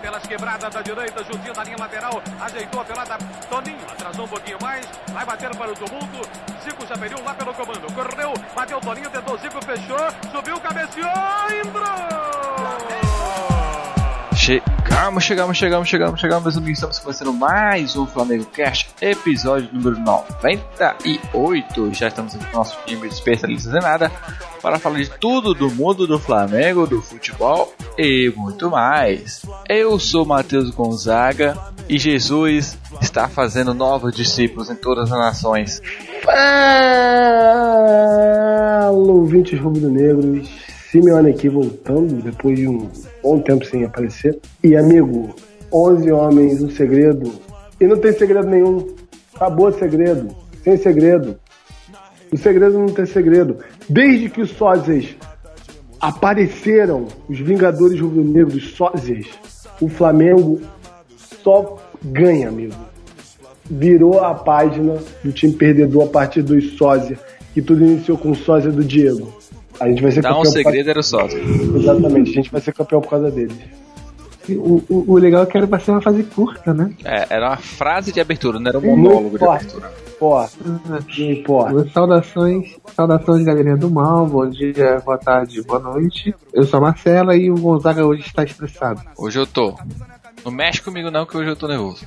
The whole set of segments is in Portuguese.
pelas quebradas da direita, juntinho da linha lateral, ajeitou a pelada, Toninho, atrasou um pouquinho mais, vai bater para o tumulto, Zico já pediu lá pelo comando, correu, bateu Toninho, tentou Zico, fechou, subiu, cabeceou, entrou! Chegamos, chegamos, chegamos, chegamos, chegamos, meus amigos. Estamos começando mais um Flamengo Cast, episódio número 98. Já estamos aqui com o nosso time de especialistas em nada para falar de tudo do mundo do Flamengo, do futebol e muito mais. Eu sou Matheus Gonzaga e Jesus está fazendo novos discípulos em todas as nações. Fala, ouvintes rubro-negros. Simeone aqui voltando depois de um bom tempo sem aparecer. E amigo, 11 homens, um segredo. E não tem segredo nenhum. Acabou o segredo. Sem segredo. O segredo não tem segredo. Desde que os sósias apareceram, os Vingadores Rubro-Negros sósias, o Flamengo só ganha, amigo. Virou a página do time perdedor a partir dos sósia. Que tudo iniciou com o sósia do Diego. A gente vai ser Dá campeão. um segredo, por era o. Exatamente, a gente vai ser campeão por causa deles. O, o, o legal é que era pra ser uma fase curta, né? É, era uma frase de abertura, não era um monólogo de abertura. Porra, não importa. Saudações, saudações galerinha do mal, bom dia, boa tarde, boa noite. Eu sou a Marcela e o Gonzaga hoje está estressado. Hoje eu tô. Não mexe comigo não, que hoje eu tô nervoso.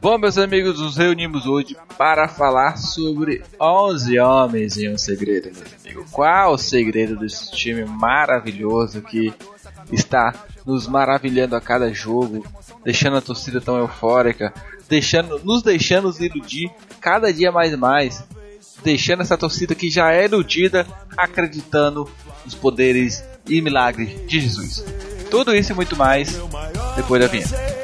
Bom, meus amigos, nos reunimos hoje para falar sobre 11 homens e um segredo, meus amigos. Qual o segredo desse time maravilhoso que está nos maravilhando a cada jogo, deixando a torcida tão eufórica, deixando, nos deixando nos iludir cada dia mais e mais, deixando essa torcida que já é iludida acreditando nos poderes e milagres de Jesus. Tudo isso e muito mais depois da vinheta.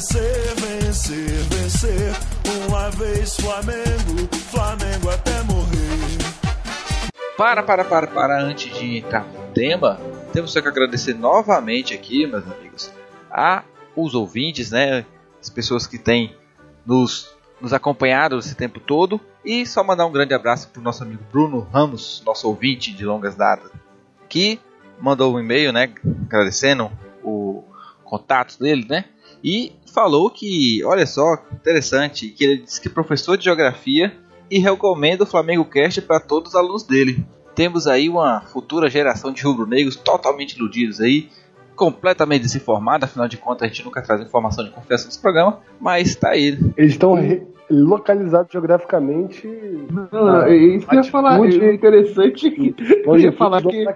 Vencer, vencer, vencer. Uma vez Flamengo, Flamengo até morrer. Para, para, para, para, antes de entrar no tema, temos que agradecer novamente aqui, meus amigos, a os ouvintes, né, as pessoas que têm nos, nos acompanhado esse tempo todo, e só mandar um grande abraço para o nosso amigo Bruno Ramos, nosso ouvinte de longas datas, que mandou um e-mail, né, agradecendo o contato dele, né, e falou que, olha só, interessante, que ele disse que é professor de geografia e recomenda o Flamengo Cast para todos os alunos dele. Temos aí uma futura geração de rubro-negros totalmente iludidos aí, completamente desinformada, afinal de contas a gente nunca traz informação de confiança nesse programa, mas tá aí. Eles estão localizados geograficamente. Não, não, é isso que eu ia falar, é interessante que. Eu ia falar que.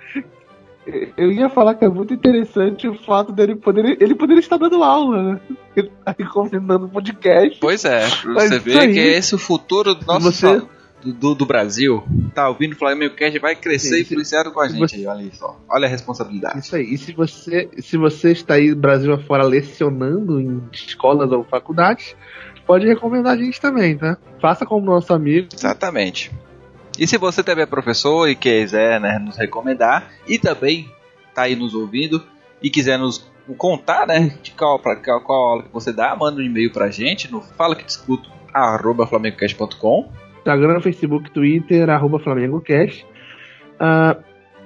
Eu ia falar que é muito interessante o fato dele poder. Ele poderia estar dando aula, né? Ele tá aí comentando podcast. Pois é, você ver aí- que é esse o futuro do nosso Você- do, do, Brasil. Tá ouvindo o Flamengo Cast vai crescer Sim, influenciado com a gente você- aí, olha só. Olha a responsabilidade. Isso aí. E se você, se você está aí Brasil afora lecionando em escolas ou faculdades, pode recomendar a gente também, tá? Faça como nosso amigo. Exatamente. E se você também é professor e quiser né, nos recomendar e também tá aí nos ouvindo e quiser nos contar né, de qual, pra, qual, qual aula que você dá, manda um e-mail pra gente no fala que discuto arroba flamengocast.com Instagram, Facebook, Twitter, arroba FlamengoCast. Ah,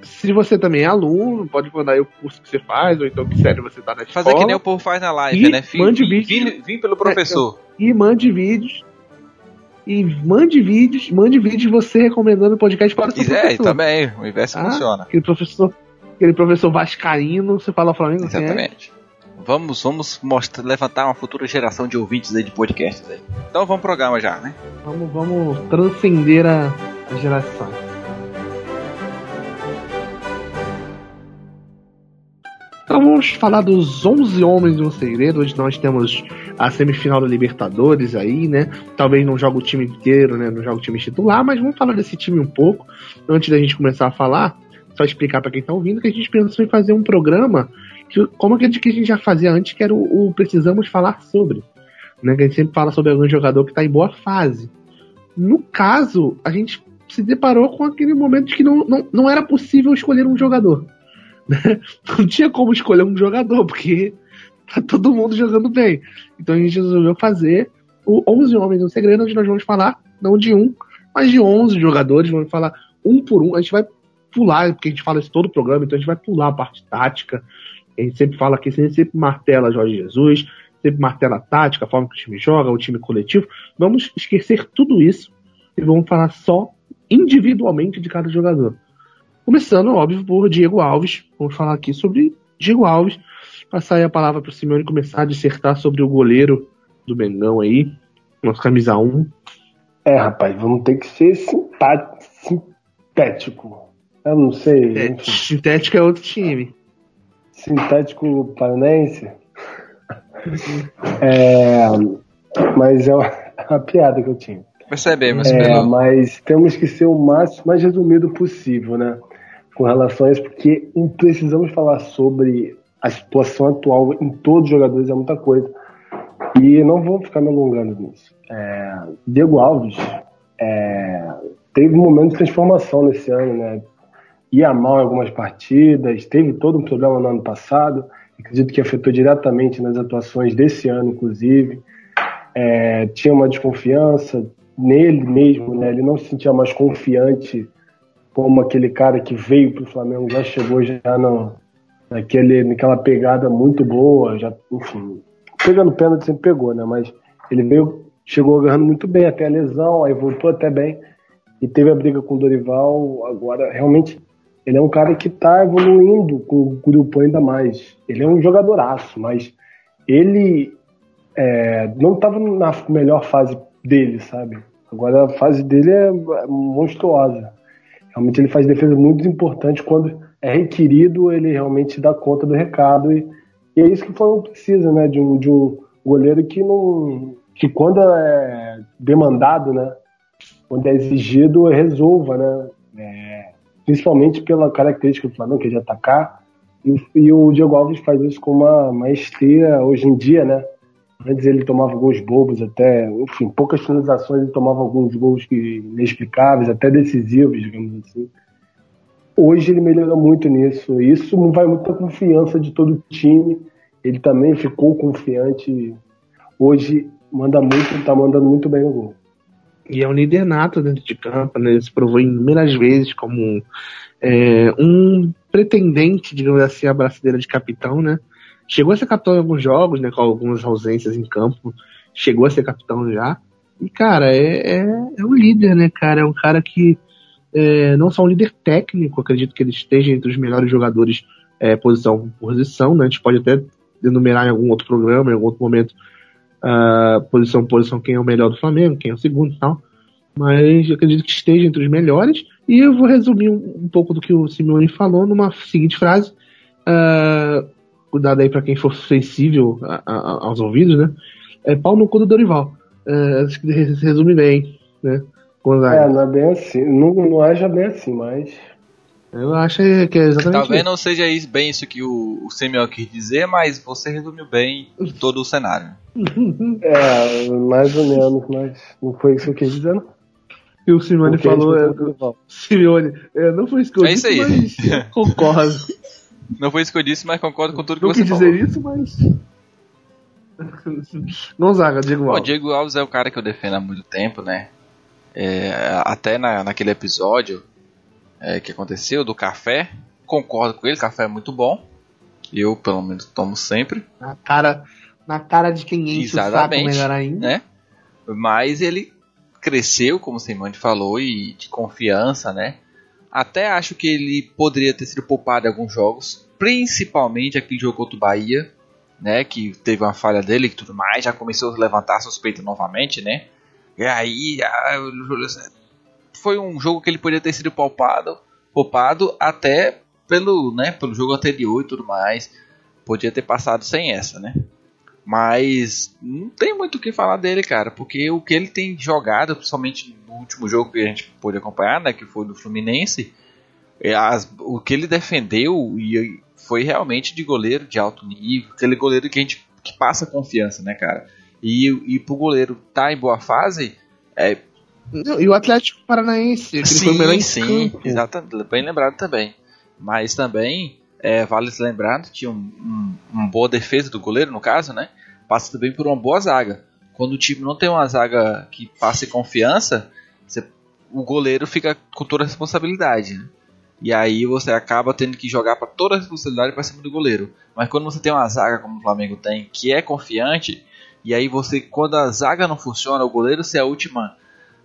se você também é aluno, pode mandar aí o curso que você faz, ou então que série você tá na escola. Fazer que nem o povo faz na live, E né? Vim, mande vídeo. vim- vim pelo professor. E mande vídeos. E mande vídeos, mande vídeos você recomendando o podcast para o seu quiser, professor. também, o inverso Ah, funciona. Aquele professor, aquele professor vascaíno, você fala Flamengo, é? Exatamente. Vamos, vamos mostrar, levantar uma futura geração de ouvintes aí de podcasts aí. Então vamos pro programa já, né? Vamos, vamos transcender a, a geração. Então vamos falar dos 11 homens um segredo. Hoje nós temos a semifinal da Libertadores aí, né? Talvez não joga o time inteiro, né? Não joga o time titular, mas vamos falar desse time um pouco. Antes da gente começar a falar, só explicar para quem tá ouvindo que a gente pensou em fazer um programa que, como aquele que a gente já fazia antes, que era o, o Precisamos Falar Sobre. Né? Que a gente sempre fala sobre algum jogador que tá em boa fase. No caso, a gente se deparou com aquele momento de que não, não, não era possível escolher um jogador. Não tinha como escolher um jogador, porque tá todo mundo jogando bem. Então a gente resolveu fazer o 11 Homens no Segredo, onde nós vamos falar não de um, mas de 11 jogadores. Vamos falar um por um. A gente vai pular, porque a gente fala isso todo o programa, então a gente vai pular a parte tática. A gente sempre fala aqui, a gente sempre martela Jorge Jesus, sempre martela a tática, a forma que o time joga, o time coletivo. Vamos esquecer tudo isso e vamos falar só individualmente de cada jogador. Começando, óbvio, por Diego Alves. Vamos falar aqui sobre Diego Alves. Passar aí a palavra para o Simeone começar a dissertar sobre o goleiro do Mengão aí, nosso camisa 1. É, rapaz, vamos ter que ser sintético. Eu não sei. É, sintético é outro time. Sintético paranense? é, mas é uma, uma piada que eu tinha. Percebemos, é, Mas temos que ser o máximo, mais resumido possível, né? Com relação a isso, porque precisamos falar sobre a situação atual em todos os jogadores, é muita coisa. E não vou ficar me alongando nisso. É, Diego Alves é, teve um momento de transformação nesse ano, né? Ia mal em algumas partidas, teve todo um problema no ano passado, acredito que afetou diretamente nas atuações desse ano, inclusive. É, tinha uma desconfiança, nele mesmo, né? Ele não se sentia mais confiante como aquele cara que veio para o Flamengo, já chegou já no, naquele, naquela pegada muito boa, já, enfim, pegando pênalti sempre pegou, né? Mas ele veio, chegou agarrando muito bem até a lesão, aí voltou até bem e teve a briga com o Dorival. Agora, realmente, ele é um cara que está evoluindo com o grupo ainda mais. Ele é um jogadoraço, mas ele é, não estava na melhor fase dele, sabe? Agora a fase dele é monstruosa. Realmente ele faz defesa muito importante quando é requerido, ele realmente dá conta do recado e, e é isso que o Flamengo precisa, né? De um, de um goleiro que não que quando é demandado, né? Quando é exigido, resolva, né? É, principalmente pela característica do Flamengo, que é de atacar. E, e o Diego Alves faz isso com uma maestria hoje em dia, né? Antes ele tomava gols bobos, até, enfim, poucas finalizações, ele tomava alguns gols que, inexplicáveis, até decisivos, digamos assim. Hoje ele melhorou muito nisso. Isso vai muita confiança de todo o time. Ele também ficou confiante. Hoje manda muito, tá mandando muito bem no gol. E é um líder nato dentro de campo, né? Ele se provou inúmeras vezes como é, um pretendente, digamos assim, à braçadeira de capitão, né? Chegou a ser capitão em alguns jogos, né? Com algumas ausências em campo. Chegou a ser capitão já. E, cara, é, é, é um líder, né, cara? É um cara que é, não só um líder técnico, acredito que ele esteja entre os melhores jogadores é, posição por posição, né? A gente pode até enumerar em algum outro programa, em algum outro momento, uh, posição por posição, quem é o melhor do Flamengo, quem é o segundo e tal. Mas acredito que esteja entre os melhores. E eu vou resumir um, um pouco do que o Simeone falou numa seguinte frase. Uh, cuidado aí para quem for sensível a, a, aos ouvidos, né? É pau no cu do Dorival. É, acho que se resume bem, né? É, não é bem assim. Não, não acha bem assim, mas. Eu acho que é exatamente Talvez isso. não seja isso, bem isso que o, o Samuel quis dizer, mas você resumiu bem todo o cenário. é, mais ou menos, mas não foi isso que eu quis dizer, não. E o Simone falou. É, Simeone, é, não foi isso que eu é disse, isso aí. mas concordo. Não foi isso que eu disse, mas concordo com tudo que não você quis falou. dizer isso, mas. Gonzaga, Diego O Alves. Diego Alves é o cara que eu defendo há muito tempo, né? É, até na, naquele episódio é, que aconteceu do café, concordo com ele, café é muito bom. Eu, pelo menos, tomo sempre. Na cara, na cara de quem enche o saco Exatamente, melhor ainda. né? Mas ele cresceu, como o Simone falou, e de confiança, né? Até acho que ele poderia ter sido poupado em alguns jogos, principalmente aquele jogo contra o Bahia, né? Que teve uma falha dele e tudo mais, já começou a levantar a suspeita novamente, né? E aí, ah, foi um jogo que ele poderia ter sido poupado, poupado até pelo, né, pelo jogo anterior e tudo mais. Podia ter passado sem essa, né? Mas não tem muito o que falar dele, cara, porque o que ele tem jogado, principalmente no último jogo que a gente pôde acompanhar, né, que foi do Fluminense, é, as- o que ele defendeu e foi realmente de goleiro de alto nível, aquele goleiro que a gente que passa confiança, né, cara? E, e pro goleiro tá em boa fase, é, Não, E o Atlético Paranaense, que ele foi o melhor sim, exatamente, bem lembrado também. Mas também, é, vale se lembrar, tinha um, um- uma boa defesa do goleiro, no caso, né? Passa também por uma boa zaga. Quando o time não tem uma zaga que passe confiança, você- o goleiro fica com toda a responsabilidade. né? E aí você acaba tendo que jogar para toda a responsabilidade para cima do goleiro. Mas quando você tem uma zaga como o Flamengo tem, que é confiante, e aí você, quando a zaga não funciona, o goleiro ser a última,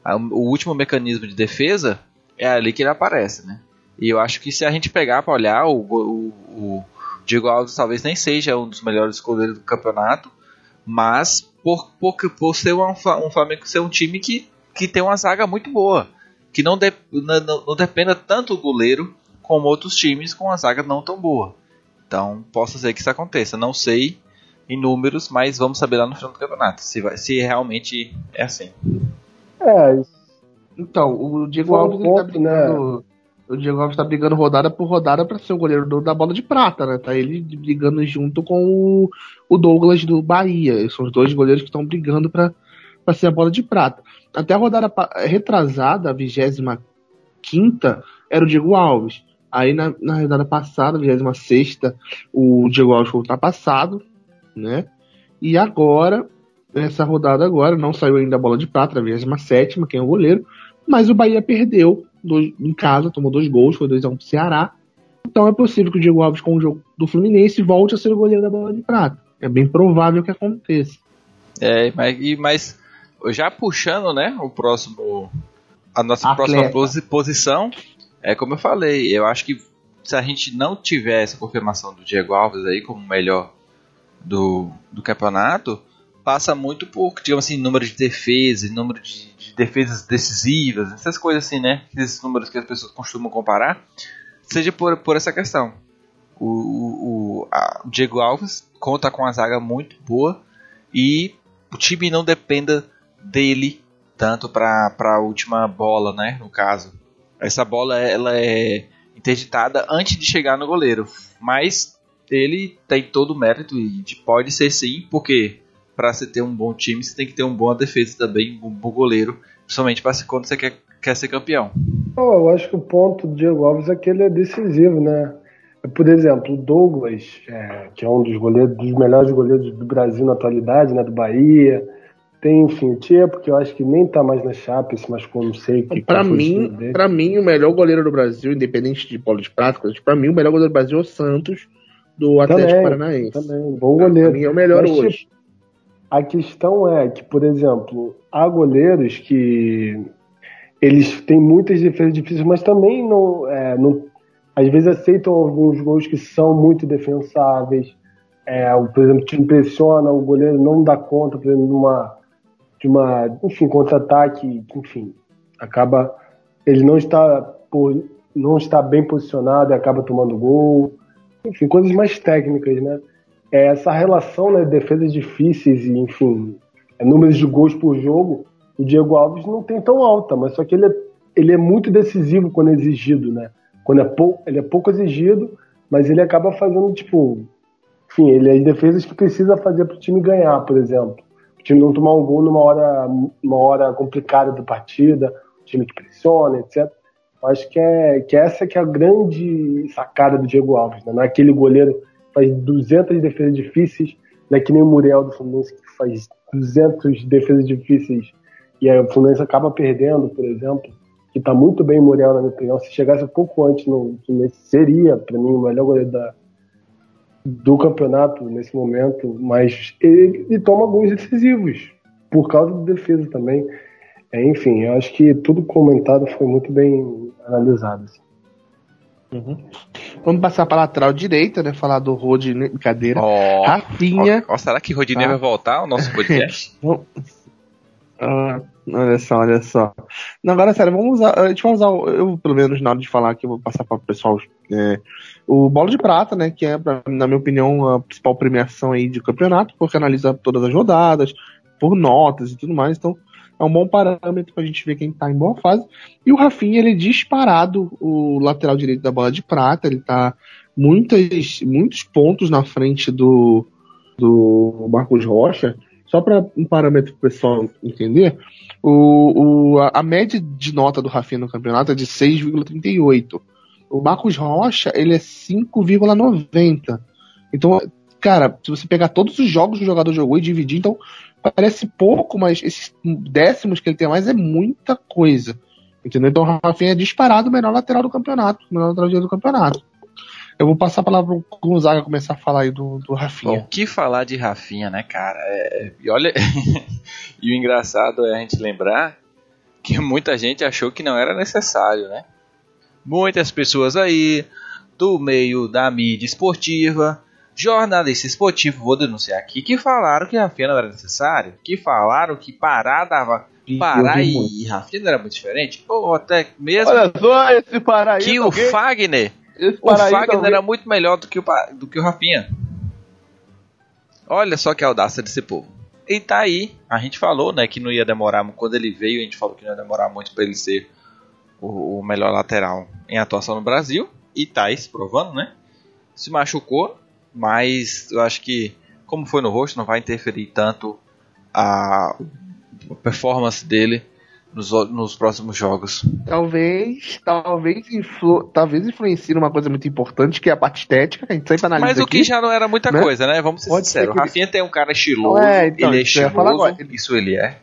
a, o último mecanismo de defesa, é ali que ele aparece, né? E eu acho que se a gente pegar para olhar, o, o, o Diego Alves talvez nem seja um dos melhores goleiros do campeonato, mas por, por, por ser um, um Flamengo ser um time que, que tem uma zaga muito boa, que não, de, não, não dependa tanto do goleiro como outros times com uma zaga não tão boa. Então, posso dizer que isso aconteça. Não sei em números, mas vamos saber lá no final do campeonato se, vai, se realmente é assim. É, então, o Diego Alves tá ponto, tá né? O Diego Alves tá brigando rodada por rodada para ser o goleiro do, da bola de prata, né? Tá ele brigando junto com o, o Douglas do Bahia. São os dois goleiros que estão brigando para ser a bola de prata. Até a rodada retrasada, a 25 era o Diego Alves. Aí na, na rodada passada, a 26 o Diego Alves foi ultrapassado, né? E agora, nessa rodada agora, não saiu ainda a bola de prata, a 27 quem é o goleiro, mas o Bahia perdeu dois, em casa, tomou dois gols, foi 2x1 pro Ceará. Então é possível que o Diego Alves, com o jogo do Fluminense, volte a ser o goleiro da bola de prata. É bem provável que aconteça. É, mas, mas já puxando, né, o próximo. A nossa Atleta. próxima posição, é como eu falei, eu acho que se a gente não tiver essa confirmação do Diego Alves aí como melhor do, do campeonato, passa muito por, digamos assim, número de defesas, número de, defesas decisivas, essas coisas assim, né? Esses números que as pessoas costumam comparar, seja por, por essa questão. O, o, o Diego Alves conta com uma zaga muito boa e o time não dependa dele tanto para a última bola, né? No caso, essa bola ela é interditada antes de chegar no goleiro, mas ele tem todo o mérito e pode ser sim, porque para você ter um bom time, você tem que ter uma boa defesa também, um bom goleiro, principalmente para quando você quer, quer ser campeão. Eu acho que o ponto do Diego Alves é que ele é decisivo, né? Por exemplo, o Douglas, é, que é um dos goleiros, dos melhores goleiros do Brasil na atualidade, né? Do Bahia. Tem, enfim, o Tiepo, que eu acho que nem tá mais na chapa, mas como não sei que. Para mim, para mim, o melhor goleiro do Brasil, independente de bola de prática, para mim, o melhor goleiro do Brasil é o Santos, do Atlético também, Paranaense. Também, bom goleiro. Pra mim é o melhor mas, hoje. Tipo, a questão é que, por exemplo, há goleiros que eles têm muitas defesas difíceis, mas também não, é, não às vezes aceitam alguns gols que são muito defensáveis. É, por exemplo, te impressiona, o goleiro não dá conta, por exemplo, de uma, de uma enfim, contra-ataque, enfim, acaba ele não está por, não está bem posicionado e acaba tomando gol. Enfim, coisas mais técnicas, né? É, essa relação, né, defesas difíceis e, enfim, números de gols por jogo, o Diego Alves não tem tão alta, mas só que ele é, ele é muito decisivo quando é exigido, né? Quando é ele é pouco exigido, mas ele acaba fazendo, tipo, enfim, ele as defesas que precisa fazer para o time ganhar, por exemplo. O time não tomar um gol numa hora, uma hora complicada da partida, o time que pressiona, etc. Eu acho que, é, que essa que é a grande sacada do Diego Alves, né? Não é aquele goleiro faz 200 defesas difíceis, não é que nem o Muriel do Fluminense que faz 200 defesas difíceis e aí o Fluminense acaba perdendo, por exemplo, que está muito bem o Muriel na minha opinião. Se chegasse um pouco antes no Fluminense, seria para mim o melhor goleiro da, do campeonato nesse momento, mas ele, ele toma alguns decisivos por causa da defesa também. É, enfim, eu acho que tudo comentado foi muito bem analisado. Assim. Uhum. Vamos passar para a lateral direita, né? Falar do Rodinei. Brincadeira. Oh, Rafinha. Oh, oh, será que Rodinei ah. vai voltar ao nosso podcast? ah, olha só, olha só. Não, agora sério, vamos usar. A gente vai usar. Eu, pelo menos, na hora de falar aqui, eu vou passar para o pessoal. É, o Bola de Prata, né? Que é, na minha opinião, a principal premiação aí de campeonato, porque analisa todas as rodadas, por notas e tudo mais. Então, é um bom parâmetro para a gente ver quem está em boa fase. E o Rafinha, ele é disparado o lateral direito da bola de prata, ele está muitas, muitos pontos na frente do, do Marcos Rocha. Só para um parâmetro pessoal entender, o, o, a média de nota do Rafinha no campeonato é de 6,38. O Marcos Rocha, ele é 5,90. Então, cara, se você pegar todos os jogos que o jogador jogou e dividir, então parece pouco, mas esses décimos que ele tem a mais é muita coisa. Entendeu? Então o Rafinha é disparado o melhor lateral do campeonato, o melhor lateral do campeonato. Eu vou passar a palavra pro Gonzaga começar a falar aí do, do Rafinha. O que falar de Rafinha, né, cara? É, e olha, e o engraçado é a gente lembrar que muita gente achou que não era necessário, né? Muitas pessoas aí do meio da mídia esportiva, jornalista esportivo, vou denunciar aqui, que falaram que Rafinha não era necessário, que falaram que parar dava Pará e Rafinha não era muito diferente, ou até mesmo Olha só esse Paraíba. que o alguém- Fagner esse o Fagner alguém- era muito melhor do que o, do que o Rafinha. Olha só que audácia desse povo. E tá aí, a gente falou, né, que não ia demorar, quando ele veio, a gente falou que não ia demorar muito para ele ser o, o melhor lateral em atuação no Brasil. E tá aí se provando, né? Se machucou, mas eu acho que, como foi no rosto, não vai interferir tanto a performance dele nos, nos próximos jogos. Talvez, talvez, influ, talvez influencie numa coisa muito importante, que é a parte estética, que a gente sempre analisa Mas o aqui. que já não era muita né? coisa, né? Vamos ser Pode ser sinceros. que O ele- Rafinha tem um cara estiloso, É, então, ele é estiloso, agora. isso ele é.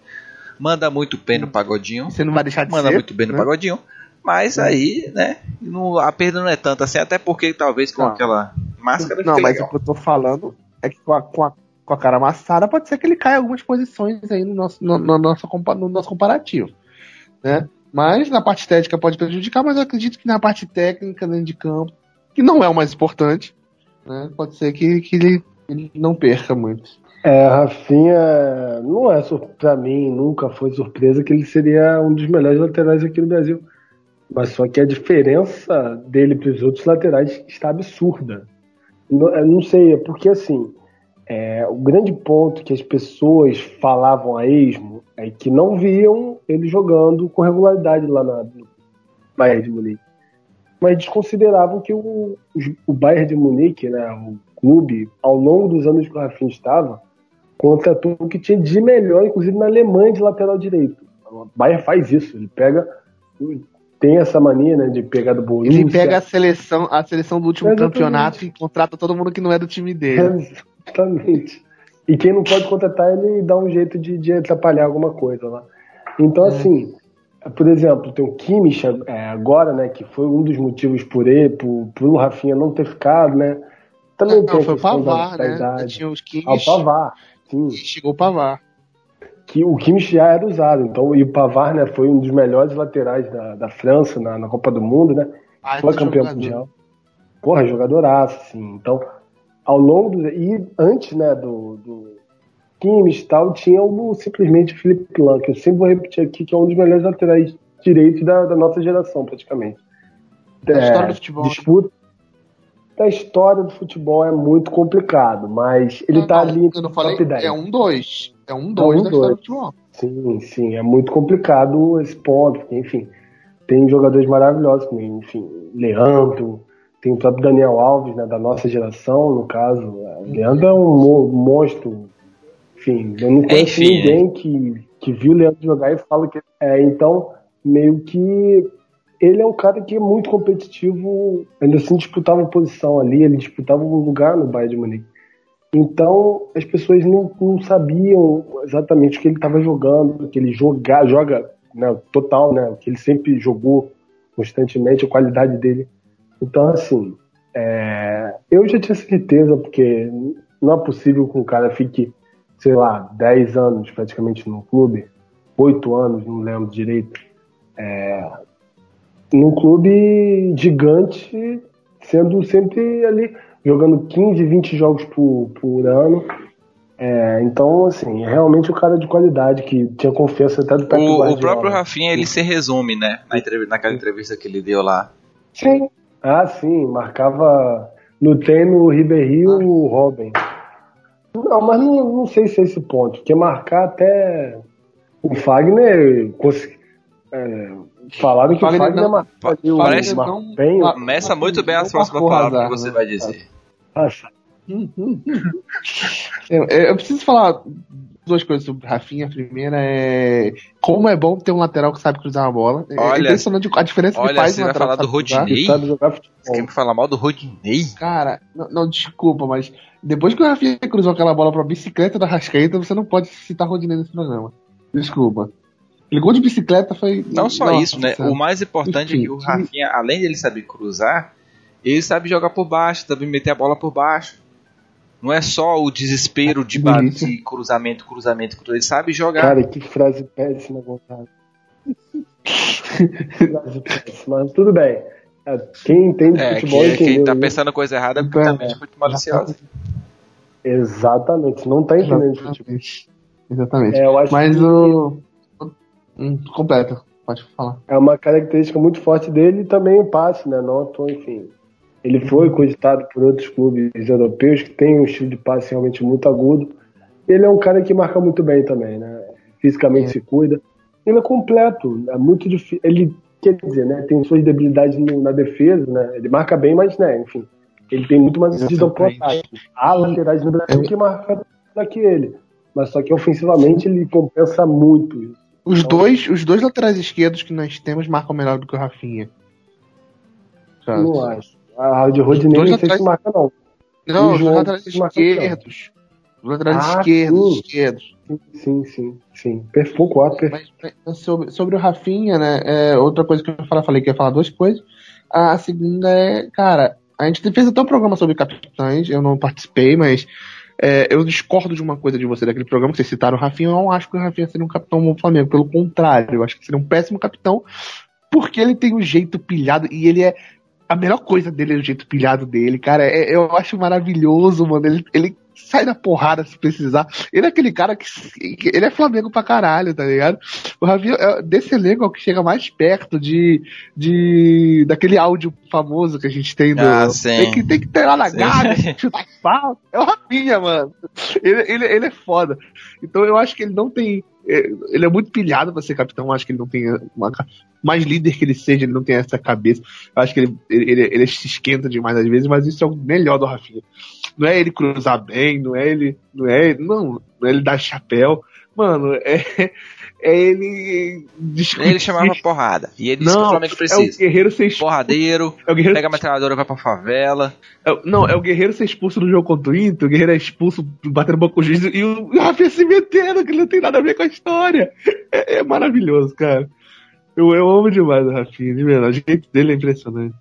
Manda muito bem no pagodinho, Você não vai deixar de manda ser. muito bem no né? pagodinho. Mas aí, né, não- a perda não é tanta assim, até porque talvez com Não. aquela máscara Não, mas legal. o que eu tô falando é que com a, com a, com a cara amassada pode ser que ele caia algumas posições aí no nosso, no, no nosso, no nosso comparativo. Né? Mas na parte estética pode prejudicar, mas eu acredito que na parte técnica, dentro de campo, que não é o mais importante, né? pode ser que, que ele, ele não perca muito. É, Rafinha não é pra mim, nunca foi surpresa que ele seria um dos melhores laterais aqui no Brasil. Mas só que a diferença dele para os outros laterais está absurda. Não, sei, é porque assim, é, o grande ponto que as pessoas falavam a esmo é que não viam ele jogando com regularidade lá na, no Bayern de Munique. Mas desconsideravam que o, o Bayern de Munique, né, o clube, ao longo dos anos que o Rafinha estava, contratou o que tinha de melhor, inclusive na Alemanha, de lateral direito. O Bayern faz isso, ele pega, tem essa mania né, de pegar do Borussia. Ele pega a seleção, a seleção do último Exatamente. campeonato e contrata todo mundo que não é do time dele. Exatamente. E quem não pode contratar, ele dá um jeito de, de atrapalhar alguma coisa lá. Então, assim, por exemplo, tem o Kimmich é, agora, né, que foi um dos motivos por ele, por, por o Rafinha não ter ficado, né? Também Não, tem a foi o da- Pavar, da né? idade. Tinha os Ah, o Kimmich Pavar, sim. chegou o Pavar. Que o Kimmich já era usado. Então, e o Pavard, né, foi um dos melhores laterais da, da França na, na Copa do Mundo, né? Ah, Foi esse campeão jogador. mundial. Porra, jogadoraço, assim. Então, ao longo do, e antes, né, do, do Kimmich e tal, tinha o simplesmente o Felipe Lan, que eu sempre vou repetir aqui, que é um dos melhores laterais direitos da, da nossa geração, praticamente. Da É, história do futebol. Disputa da história do futebol é muito complicado, mas ele Não, tá não, ali no falei, top 10. é um dois. É um dois um da história dois. do futebol. Sim, sim, é muito complicado esse ponto, porque, enfim, tem jogadores maravilhosos, como, enfim, Leandro, tem o próprio Daniel Alves, né, da nossa geração, no caso. O Leandro é um mo- monstro, enfim, eu não conheço Enfim, ninguém que, que viu o Leandro jogar e fala que. É, então, meio que ele é um cara que é muito competitivo, ainda assim disputava posição ali, ele disputava um lugar no Bayern de Munique. Então, as pessoas não, não sabiam exatamente o que ele estava jogando, o que ele joga, joga né, total, né, o que ele sempre jogou constantemente, a qualidade dele. Então, assim, é, eu já tinha certeza, porque não é possível que um cara fique, sei lá, 10 anos praticamente no clube, 8 anos, não lembro direito, é, num clube gigante, sendo sempre ali jogando 15, 20 jogos por, por ano. É, então, assim, é realmente um cara de qualidade que tinha confiança até do Pep O, o Guardiola. próprio Rafinha, ele se resume, né? Na entrev- naquela entrevista que ele deu lá. Sim. Ah, sim, marcava no treino o Ribéry e o Robin. Não, mas não, não sei se é esse ponto, porque marcar até o Fagner. É, falaram que Fagner o Fagner não- o parece Mar- não- bem, Começa muito bem as próximas marcou palavras que você né? vai dizer. Nossa, Eu, eu preciso falar duas coisas sobre o Rafinha. A primeira é como é bom ter um lateral que sabe cruzar uma bola. É Olha- impressionante a diferença que Olha, faz você vai falar que do. Rodinei? que sabe jogar Você futebol. quer me falar mal do Rodinei? Cara, não, não, desculpa, mas depois que o Rafinha cruzou aquela bola pra bicicleta da Rascaeta, você não pode citar Rodinei nesse programa. Desculpa. Gol de bicicleta foi. Não só Nossa, isso, né? O mais importante é que o Enfim. Rafinha, além de ele saber cruzar, ele sabe jogar por baixo, sabe meter a bola por baixo. Não é só o desespero de bater cruzamento, cruzamento, cruzamento. Ele sabe jogar. Cara, que frase péssima, Gonçalo. frase péssima, mas tudo bem. É, Quem entende é, futebol que, entendeu. quem tá né? pensando coisa errada é porque É. também é muito malicioso. Exatamente, não tá entendendo futebol. Exatamente. Exatamente. É, eu acho Mas que o. Hum, completa, pode falar. é uma característica muito forte dele e também o passe, né? Toa, enfim. Ele foi cogitado por outros clubes europeus que têm um estilo de passe realmente muito agudo. Ele é um cara que marca muito bem também, né? Fisicamente É. se cuida. Ele é completo, é muito difícil. Ele, quer dizer, né? Tem suas debilidades na defesa, né? Ele marca bem, mas, né? Enfim, ele tem muito mais aptidão pro ataque. Há laterais no Brasil que marcam melhor que ele. Mas só que ofensivamente ele compensa muito isso. Os Então- dois, os dois laterais esquerdos que nós temos marcam melhor do que o Rafinha. Sabe? Não acho. A de Rodinei não sei laterais- se marca, não. Não, os João laterais esquerdos. Os laterais Ah, esquerdos, sim. esquerdos. Sim, sim, sim. Perfeito. Mas, mas sobre, sobre o Rafinha, né? é, outra coisa que eu falar, falei que ia falar duas coisas. A segunda é, cara, a gente fez até um programa sobre capitães, eu não participei, mas é, eu discordo de uma coisa de você daquele programa que vocês citaram o Rafinha. Eu não acho que o Rafinha seria um capitão bom do Flamengo. Pelo contrário, eu acho que seria um péssimo capitão, porque ele tem um jeito pilhado e ele é. A melhor coisa dele é o jeito pilhado dele, cara. É- eu acho maravilhoso, mano. Ele, ele sai da porrada se precisar. Ele é aquele cara que. Ele é Flamengo pra caralho, tá ligado? O Rafinha, é- desse elenco, é o que chega mais perto de, de. daquele áudio famoso que a gente tem do. Ah, sim. Tem que, tem que ter lá na gávea, chutar falta. É o Rafinha, mano. Ele, ele, ele é foda. Então eu acho que ele não tem. é, Ele é muito pilhado pra ser capitão. Acho que ele não tem. Uma, mais líder que ele seja, ele não tem essa cabeça. Eu acho que ele, ele, ele, ele se esquenta demais às vezes, mas isso é o melhor do Rafinha. Não é ele cruzar bem, não é ele. Não é ele. Não, não é ele dar chapéu. Mano, é, é ele. discutir- Ele chamava porrada. E ele disse que o Não, Flamengo é o precisa. guerreiro ser expulso. Porradeiro, É o guerreiro pega a metralhadora e vai pra favela. É não, é o Guerreiro ser expulso no jogo contra o Inter, o Guerreiro é expulso batendo boca com o juiz e o Rafinha se metendo, que não tem nada a ver com a história. É, é maravilhoso, cara. Eu, eu amo demais o Rafinha, de verdade. O jeito dele é impressionante.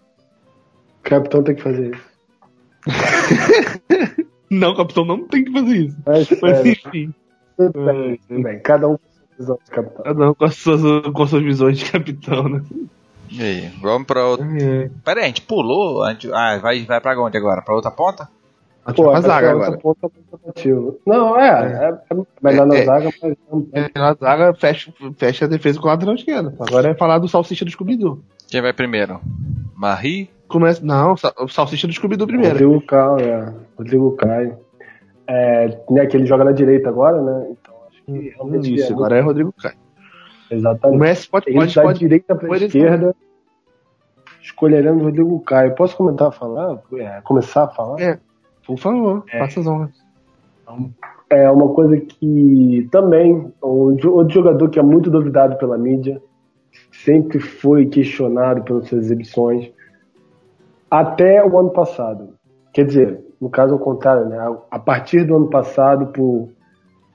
O capitão tem que fazer isso. Não, capitão não tem que fazer isso. Mas, Mas sério, enfim, tudo bem, tudo bem. Cada um com sua visão de capitão. cada um com as suas, com as suas visões de capitão, né? E aí, vamos pra outra. É. Pera aí, a gente pulou. a gente- Ah, vai, vai pra onde agora? Pra outra ponta? A Pô, Pô, essa zaga agora. ponta é. Não, é, é, é melhor na É, é. zaga, mas não É, a zaga fecha, fecha a defesa com o lateral esquerdo. Agora é falar do salsicha do Scooby-Doo. Quem vai primeiro? Marie? Começa, não, o salsicha do Scooby-Doo primeiro. Rodrigo Caio, é. Rodrigo Caio. É, né, que ele joga na direita agora, né? Então acho que realmente Isso, é agora é Rodrigo Caio. O Exatamente. Messi pode, Ele pode, da pode, direita para pode- esquerda. Escolheremos Rodrigo Caio. Posso comentar a falar? É, começar a falar? É. Por favor, É. faça as honras. É uma coisa que também, outro jogador que é muito duvidado pela mídia, sempre foi questionado pelas suas exibições, até o ano passado. Quer dizer, no caso ao contrário, né? A partir do ano passado, por,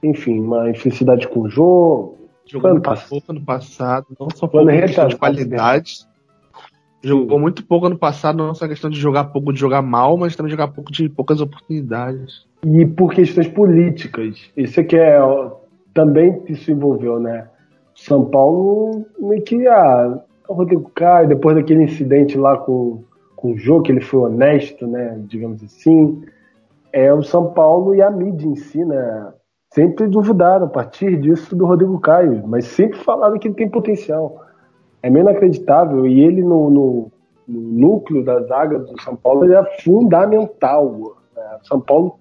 enfim, uma infelicidade com o jogo, Jogou Ano pouco ano passado, não só ano por questão de retrasado, qualidade. Jogou muito pouco ano passado, não só questão de jogar pouco, de jogar mal, mas também jogar pouco de poucas oportunidades. e por questões políticas. Isso é que é também isso envolveu, né? São Paulo meio que ah, o Rodrigo Caio, depois daquele incidente lá com, com o jogo, que ele foi honesto, né? Digamos assim. É o São Paulo e a mídia em si, né? Sempre duvidaram a partir disso do Rodrigo Caio, mas sempre falaram que ele tem potencial. É meio inacreditável. E ele no, no- no núcleo da zaga do São Paulo ele é fundamental. né? O São Paulo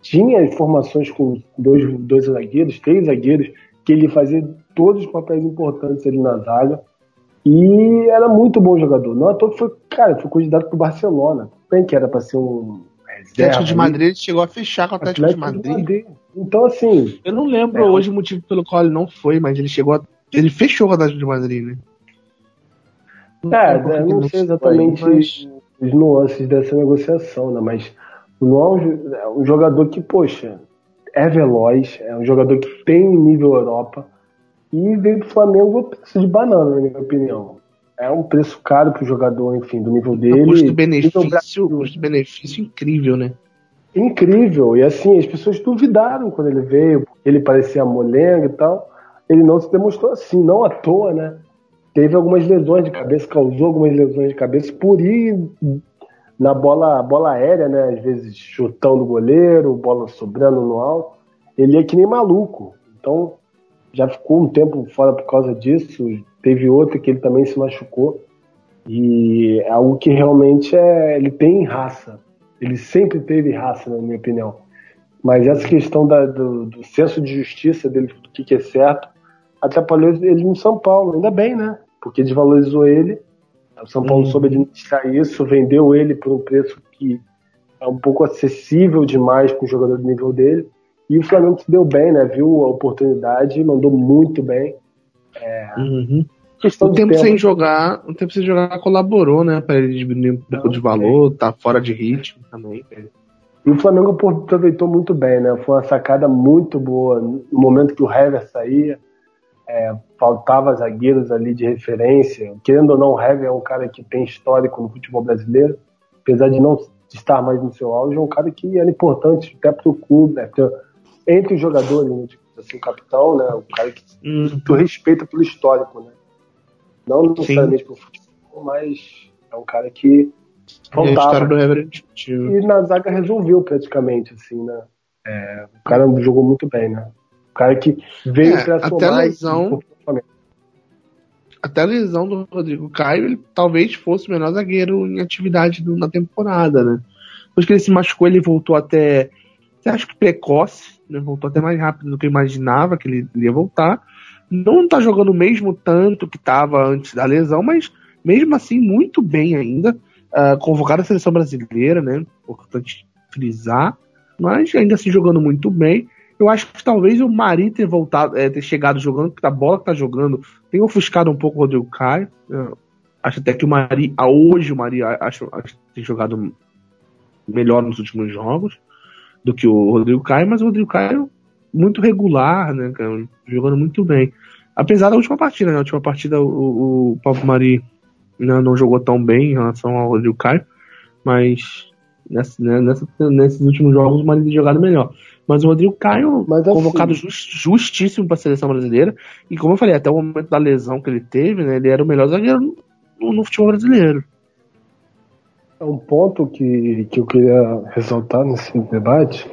tinha informações com dois, dois zagueiros, três zagueiros, que ele fazia todos os papéis importantes ali na zaga. E era muito bom jogador. Não à toa que foi, cara, foi candidato pro Barcelona. Bem que era para ser um reserva. Atlético de. Madrid ele chegou a fechar com o Atlético, de Madrid. Então, assim, Eu não lembro É. hoje o motivo pelo qual ele não foi, mas ele chegou a. Ele fechou com o Atlético de Madrid, né? É, lembro eu não sei exatamente aí, mas- os nuances dessa negociação, né? Mas o Luan é um é um jogador que, poxa, é veloz, é um jogador que tem nível Europa e veio do Flamengo a preço de banana, na minha opinião. É um preço caro pro jogador, enfim, do nível dele. Custo-benefício Nível Brasil. custo-benefício incrível, né? incrível. E assim, as pessoas duvidaram quando ele veio, ele parecia molenga e tal. Ele não se demonstrou assim, não à toa, né? Teve algumas lesões de cabeça, causou algumas lesões de cabeça por ir na bola, bola aérea, né? Às vezes chutando o goleiro, bola sobrando no alto. Ele é que nem maluco. Então, já ficou um tempo fora por causa disso. Teve outro que ele também se machucou. E é algo que realmente é, ele tem raça. Ele sempre teve raça, na minha opinião. Mas essa questão da- do, do senso de justiça dele, do que, que é certo, atrapalhou ele no São Paulo. Ainda bem, né? Porque desvalorizou ele. O São Paulo Uhum. soube administrar isso, vendeu ele por um preço que é um pouco acessível demais para um jogador do nível dele. E o Flamengo se deu bem, né? Viu a oportunidade, mandou muito bem. Uhum. Questão O tempo, tempo. sem jogar, o tempo sem jogar colaborou, né? Pra ele diminuir um pouco de valor, tá fora de ritmo também. E o Flamengo aproveitou muito bem, né? Foi uma sacada muito boa. No momento que o Hever saía, é, faltava zagueiros ali de referência. Querendo ou não, o Hever é um cara que tem histórico no futebol brasileiro. Apesar de não estar mais no seu auge, é um cara que era importante até para o clube, né? Porque entre os jogadores, né? Tipo, assim, o capitão, né? O cara que Hum, tu respeita pelo histórico, né? Não necessariamente pelo futebol, mas é um cara que e faltava. Hever é. E na zaga resolveu praticamente, assim, né? É, o cara jogou muito bem, né? O cara que veio É, pra até somar a lesão- Até a lesão do Rodrigo Caio, ele talvez fosse o melhor zagueiro em atividade do- na temporada, né? Depois que ele se machucou, ele voltou até. Acha que precoce, né? Voltou até mais rápido do que eu imaginava que ele ia voltar. Não tá jogando mesmo tanto que tava antes da lesão, mas mesmo assim, muito bem ainda. Ah, convocado à seleção brasileira, né? Importante frisar. Mas ainda assim jogando muito bem. Eu acho que talvez o Mari ter voltado, é, ter chegado jogando, porque a bola que tá jogando tem ofuscado um pouco o Rodrigo Caio. Eu acho até que o Mari, hoje o Mari, acho, acho tem jogado melhor nos últimos jogos do que o Rodrigo Caio, mas o Rodrigo Caio muito regular, né, cara, jogando muito bem. Apesar da última partida, né, a última partida o, o Mari né, não jogou tão bem em relação ao Rodrigo Caio, mas nessa, né, nessa- nesses últimos jogos o Mari tem jogado melhor. Mas o Rodrigo Caio, assim, convocado jus- justíssimo para a seleção brasileira, e como eu falei, até o momento da lesão que ele teve, né, ele era o melhor zagueiro no, no futebol brasileiro. É um ponto que, que eu queria ressaltar nesse debate.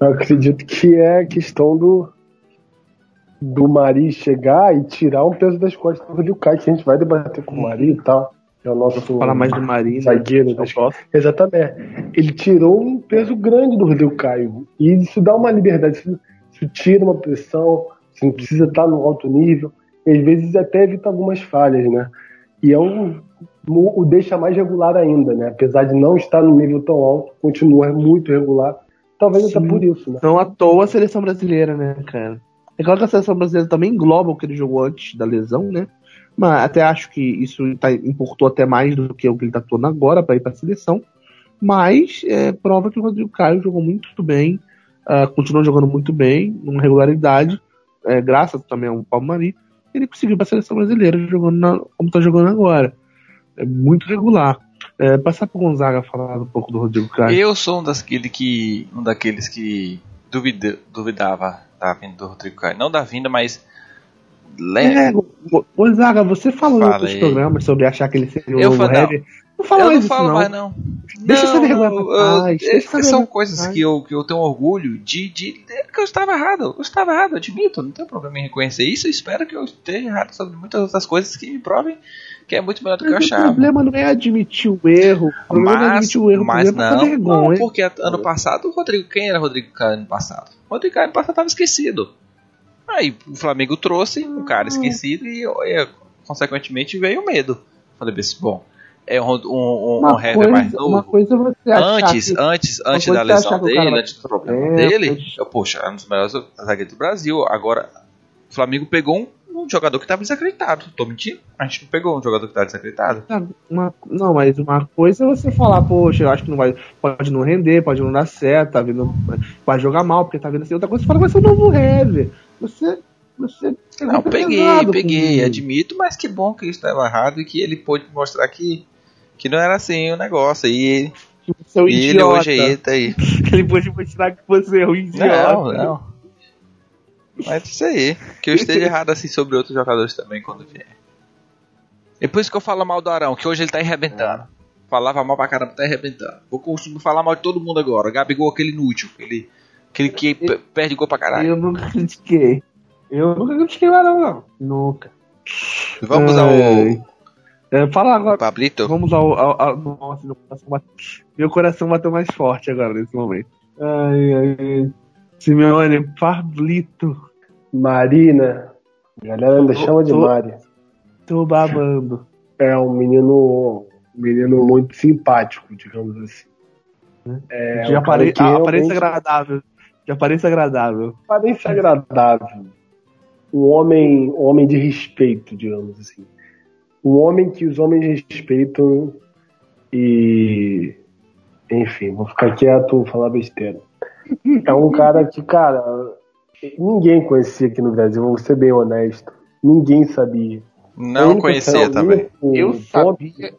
Eu acredito que é a questão do do Mari chegar e tirar um peso das costas do Rodrigo Caio, que a gente vai debater com o Mari e tal. É o nosso Vou falar mais do Mari, né, zagueiro. posso. Exatamente. Ele tirou um peso grande do Rodrigo Caio. E isso dá uma liberdade, isso, isso tira uma pressão, você não precisa estar no alto nível. E às vezes até evita algumas falhas, né? E é um, o deixa mais regular ainda, né? Apesar de não estar no nível tão alto, continua muito regular. Talvez até Sim. por isso, né? Não à toa a seleção brasileira, né, cara? É claro que a seleção brasileira também engloba o que ele jogou antes da lesão, né? Mas até acho que isso tá, importou até mais do que o que ele tá atuando agora para ir para a seleção. Mas é, prova que o Rodrigo Caio jogou muito bem, ah, continuou jogando muito bem, numa regularidade, é, graças também ao Paulo Mari, ele conseguiu para a seleção brasileira jogando na- como tá jogando agora. É muito regular. É, passar pro Gonzaga falar um pouco do Rodrigo Caio. Eu sou um, daquele que, um daqueles que duvida, duvidava da vinda do Rodrigo Caio. Não da vinda, mas. Le... É, Gonzaga, você falou em outros Falei. programas sobre achar que ele seria o Eu novo falei, Hever. Não fala eu mais não isso, falo não. mais, não. Deixa não, essa vergonha pra eu- trás, eu- são coisas que eu, que eu tenho orgulho de, de, que eu estava errado. Eu estava errado, eu admito. Não tenho problema em reconhecer isso. Eu espero que eu esteja errado sobre muitas outras coisas que me provem que é muito melhor do que eu Mas o achava. problema não é admitir o erro. O problema não é Mas, admitir o erro. mas é não, vergonha. não, porque ano passado o Rodrigo, quem era Rodrigo Caio ano passado? O Rodrigo Caio ano passado estava esquecido. Aí o Flamengo trouxe um cara esquecido e, e, consequentemente veio o medo. Falei assim, bom, é um, um, um, uma, um mais coisa, uma novo. coisa você Antes, que... antes, antes da lesão dele, antes do problema É, dele, eu, poxa, é um dos melhores zagueiros do Brasil. Agora, o Flamengo pegou um, um jogador que estava desacreditado. Tô mentindo? A gente não pegou um jogador que estava desacreditado. Uma- não, mas uma coisa é você falar, poxa, eu acho que não vai, pode não render, pode não dar certo, tá vindo, vai jogar mal porque tá vindo assim. Outra coisa você fala, vai ser o novo Hever. Você, você Não, peguei, peguei, admito, mas que bom que isso estava errado e que ele pôde mostrar que, que não era assim o negócio. E, Você é um e ele hoje aí tá aí. Ele pôde mostrar que você é um idiota. Não, não. Mas isso aí. Que eu esteja errado assim sobre outros jogadores também quando vier. É por isso que eu falo mal do Arão, que hoje ele tá arrebentando. Falava mal pra caramba, tá arrebentando. Vou costumo falar mal de todo mundo agora. Gabigol, aquele inútil. Aquele, aquele que pe- perde gol pra caralho. Eu nunca critiquei. Eu nunca critiquei o Arão, não. Nunca. Vamos ao. É, fala agora. Pablito. Vamos ao. ao, ao nossa, meu coração bate- meu coração bateu mais forte agora nesse momento. Ai, ai, ai. Simeone, Pablito. Marina. A galera ainda chama de Tô- Mari. Tô babando. É um menino, um menino muito simpático, digamos assim. É, de um apare... aparência realmente- agradável. De aparência agradável. Aparência agradável. Um homem, um homem de respeito, digamos assim. Um homem que os homens respeitam e. Enfim, vou ficar quieto, vou falar besteira. É um cara que, cara, ninguém conhecia aqui no Brasil, vou ser bem honesto. Ninguém sabia. Não conhecia também. Eu sabia.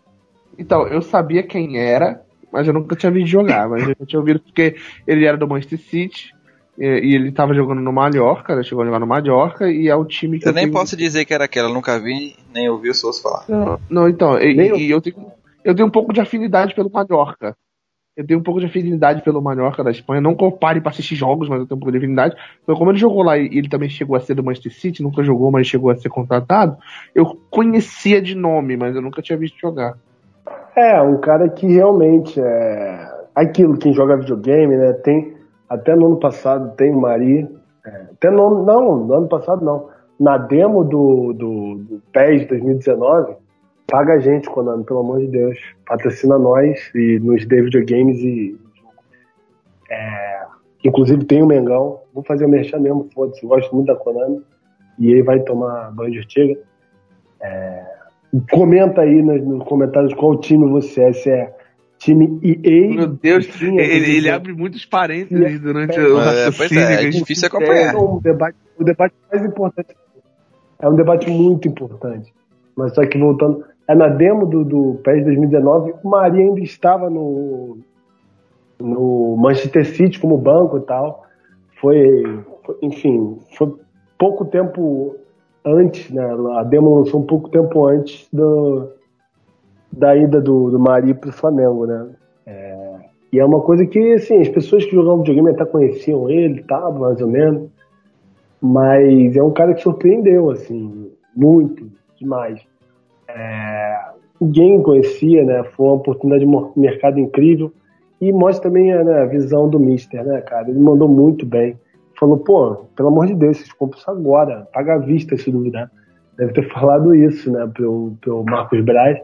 Então, eu sabia quem era, mas eu nunca tinha visto jogar. Mas eu tinha ouvido porque ele era do Manchester City. E, e ele tava jogando no Mallorca, né? Chegou a jogar no Mallorca e é o time que Eu eu nem tenho- posso dizer que era aquela, nunca vi, nem ouvi os seus falar. Não, não, então, e, eu. e eu, tenho, eu tenho um pouco de afinidade pelo Mallorca. Eu tenho um pouco de afinidade pelo Mallorca da Espanha. Não que eu pare pra assistir jogos, mas eu tenho um pouco de afinidade. Então, como ele jogou lá e ele também chegou a ser do Manchester City, nunca jogou, mas chegou a ser contratado, eu conhecia de nome, mas eu nunca tinha visto jogar. É, um cara que realmente é aquilo, quem joga videogame, né? Tem até no ano passado tem Mari, é, até no, não, no ano passado não. Na demo do, do, do PES 2019, paga a gente, Konami, pelo amor de Deus. Patrocina nós e nos dê videogames e. é, inclusive tem o Mengão. Vou fazer o merchan mesmo, foda-se, gosto muito da Konami. E aí vai tomar banho de Ortiga. Comenta aí nos, nos comentários qual time você é. Se é time EA. Meu Deus, Sim, ele, ele é- abre muitos parênteses É, durante é, o é, raciocínio. é gente difícil acompanhar. É um debate, o debate mais importante. É um debate muito importante. Mas só que voltando. É na demo do, do PES 2019, o Maria ainda estava no, no Manchester City como banco e tal. Foi, foi- enfim, foi pouco tempo antes, né? A demo lançou um pouco tempo antes do, da ida do, do Mari pro Flamengo, né? É, e é uma coisa que, assim, as pessoas que jogavam videogame até conheciam ele, tá, mais ou menos. Mas é um cara que surpreendeu, assim, muito, demais. É, ninguém conhecia, né? Foi uma oportunidade de mercado incrível. E mostra também né, a visão do Mister, né, cara? Ele mandou muito bem. Falou, pô, pelo amor de Deus, vocês compram isso agora, paga à vista se duvidar. Deve ter falado isso, né, pro, pro Marcos Braz,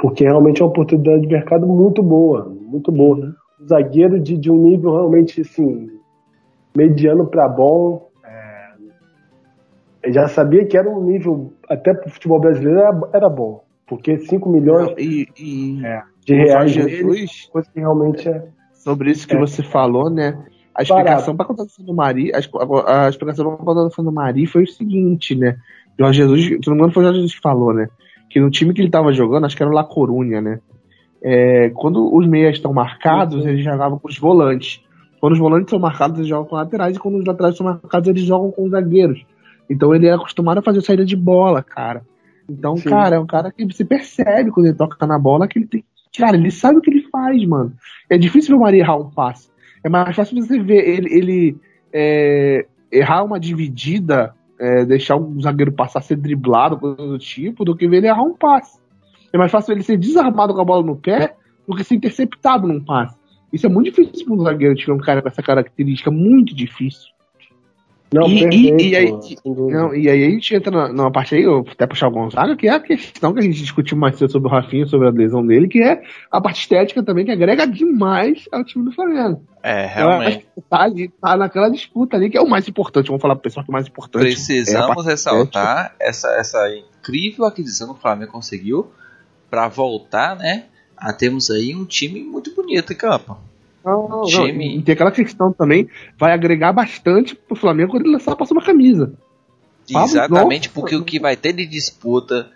porque realmente é uma oportunidade de mercado muito boa, muito boa. Um zagueiro de, de um nível realmente, assim, mediano para bom. É, eu já sabia que era um nível, até pro futebol brasileiro, era, era bom. Porque 5 milhões E, e é, de o reais nele, Jesus, coisa que realmente é. sobre isso que É. você falou, né? A explicação para a contratação do Mari, a, a, a explicação para a contratação do Mari foi o seguinte, né? Jorge Jesus, se não me engano, foi o Jorge Jesus que falou, né? Que no time que ele estava jogando, acho que era o La Corunha, né? É, quando os meias estão marcados, eles jogavam com os volantes. Quando os volantes são marcados, eles jogam com laterais, e quando os laterais são marcados, eles jogam com os zagueiros. Então ele é acostumado a fazer saída de bola, cara. Então, Sim. cara, é um cara que se percebe quando ele toca na bola que ele tem. Cara, ele sabe o que ele faz, mano. É difícil ver o Mari errar um passe. É mais fácil você ver ele, ele é, errar uma dividida, é, deixar um zagueiro passar, ser driblado, coisa do tipo, do que ver ele errar um passe. É mais fácil ele ser desarmado com a bola no pé do que ser interceptado num passe. Isso é muito difícil para um zagueiro tiver um cara com essa característica, muito difícil. Não, E- e- perfeito. e aí- sem dúvida. Não, e aí a gente entra na- numa parte aí, eu vou até puxar o Gonzaga, que é a questão que a gente discutiu mais cedo sobre o Rafinha, sobre a lesão dele, que é a parte estética também, que agrega demais ao time do Flamengo. É, realmente. tá ali, tá naquela disputa ali, que é o mais importante. Vamos falar pro pessoal que é o mais importante. é Precisamos parte ressaltar essa, essa incrível aquisição que o Flamengo conseguiu para voltar, né? A termos aí um time muito bonito em campo. Não, não, não. Time- E tem aquela questão também, vai agregar bastante pro Flamengo quando ele lançar a próxima camisa. Exatamente Nossa. porque o que vai ter de disputa.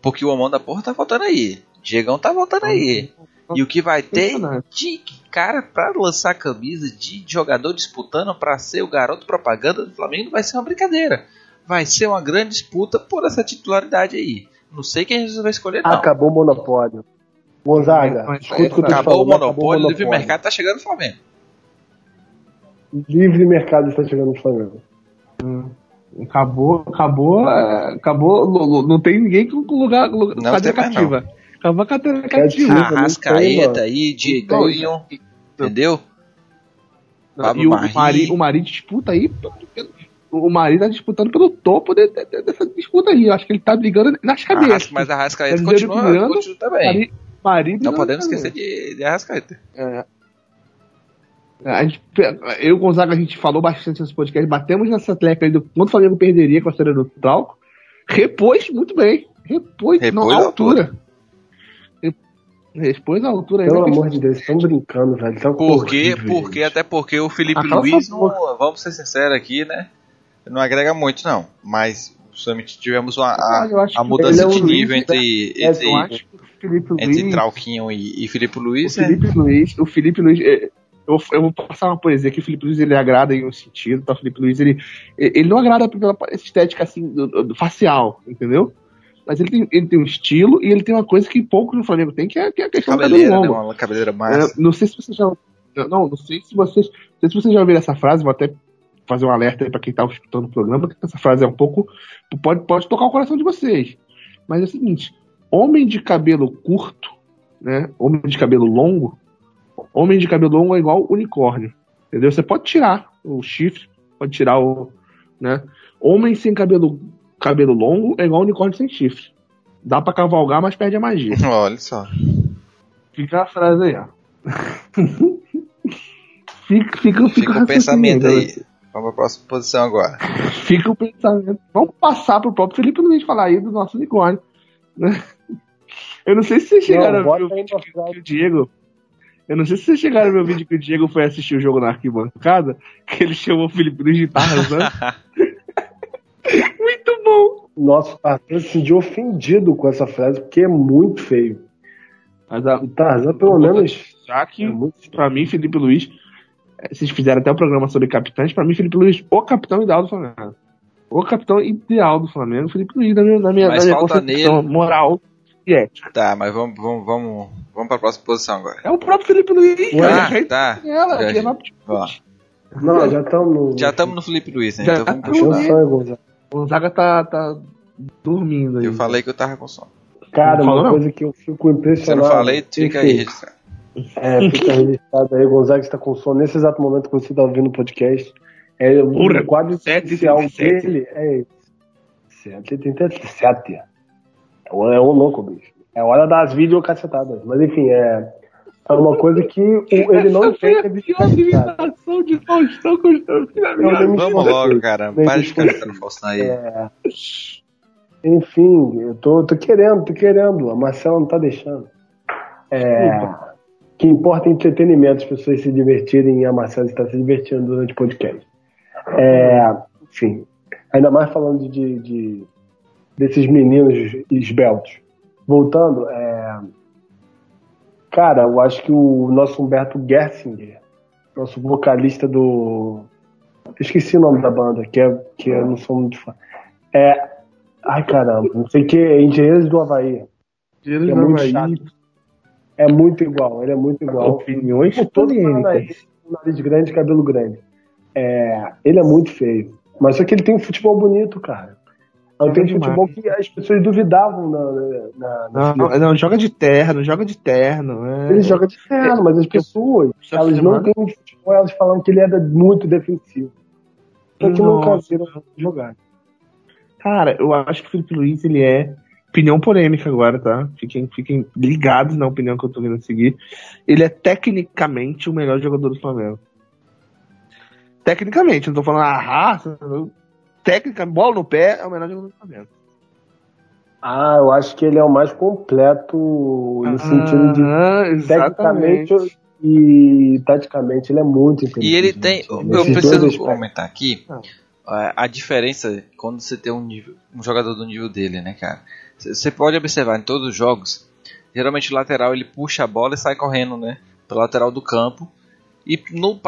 Porque o Amon da Porra tá voltando aí. Diegão tá voltando aí. E o que vai ter de cara pra lançar camisa de jogador disputando pra ser o garoto propaganda do Flamengo vai ser uma brincadeira. Vai ser uma grande disputa por essa titularidade aí. Não sei quem Jesus vai escolher, não. Acabou o monopólio. Gonzaga, escuta o que eu tô Acabou o falando, monopólio, o livre mercado tá chegando no Flamengo. Livre mercado está chegando no Flamengo. Acabou, acabou, é, acabou. Não, não- não tem ninguém com lugar, lugar Não cadeira cativa. Acabou a cadeira É cativa. não tem, Arrascaeta aí, Dieguinho, entendeu? Pablo e o Mari. Mari, o Mari disputa aí. O Mari tá disputando pelo topo de- de- de- dessa disputa aí. Eu acho que ele tá brigando nas cabeças. Arrasca, mas a Arrascaeta Mas continua, brigando, continua também. Mari, Não podemos esquecer de, de Arrascaeta. É. A gente, eu e o Gonzaga, a gente falou bastante nesse podcast, batemos nessa tecla aí do quanto o Flamengo perderia com a saída do Trauco. Repôs muito bem. Repôs, Repôs não, a a altura. Repôs a altura. Pelo que- amor de Deus, estão brincando, velho. Tão Por quê? horrível, Porque, gente. até porque o Felipe Ah, Luiz, não, vamos ser sinceros aqui, né? Não agrega muito, não. Mas somente tivemos uma, a, a mudança é um de nível né? entre, É, entre, O Felipe entre Luiz. Trauquinho e, e Felipe O Luiz. é- Felipe Luiz, o Felipe Luiz, é, eu, eu vou passar uma poesia que o Felipe Luiz ele agrada em um sentido, tá? O Felipe Luiz ele, ele não agrada pela estética assim do, do facial, entendeu? Mas ele tem, ele tem um estilo e ele tem uma coisa que poucos no Flamengo tem, que é, que é a questão do cabelo cabeleira, né? longo. Uma cabeleira É, massa. não sei se vocês já. Não, não sei se vocês. Não sei se vocês já ouviram essa frase, vou até fazer um alerta aí pra quem tá escutando o programa, que essa frase é um pouco. Pode, pode tocar o coração de vocês. Mas é o seguinte: homem de cabelo curto, né? Homem de cabelo longo, homem de cabelo longo é igual unicórnio. Entendeu? Você pode tirar o chifre, pode tirar o. Né? Homem sem cabelo, cabelo longo é igual unicórnio sem chifre. Dá pra cavalgar, mas perde a magia. Olha só. Fica a frase aí, ó. fica, fica, Fica o raciocínio pensamento né? aí. Vamos pra próxima posição agora. Fica o pensamento. Vamos passar pro próprio Felipe Luiz falar aí do nosso unicórnio. né? Eu não sei se vocês chegaram Não, a ver o vídeo que, o Diego. Eu não sei se vocês chegaram a ver o vídeo que o Diego foi assistir o jogo na arquibancada, que ele chamou o Felipe Luiz de Tarzan. Muito bom! Nossa, Tarzan se sentiu ofendido com essa frase, porque é muito feio. Mas a, O Tarzan, pelo menos, já que, é muito pra mim, Felipe Luiz, eh, vocês fizeram até o programa sobre capitães, pra mim, Felipe Luiz, o capitão ideal do Flamengo. O capitão ideal do Flamengo, Felipe Luiz, na minha, na minha, Mas na minha falta concepção moral Tá, mas vamos, vamos, vamos, vamos pra próxima posição agora. É o próprio Felipe Luiz, Ué, cara. Ah, tá. ela, é uma- Ó, Não, já estamos. já estamos no Felipe Luiz, né? Já Então vamos tá- puxar. Gonzaga. O Gonzaga tá, tá dormindo aí. Eu falei que eu tava com sono. Cara, uma não? coisa que eu fico Se eu impressionado. não falei, fica aí registrado. É, fica registrado aí. Gonzaga está com sono nesse exato momento que você está ouvindo o podcast. É, Porra, o quadro sete e especial trinta e sete. dele é esse. 7h37. É o é o louco, bicho. É hora das videocacetadas. Mas enfim, é, é uma coisa que o- ele não a entende. pior imitação de Faustão Constantino Vamos logo, cara. Para de ficar imitando Faustão aí. É, enfim, eu tô, tô querendo, tô querendo. A Marcela não tá deixando. É, o que importa é entretenimento, as pessoas se divertirem e a Marcela está se divertindo durante o podcast. É, enfim, ainda mais falando de, de- desses meninos esbeltos. Voltando, é, cara, eu acho que o nosso Humberto Gersinger, nosso vocalista do. Eu esqueci o nome da banda, que, é, que eu não sou muito fã. É. Ai caramba, não sei o que, é Engenheiros do Havaí. Dinheiro É muito vai chato. É muito igual, ele é muito igual. Opiniões todo mundo polêmicas. nariz, nariz grande, cabelo grande. É, ele é muito feio. Mas só que ele tem um futebol bonito, cara. É tem futebol que as pessoas duvidavam na, na, na Não, não, joga de terno, joga de terno. É. Ele joga de ferro, mas as pessoas, elas não têm futebol, elas falam que ele era muito defensivo. Só que nunca viram jogar. Cara, eu acho que o Felipe Luiz, ele é. Opinião polêmica agora, tá? Fiquem, fiquem ligados na opinião que eu tô vindo seguir. Ele é tecnicamente o melhor jogador do Flamengo. Tecnicamente, não tô falando a raça. Técnica, bola no pé, é o melhor jogador do Flamengo. Ah, eu acho que ele é o mais completo no sentido de Ah, tecnicamente exatamente. e taticamente ele é muito inteligente. E ele tem. Eu preciso comentar aqui. Ah. a, a diferença quando você tem um, nível, um jogador do nível dele, né, cara? Você pode observar em todos os jogos, geralmente o lateral ele puxa a bola e sai correndo, né? Pelo lateral do campo. E no,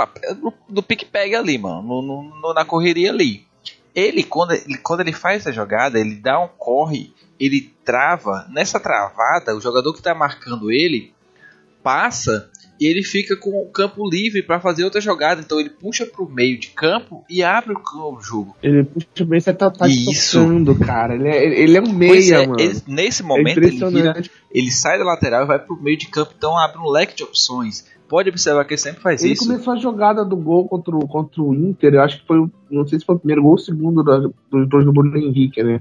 no, no pique-pegue ali, mano. No, no, na correria ali. Ele quando, ele, quando ele faz essa jogada, ele dá um corre, ele trava. Nessa travada, o jogador que está marcando ele passa e ele fica com o campo livre para fazer outra jogada. Então ele puxa para o meio de campo e abre o, jogo. Ele puxa bem, você tá, tá Isso. Tocando, cara. Ele é, ele é um meia, é, mano. Ele, nesse momento é ele, vira, ele sai da lateral e vai para o meio de campo. Então abre um leque de opções. Pode observar que ele sempre faz ele isso. Ele começou a jogada do gol contra o, contra o Inter. Eu acho que foi, não sei se foi o primeiro gol ou o segundo dos dois do Bruno Henrique, né?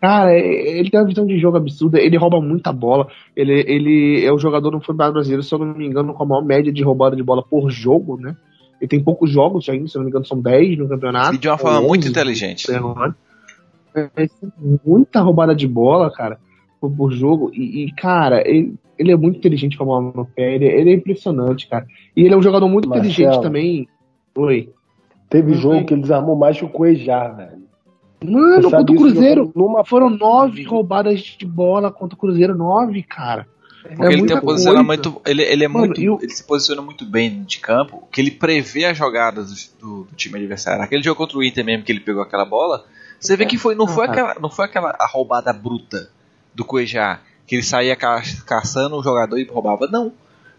Cara, é, ele tem uma visão de jogo absurda, ele rouba muita bola. Ele, ele é o jogador no futebol brasileiro, se eu não me engano, com a maior média de roubada de bola por jogo, né? Ele tem poucos jogos ainda, se eu não me engano, são 10 no campeonato. E de uma forma 11, muito inteligente. É, é, muita roubada de bola, cara, por, por jogo. E, e, cara, ele, ele é muito inteligente com a bola no pé, ele, ele, é impressionante, cara. E ele é um jogador muito Marcelo, inteligente também. Oi. Teve jogo que ele desarmou mais que o Cuejar, velho. Mano, contra o Cruzeiro numa... foram nove roubadas de bola contra o Cruzeiro, nove, cara. Porque é ele tem um posicionamento. Ele, ele é Mano, muito. Eu... Ele se posiciona muito bem de campo, que ele prevê as jogadas do, do, time adversário. Aquele jogo contra o Inter mesmo que ele pegou aquela bola. Você vê que foi, não, foi aquela, não foi aquela a roubada bruta do Cuejá, que ele saía ca caçando o jogador e roubava. Não.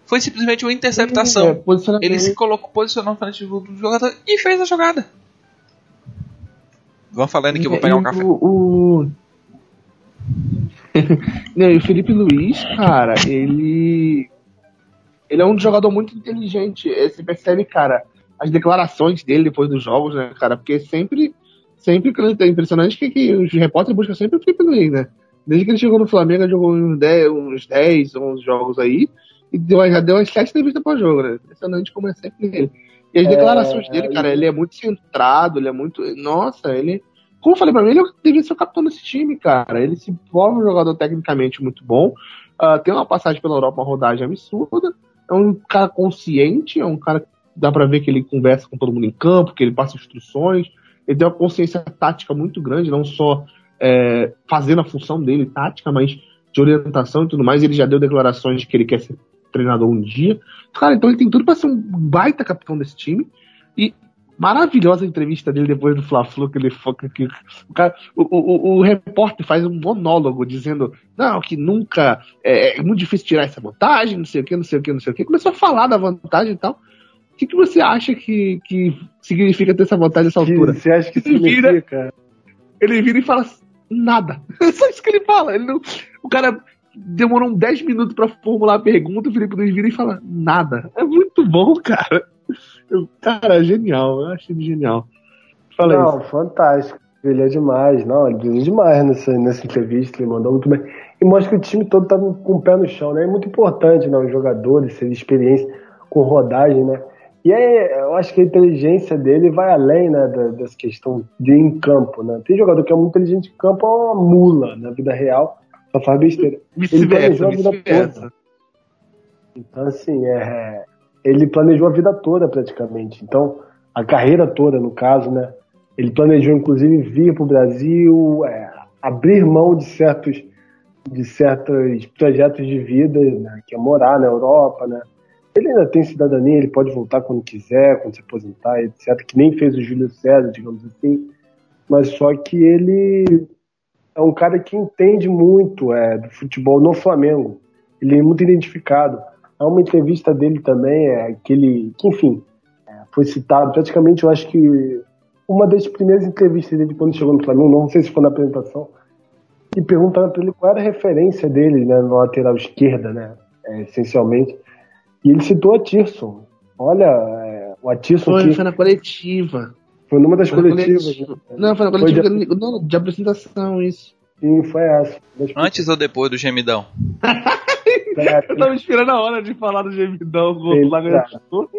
Foi simplesmente uma interceptação. É, ele se colocou, posicionou na frente do jogador e fez a jogada. Vão falando que eu vou pegar um café. O, o... Não, e o Felipe Luiz, cara, ele. Ele é um jogador muito inteligente. Você percebe, cara, as declarações dele depois dos jogos, né, cara? Porque sempre. Sempre é impressionante que, que os repórteres buscam sempre o Felipe Luiz, né? Desde que ele chegou no Flamengo, ele jogou uns 10, uns 10 11 jogos aí. E deu, já deu umas 7 entrevistas para jogo, né? Impressionante como é sempre ele. E as é, declarações é, dele, cara, ele é muito centrado, ele é muito. Nossa, ele. Como eu falei pra mim, ele devia ser o capitão desse time, cara. Ele se prova um jogador tecnicamente muito bom. Uh, tem uma passagem pela Europa, uma rodagem absurda. É um cara consciente, é um cara que dá pra ver que ele conversa com todo mundo em campo, que ele passa instruções. Ele tem uma consciência tática muito grande, não só é, fazendo a função dele, tática, mas de orientação e tudo mais. Ele já deu declarações de que ele quer ser treinador um dia. Cara, então ele tem tudo para ser um baita capitão desse time. E maravilhosa entrevista dele depois do Fla-Flu, que ele foca que o, cara, o, o, o, repórter faz um monólogo dizendo não, que nunca é, é, muito difícil tirar essa vantagem, não sei o que, não sei o que, não sei o que. Começou a falar da vantagem e tal. O que, que você acha que, que significa ter essa vantagem nessa altura? Você acha que ele significa? Vira, ele vira e fala nada. É só isso que ele fala. Ele não, o cara demorou 10 minutos para formular a pergunta, o Felipe Luiz vira e fala nada. É muito bom, cara. Eu, cara, genial. Eu achei genial. Fala Não, isso. fantástico. Ele é demais. Não, ele é demais nessa, nessa entrevista. Ele mandou muito bem. E mostra que o time todo tá com o pé no chão, né? É muito importante, né? Os jogadores, ter experiência com rodagem, né? E aí, eu acho que a inteligência dele vai além, né, dessa questão de em campo, né? Tem jogador que é muito inteligente em campo, é uma mula na vida real, só faz besteira. Ele planejou a vida toda. Então, assim, é, ele planejou a vida toda praticamente. Então, a carreira toda, no caso, né? Ele planejou, inclusive, vir para o Brasil, é, abrir mão de certos, de certos projetos de vida, né, que é morar na Europa, né? Ele ainda tem cidadania, ele pode voltar quando quiser, quando se aposentar, etc. Que nem fez o Júlio César, digamos assim. Mas só que ele é um cara que entende muito é, do futebol no Flamengo. Ele é muito identificado. Há uma entrevista dele também, é, que que, enfim, é, foi citado, praticamente eu acho que uma das primeiras entrevistas dele quando chegou no Flamengo, não sei se foi na apresentação, e perguntaram para ele qual era a referência dele né, no lateral esquerda, né, é, essencialmente. E ele citou a Tirson. Olha, é, o Atirson. Foi, que... foi na coletiva. Foi numa das foi coletivas. Coletiva. Né? Não, foi na coletiva foi de... Não, de apresentação, isso. Sim, foi essa. Antes ou depois do gemidão? eu tava esperando a hora de falar do gemidão com o Lagarto.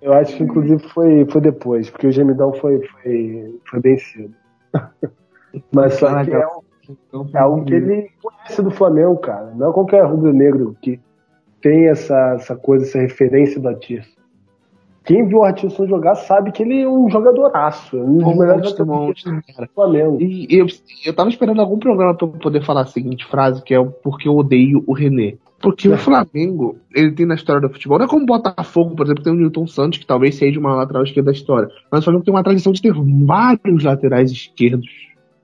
Eu acho que inclusive foi, foi depois, porque o gemidão foi, foi, foi bem cedo. Mas só que é, um, é algo que ele conhece do Flamengo, cara. Não é qualquer rubro-negro que tem essa, essa coisa, essa referência do Atirso. quem viu o Artilson jogar sabe que ele é um jogadoraço. É um dos melhores jogadores do Flamengo. E eu, eu tava esperando algum programa pra eu poder falar a seguinte frase, que é o porque eu odeio o René. Porque o Flamengo, ele tem na história do futebol, não é como o Botafogo, por exemplo, tem o Newton Santos, que talvez seja uma lateral esquerda da história. Mas o Flamengo tem uma tradição de ter vários laterais esquerdos.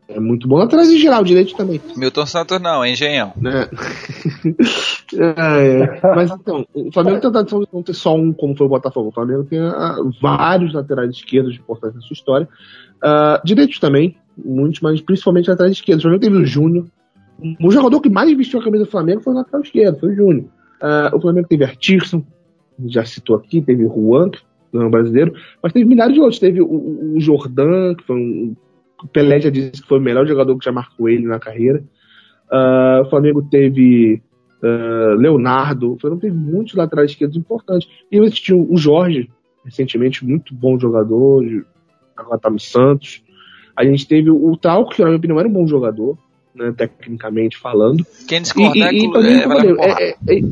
É muito bom. Laterais em geral, direito também. Milton Santos não, é engenhão. né? É, é. Mas então, o Flamengo tem a tradição de não ter só um, como foi o Botafogo. O Flamengo tem ah, vários laterais esquerdos importantes na sua história. Ah, direitos também, muitos, mas principalmente laterais esquerdos. O Flamengo teve o Júnior. O jogador que mais vestiu a camisa do Flamengo foi o lateral esquerdo, foi o Júnior. Ah, o Flamengo teve Artirson, já citou aqui, teve o Juan, que não é um brasileiro, mas teve milhares de outros. Teve o, o, o Jordan, que foi um. O Pelé já disse que foi o melhor jogador que já marcou ele na carreira. Ah, o Flamengo teve ah, Leonardo, o Flamengo teve muitos laterais esquerdos importantes. E eu tinha o Jorge, recentemente, muito bom jogador, agora tá no Santos. A gente teve o Trauco, que na minha opinião era um bom jogador, né, tecnicamente falando. Quem discordar E, e, e é, é, é, é-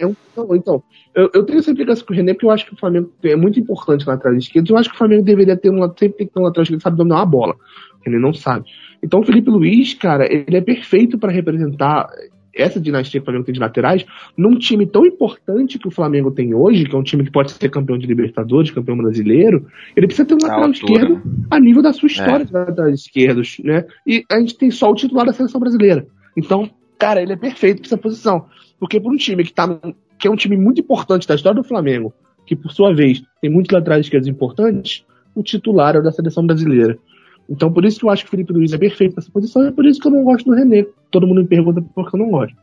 é um- não, então, eu, eu tenho essa implicação com o René porque eu acho que o Flamengo é muito importante na lateral esquerda. Eu acho que o Flamengo deveria ter um, sempre tem que ter um lateral esquerdo que sabe dominar uma bola. O René não sabe. Então o Felipe Luiz, cara, ele é perfeito para representar essa dinastia que o Flamengo tem de laterais num time tão importante que o Flamengo tem hoje, que é um time que pode ser campeão de Libertadores, campeão brasileiro. Ele precisa ter um Na lateral altura, esquerdo né? a nível da sua história de laterais esquerdos, né? E a gente tem só o titular da seleção brasileira. Então, cara, ele é perfeito para essa posição. Porque por um time que, tá que é um time muito importante da história do Flamengo, que por sua vez tem muitos laterais esquerdos importantes, o titular é o da seleção brasileira. Então, por isso que eu acho que o Felipe Luiz é perfeito nessa posição, e é por isso que eu não gosto do René. Todo mundo me pergunta por que eu não gosto.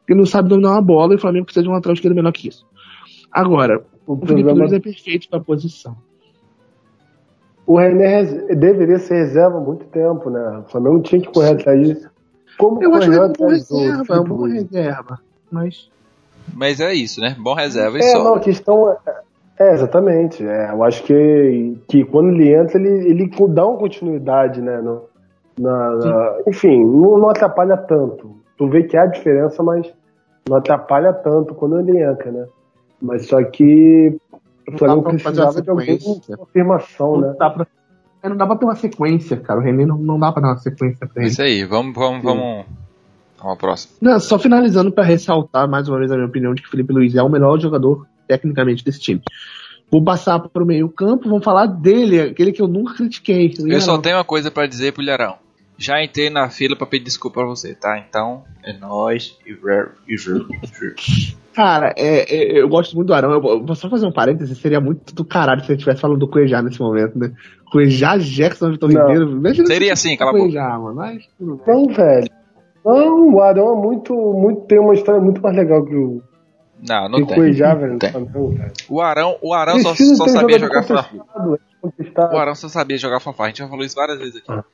Porque não sabe dominar uma bola e o Flamengo precisa de um lateral esquerdo menor que isso. Agora, O o Felipe problema Luiz é perfeito para a posição. O René deveria ser reserva há muito tempo, né? O Flamengo tinha que correr atrás disso. Como Eu acho ele um bom reserva, é um bom reserva. Mas Mas é isso, né? Bom reserva e É, só. não, a questão é, é exatamente. É, eu acho que, que quando ele entra, ele, ele dá uma continuidade, né? No, na, na- enfim, não, não atrapalha tanto. Tu vê que há diferença, mas não atrapalha tanto quando ele entra, né? Mas só que o Flamengo precisava de alguma sequência. confirmação, não né? dá pra, não dá pra ter uma sequência, cara. O René não, não dá pra dar uma sequência pra É ele. isso aí, vamos, vamos, vamos. Vamos ao próximo. Não, só finalizando pra ressaltar mais uma vez a minha opinião de que Felipe Luiz é o melhor jogador tecnicamente desse time. Vou passar pro meio campo, vamos falar dele, aquele que eu nunca critiquei. o Eu só tenho uma coisa pra dizer pro Ilharão. Já entrei na fila pra pedir desculpa pra você, tá? Então, é nóis. E. Cara, é, é, eu gosto muito do Arão. Eu, eu vou só fazer um parênteses, seria muito do caralho se ele estivesse falando do Cuejá nesse momento, né? Cuejá, Jackson, Vitor Não. Ribeiro. Imagina se Seria assim, cala a boca. Cuejá, mano. Mas. Não, velho. Não, o Arão é muito, muito. Tem uma história muito mais legal que o, Não, não o tem. Cuejá, velho. Tem. Flamengo. O Arão, o Arão só, só sabia jogar fanfarra. é. O Arão só sabia jogar fanfarra. A gente já falou isso várias vezes aqui. Ah.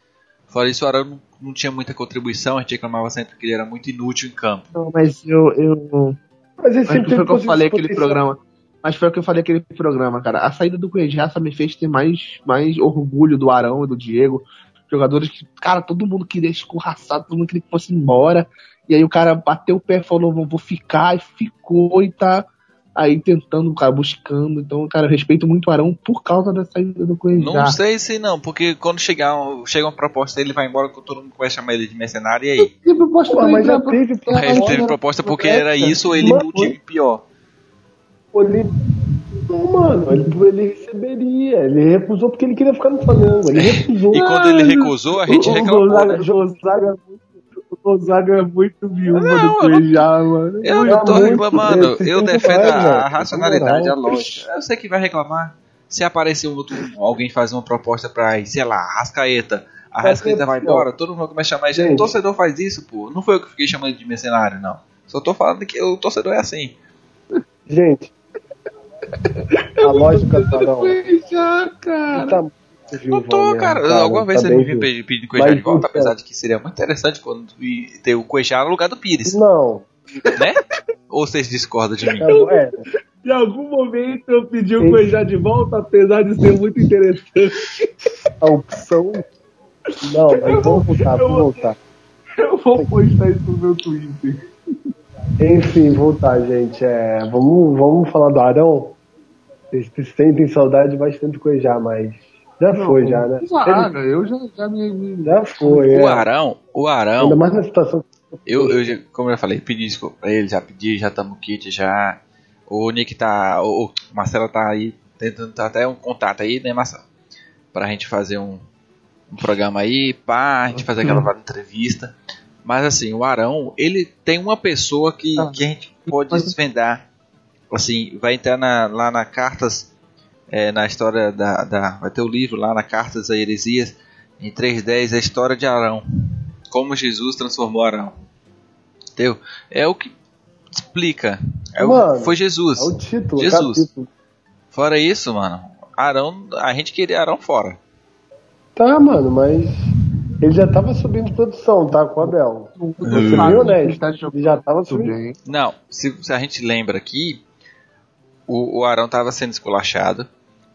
Fora isso, o Arão não, não tinha muita contribuição. A gente reclamava sempre que ele era muito inútil em campo. Não, mas eu, eu, Mas ele Mas sempre foi o que eu falei aquele programa. Mas foi o que eu falei aquele programa, cara. A saída do Cuejá só me fez ter mais, mais orgulho do Arão e do Diego. Jogadores que, cara, todo mundo queria escorraçar, todo mundo queria que fosse embora. E aí o cara bateu o pé e falou, não vou ficar, e ficou e tá aí tentando, cara, buscando. Então, cara, eu respeito muito o Arão por causa da saída do Cuejá. Não sei se não, porque quando chegar, um- chega uma proposta ele vai embora, todo mundo a chamar ele de mercenário e aí? E proposta Pô, mas ele já teve pra- Ele teve proposta. proposta porque era isso ou ele Mano, no time pior. Ele... Não, mano, ele, ele receberia. Ele recusou porque ele queria ficar no Flamengo. Ele recusou. E quando ele recusou, a gente o, reclamou. O né? o Gonzaga é muito- o Gonzaga é muito viúva Não, do eu não- Cuejá, mano. Eu não tô reclamando, eu defendo a, racionalidade, a moral. lógica. Eu sei que vai reclamar. Se aparecer outro, alguém faz uma proposta pra, sei lá, Rascaeta, a Vai Rascaeta ser vai embora, todo mundo começa a chamar. Gente. O torcedor faz isso, pô. Não foi eu que fiquei chamando de mercenário, não. Só tô falando que o torcedor é assim. Gente, a lógica do Arão Cuejá, cara. tá muito Não tô, mesmo, cara. Alguma vez tá me viu pedir pedir Cuejá de volta, apesar de que seria muito interessante quando ter o Cuejá no lugar do Pires, Não, né? Ou vocês discordam de mim? é, é, Em algum momento eu pedi o Cuejá de volta, apesar de ser muito interessante. a opção. Não, mas vamos voltar, vamos voltar. Eu vou postar isso no meu Twitter. Enfim, voltar, gente. É, vamos, vamos falar do Arão. Eles sentem saudade bastante coisa já, mas. Já foi, já, né? Zaga, eu já, já me. me- Já foi, O é. Arão, o Ainda Arão, mais na situação. eu, eu já- como eu já falei, pedi desculpa pra ele, já pedi, já tamo kit, já. O Nick tá. O, o Marcelo tá aí, tentando tá até um contato aí, né, Marcelo? Pra gente fazer um, um programa aí, pá, a gente fazer aquela vaga de entrevista. Mas assim, o Arão, ele tem uma pessoa que, Ah. que a gente pode desvendar. Assim, vai entrar na- lá na Cartas, é, na história da, da. Vai ter o livro lá na Cartas a Heresias, em 3.10, a história de Arão. Como Jesus transformou Arão. Entendeu? É o que explica. É o- Mano, foi Jesus. É o título, Jesus. o capítulo. Fora isso, mano, Arão, a gente queria Arão fora. Tá, mano, mas. Ele já tava subindo produção, tá? Com o Abel. Você viu, né? ele tá Ele já tava subindo. bem. Não, se, se a gente lembra aqui, o, o Arão estava sendo esculachado.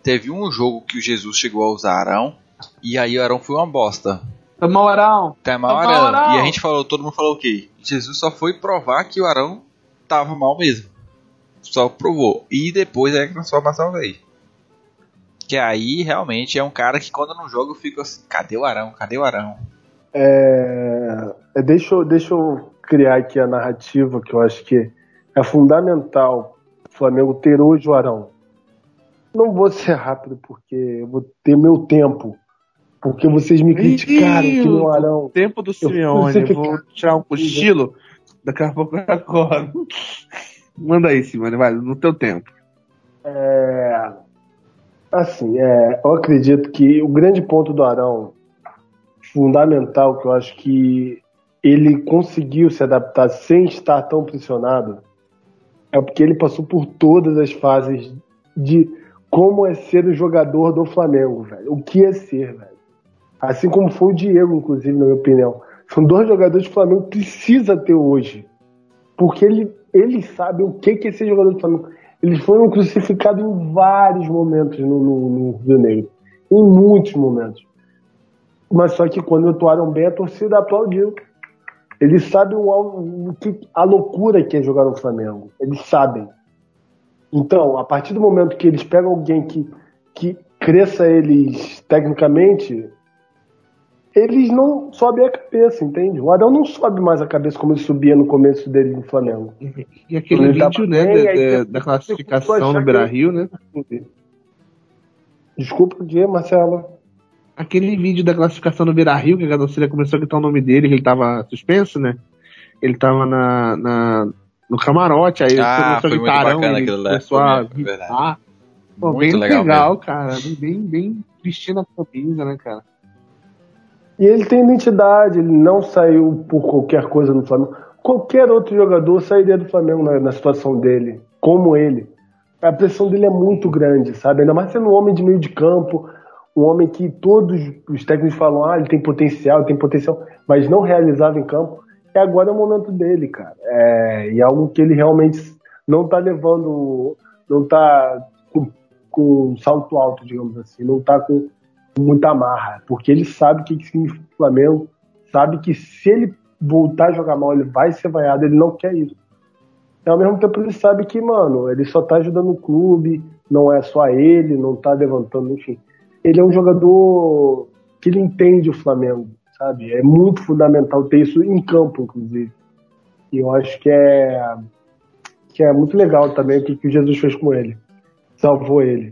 Teve um jogo que o Jesus chegou a usar Arão. E aí o Arão foi uma bosta. Tamo Arão. Tá mal Tá mal, Arão. Arão. E a gente falou, todo mundo falou o quê? Jesus só foi provar que o Arão tava mal mesmo. Só provou. E depois é a transformação veio. Que aí realmente é um cara que quando não jogo eu fico assim, cadê o Arão? Cadê o Arão? É, é, deixa, eu, deixa eu criar aqui a narrativa que eu acho que é fundamental o Flamengo ter hoje o Arão. Não vou ser rápido porque eu vou ter meu tempo. Porque vocês me criticaram que no Arão. Tempo do Eu- Simeone. você fica- Vou tirar um cochilo. Daqui a pouco eu acordo. Manda aí, Simone, vai, no teu tempo. É, assim, é, eu acredito que o grande ponto do Arão, fundamental, que eu acho que ele conseguiu se adaptar sem estar tão pressionado, é porque ele passou por todas as fases de como é ser o jogador do Flamengo, velho. O que é ser, velho. Assim como foi o Diego, inclusive, na minha opinião. São dois jogadores que o Flamengo precisa ter hoje. Porque ele, eles sabem o que é ser jogador do Flamengo. Eles foram crucificados em vários momentos no, no, no Rio de Janeiro. Em muitos momentos. Mas só que quando atuaram bem, a torcida aplaudiu. Eles sabem o, o que, a loucura que é jogar no Flamengo. Eles sabem. Então, a partir do momento que eles pegam alguém que, que cresça eles tecnicamente, eles não sobem a cabeça, entende? O Adão não sobe mais a cabeça como ele subia no começo dele no Flamengo. E aquele Ele vídeo, né, bem, da- aí da, classificação no que- Beira Rio, né? Desculpa o quê, Marcelo? Aquele vídeo da classificação no Beira Rio, que a torcida começou a gritar o nome dele, que ele tava suspenso, né? Ele tava na, na- no camarote, aí Ah, foi muito bacana aquilo lá, começou a gritar. Pô, bem legal legal, cara. Bem, bem vestindo a camisa, né, cara? E ele tem identidade, ele não saiu por qualquer coisa no Flamengo. Qualquer outro jogador sairia do Flamengo na, na situação dele, como ele. A pressão dele é muito grande, sabe? Ainda mais sendo um homem de meio de campo, um homem que todos os técnicos falam, ah, ele tem potencial, ele tem potencial, mas não realizava em campo. E agora é o momento dele, cara. É, e é algo que ele realmente não tá levando, não tá com, com salto alto, digamos assim, não tá com muita marra, porque ele sabe o que, que significa o Flamengo, sabe que se ele voltar a jogar mal, ele vai ser vaiado, ele não quer isso. E ao mesmo tempo ele sabe que, mano, ele só tá ajudando o clube, não é só ele, não tá levantando, enfim. Ele é um jogador que ele entende o Flamengo, sabe? É muito fundamental ter isso em campo, inclusive. E eu acho que é que é muito legal também o que, que o Jesus fez com ele. Salvou ele.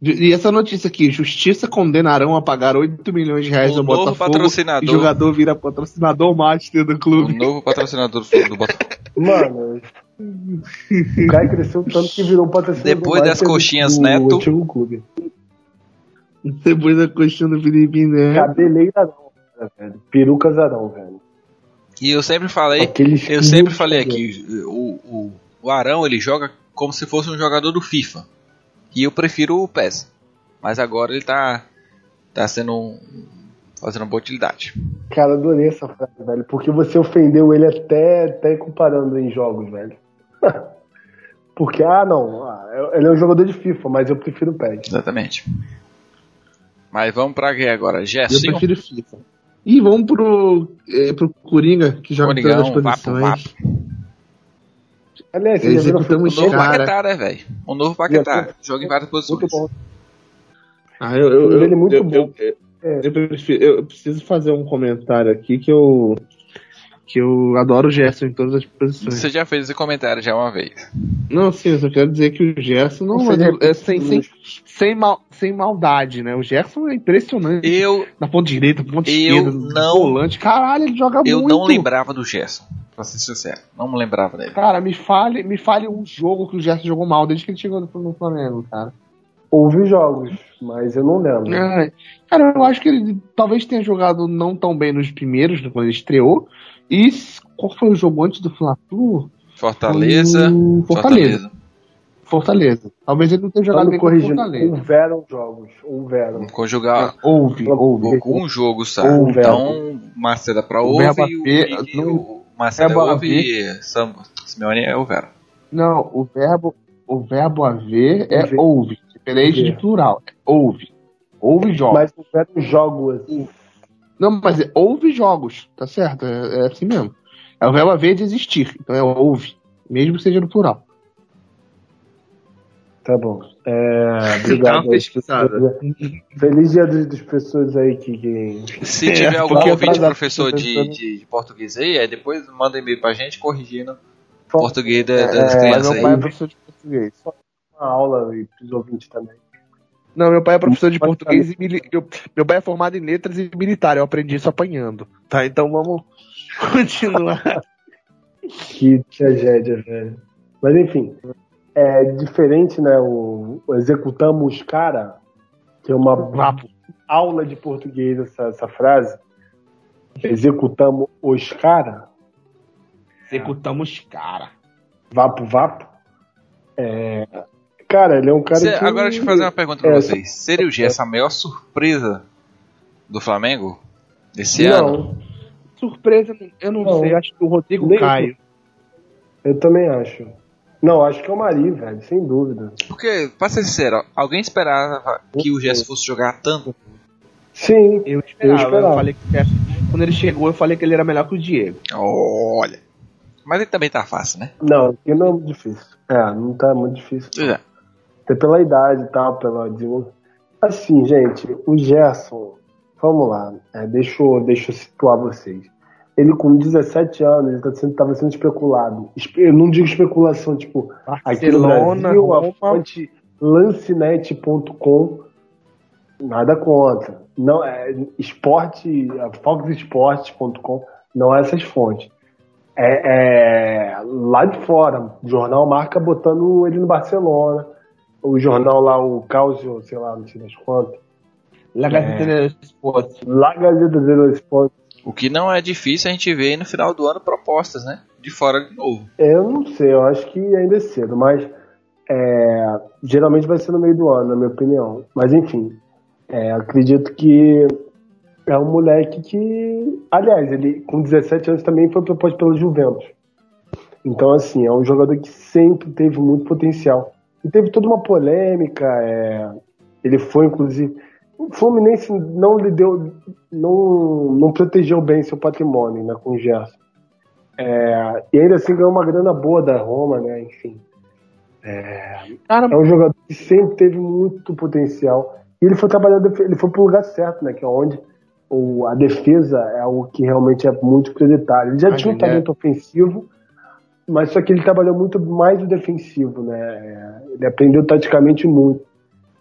E essa notícia aqui, Justiça condenarão a pagar 8 milhões de reais O ao novo Botafogo patrocinador. e jogador vira patrocinador master do O clube. novo patrocinador do, do Botafogo. Mano, o cara cresceu tanto que virou patrocinador. Depois das do- coxinhas do Neto. antigo clube. Depois da coxinha do Felipe Neto. Cabeleira não, né, velho. Perucas Arão, velho. E eu sempre falei, Aqueles eu sempre quilos falei aqui, o, o, o Arão ele joga como se fosse um jogador do FIFA. E eu prefiro o PES. Mas agora ele tá, tá sendo um, fazendo uma boa utilidade. Cara, adorei essa frase, velho. Porque você ofendeu ele até, até comparando em jogos, velho. porque, ah, não. ah, ele é um jogador de FIFA, mas eu prefiro o PES. Exatamente. Mas vamos pra quê agora? Eu Gerson? prefiro FIFA. E vamos pro, é, pro Coringa, que joga em todas as Coringão, vapo, posições. É Aliás, vocês já viram O novo Cara. Paquetá, né, velho? O novo Paquetá. Joga em várias posições. muito bom. Ah, eu, eu, Ele é muito eu, bom. eu- eu- É. eu prefiro- eu preciso fazer um comentário aqui que eu que eu adoro o Gerson em todas as posições. Você já fez esse comentário já uma vez. Não, sim, eu só quero dizer que o Gerson não Você é, é sem, sem, sem, mal, sem maldade, né? O Gerson é impressionante. Eu, Na ponta direita, na ponta Eu esquerda, não- volante. Caralho, ele joga eu muito. não lembrava do Gerson. Pra ser sincero. Não me lembrava dele. Cara, me fale, me fale um jogo que o Gerson jogou mal desde que ele chegou no, no Flamengo, cara. Houve jogos, mas eu não lembro. É, cara, eu acho que ele talvez tenha jogado não tão bem nos primeiros, quando ele estreou. E qual foi o jogo antes do Fla-Flu? Fortaleza. Hum, Fortaleza. Fortaleza. Talvez ele não tenha jogado me bem corrigindo, Fortaleza. houveram jogos, houveram. Conjugar Houve, houve. um jogo só. Um Então, Marcela pra O ouve verbo e o, haver- e não- o Marcelo é verbo ouve e Sam, Simeone é o Vera. Não, o verbo, o verbo haver é Haver. ouve. Diferente de plural. É ouve. Ouve jogos. Mas houveram jogos. Não, mas é ouve jogos, tá certo? É, é assim mesmo. É o verbo haver de existir. Então é ouve. Mesmo que seja no plural. Tá bom. É, obrigado. pesquisada. Feliz dia das, das pessoas aí que. que... Se É, tiver algum porque ouvinte professor de, pensando- de, de português aí, aí depois manda e-mail pra gente corrigindo o português da- É, das Mas crianças meu pai é professor de português. Uma aula e pros ouvintes também. Não, meu pai é professor de português e mili... eu- meu pai é formado em letras e militar. Eu aprendi isso apanhando. Tá, então vamos continuar. Que tragédia, velho. Mas enfim, é diferente, né? O, o executamos cara, que é uma Vapo. aula de português essa, essa frase. Executamos os cara, Executamos cara. vapo vapo. É, cara, ele é um cara Cê- que. agora deixa eu fazer uma pergunta pra É, vocês. Seria o Gerson a maior surpresa do Flamengo desse ano? Não, Surpresa, eu não, Não. sei. Acho que o Rodrigo Nem- Caio. eu também acho. Não, acho que é o Mari, velho, sem dúvida. Porque, pra ser sincero, alguém esperava que o Gerson fosse jogar tanto? Sim, Eu esperava. Eu, esperava. falei que quando ele chegou, eu falei que ele era melhor que o Diego. Olha. Mas ele também tá fácil, né? não, aqui não é muito difícil. É, não tá muito difícil. É. Até pela idade e tal, pela. Assim, gente, o Gerson, vamos lá, é, deixa, eu, deixa eu situar vocês. Ele com 17 anos, ele tá sendo, tava sendo especulado. Espe- Eu não digo especulação, tipo, aqui no Barcelona, Brasil, a Roma. fonte lancenet.com, nada contra. Não, é, esporte, a não é essas fontes. É, é lá de fora, o jornal marca botando ele no Barcelona, o jornal lá, o Causio, sei lá, não sei das quantas, La Gazeta dello Sport. lá Gazeta dello Sport, O que não é difícil a gente ver aí no final do ano propostas, né? De fora de novo. eu não sei, eu acho que ainda é cedo, mas é, geralmente vai ser no meio do ano, na minha opinião. Mas enfim, é, acredito que é um moleque que, aliás, ele com 17 anos também foi proposto pelo Juventus. Então, assim, é um jogador que sempre teve muito potencial. E teve toda uma polêmica, é, ele foi, inclusive. O Fluminense não lhe deu. não, não protegeu bem seu patrimônio né, com o Gerson. É, e ainda assim ganhou uma grana boa da Roma, né? Enfim. Cara, É um jogador que sempre teve muito potencial. E ele foi trabalhar, ele foi pro lugar certo, né? Que é onde o, a defesa é algo que realmente é muito prioritário. Ele já tinha um é- talento ofensivo, mas só que ele trabalhou muito mais o defensivo, né? Ele aprendeu taticamente muito.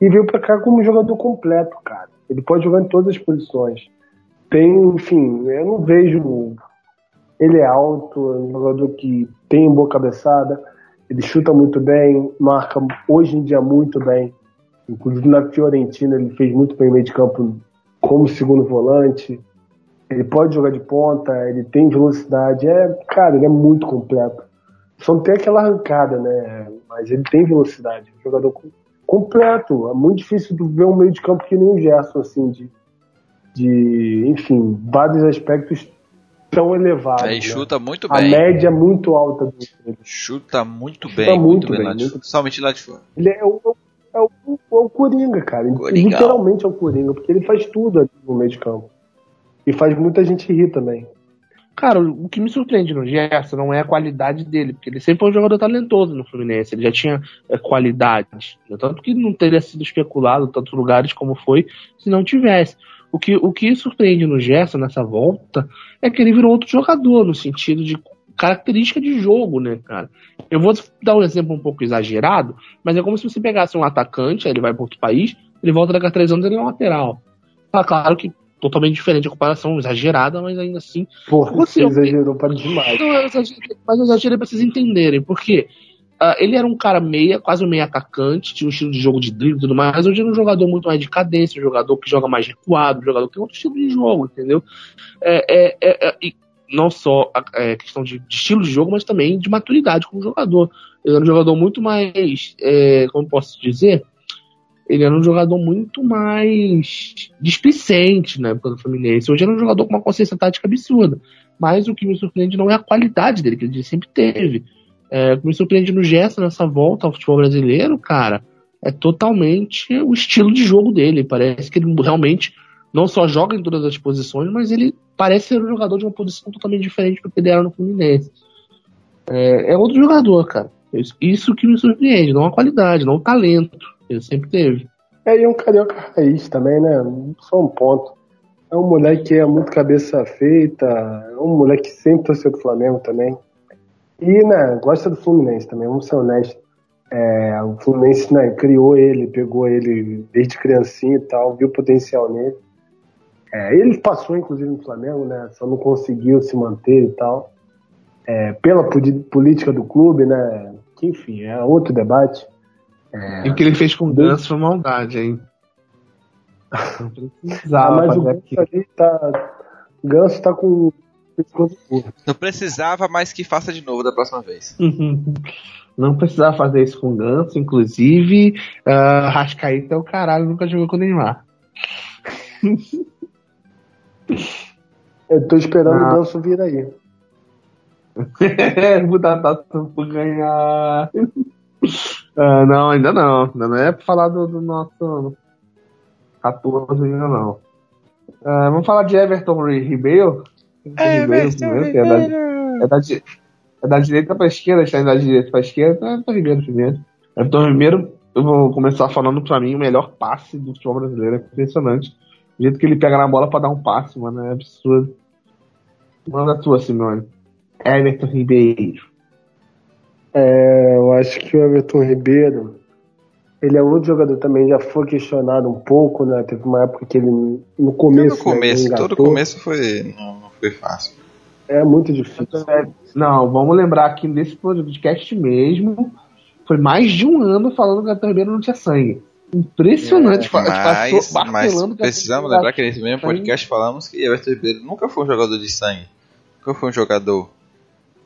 E veio pra cá como um jogador completo, cara. Ele pode jogar em todas as posições. Tem, enfim, eu não vejo. Ele é alto, é um jogador que tem boa cabeçada, ele chuta muito bem, marca hoje em dia muito bem. Inclusive na Fiorentina ele fez muito bem meio de campo como segundo volante. Ele pode jogar de ponta, ele tem velocidade. É, cara, ele é muito completo. Só não tem aquela arrancada, né? Mas ele tem velocidade. Um jogador com- completo. É muito difícil ver um meio de campo que nem o Gerson, assim, de, de enfim, vários aspectos tão elevados. Aí né? chuta muito A bem. média é muito alta dele. Chuta muito Chuta bem, muito, muito bem, bem, lá de muito fora. Somente lá de fora. Ele é o, é o, é o Coringa, cara. Literalmente é o Coringa, porque ele faz tudo ali no meio de campo. E faz muita gente rir também. Cara, o que me surpreende no Gerson não é a qualidade dele, porque ele sempre foi um jogador talentoso no Fluminense, ele já tinha é, qualidade. Né? Tanto que não teria sido especulado em tantos lugares como foi se não tivesse. O que, o que surpreende no Gerson nessa volta é que ele virou outro jogador, no sentido de característica de jogo, né, cara? Eu vou dar um exemplo um pouco exagerado, mas é como se você pegasse um atacante, aí ele vai para outro país, ele volta daqui a três anos ele é um lateral. Ah, claro que totalmente diferente a comparação, exagerada, mas ainda assim. Porra, você exagerou para demais. Não, eu exagerei, mas eu exagerei pra vocês entenderem, porque uh, ele era um cara meia, quase um meia atacante, tinha um estilo de jogo de drible e tudo mais, hoje ele é um jogador muito mais de cadência, um jogador que joga mais recuado, um jogador que tem outro estilo de jogo, entendeu? É, é, é, é não só a é, questão de, de, estilo de jogo, mas também de maturidade como jogador. Ele era um jogador muito mais, é, como posso dizer, ele era um jogador muito mais displicente na época do Fluminense. Hoje ele é um jogador com uma consciência tática absurda. Mas o que me surpreende não é a qualidade dele, que ele sempre teve. É, o que me surpreende no gesto nessa volta ao futebol brasileiro, cara, é totalmente o estilo de jogo dele. Parece que ele realmente não só joga em todas as posições, mas ele parece ser um jogador de uma posição totalmente diferente do que ele era no Fluminense. É, é outro jogador, cara. Isso que me surpreende, não a qualidade, não o talento. Ele sempre teve. É, e um carioca raiz também, né? Só um ponto. É um moleque que é muito cabeça feita, é um moleque que sempre torceu do Flamengo também. E, né, gosta do Fluminense também, vamos ser honestos. É, o Fluminense né, criou ele, pegou ele desde criancinha e tal, viu o potencial nele. É, ele passou, inclusive, no Flamengo, né? Só não conseguiu se manter e tal. É, pela política do clube, né? Que, enfim, é outro debate. É... E o que ele fez com o Ganso foi maldade, hein? Não precisava. Ah, mas o Ganso ali tá. O Ganso tá com. Não precisava, mas que faça de novo da próxima vez. Não precisava fazer isso com o Ganso, inclusive. Uh, Rascaíta é o caralho, nunca jogou com o Neymar. Eu tô esperando ah. o Ganso vir aí. Mudar taça por ganhar. Uh, não, ainda não. Ainda não é pra falar do, do nosso 14 ainda não. Uh, vamos falar de Everton Ribeiro. Everton Ribeiro. É, da, é, da, é da direita pra esquerda, está indo da direita pra esquerda, é Everton Ribeiro primeiro. Everton Ribeiro, eu vou começar falando pra mim o melhor passe do futebol brasileiro, é impressionante. O jeito que ele pega na bola pra dar um passe, mano, é absurdo. Manda a tua, Simone. Everton Ribeiro. É, eu acho que o Everton Ribeiro, ele é outro jogador também, já foi questionado um pouco, né? Teve uma época que ele, no começo. No começo, né, todo começo foi. Não, não foi fácil. É muito difícil. Não, vamos lembrar que nesse podcast mesmo, foi mais de um ano falando que o Everton Ribeiro não tinha sangue. Impressionante. É, mas, mas precisamos lembrar que nesse mesmo podcast falamos que Everton Ribeiro nunca foi um jogador de sangue. Nunca foi um jogador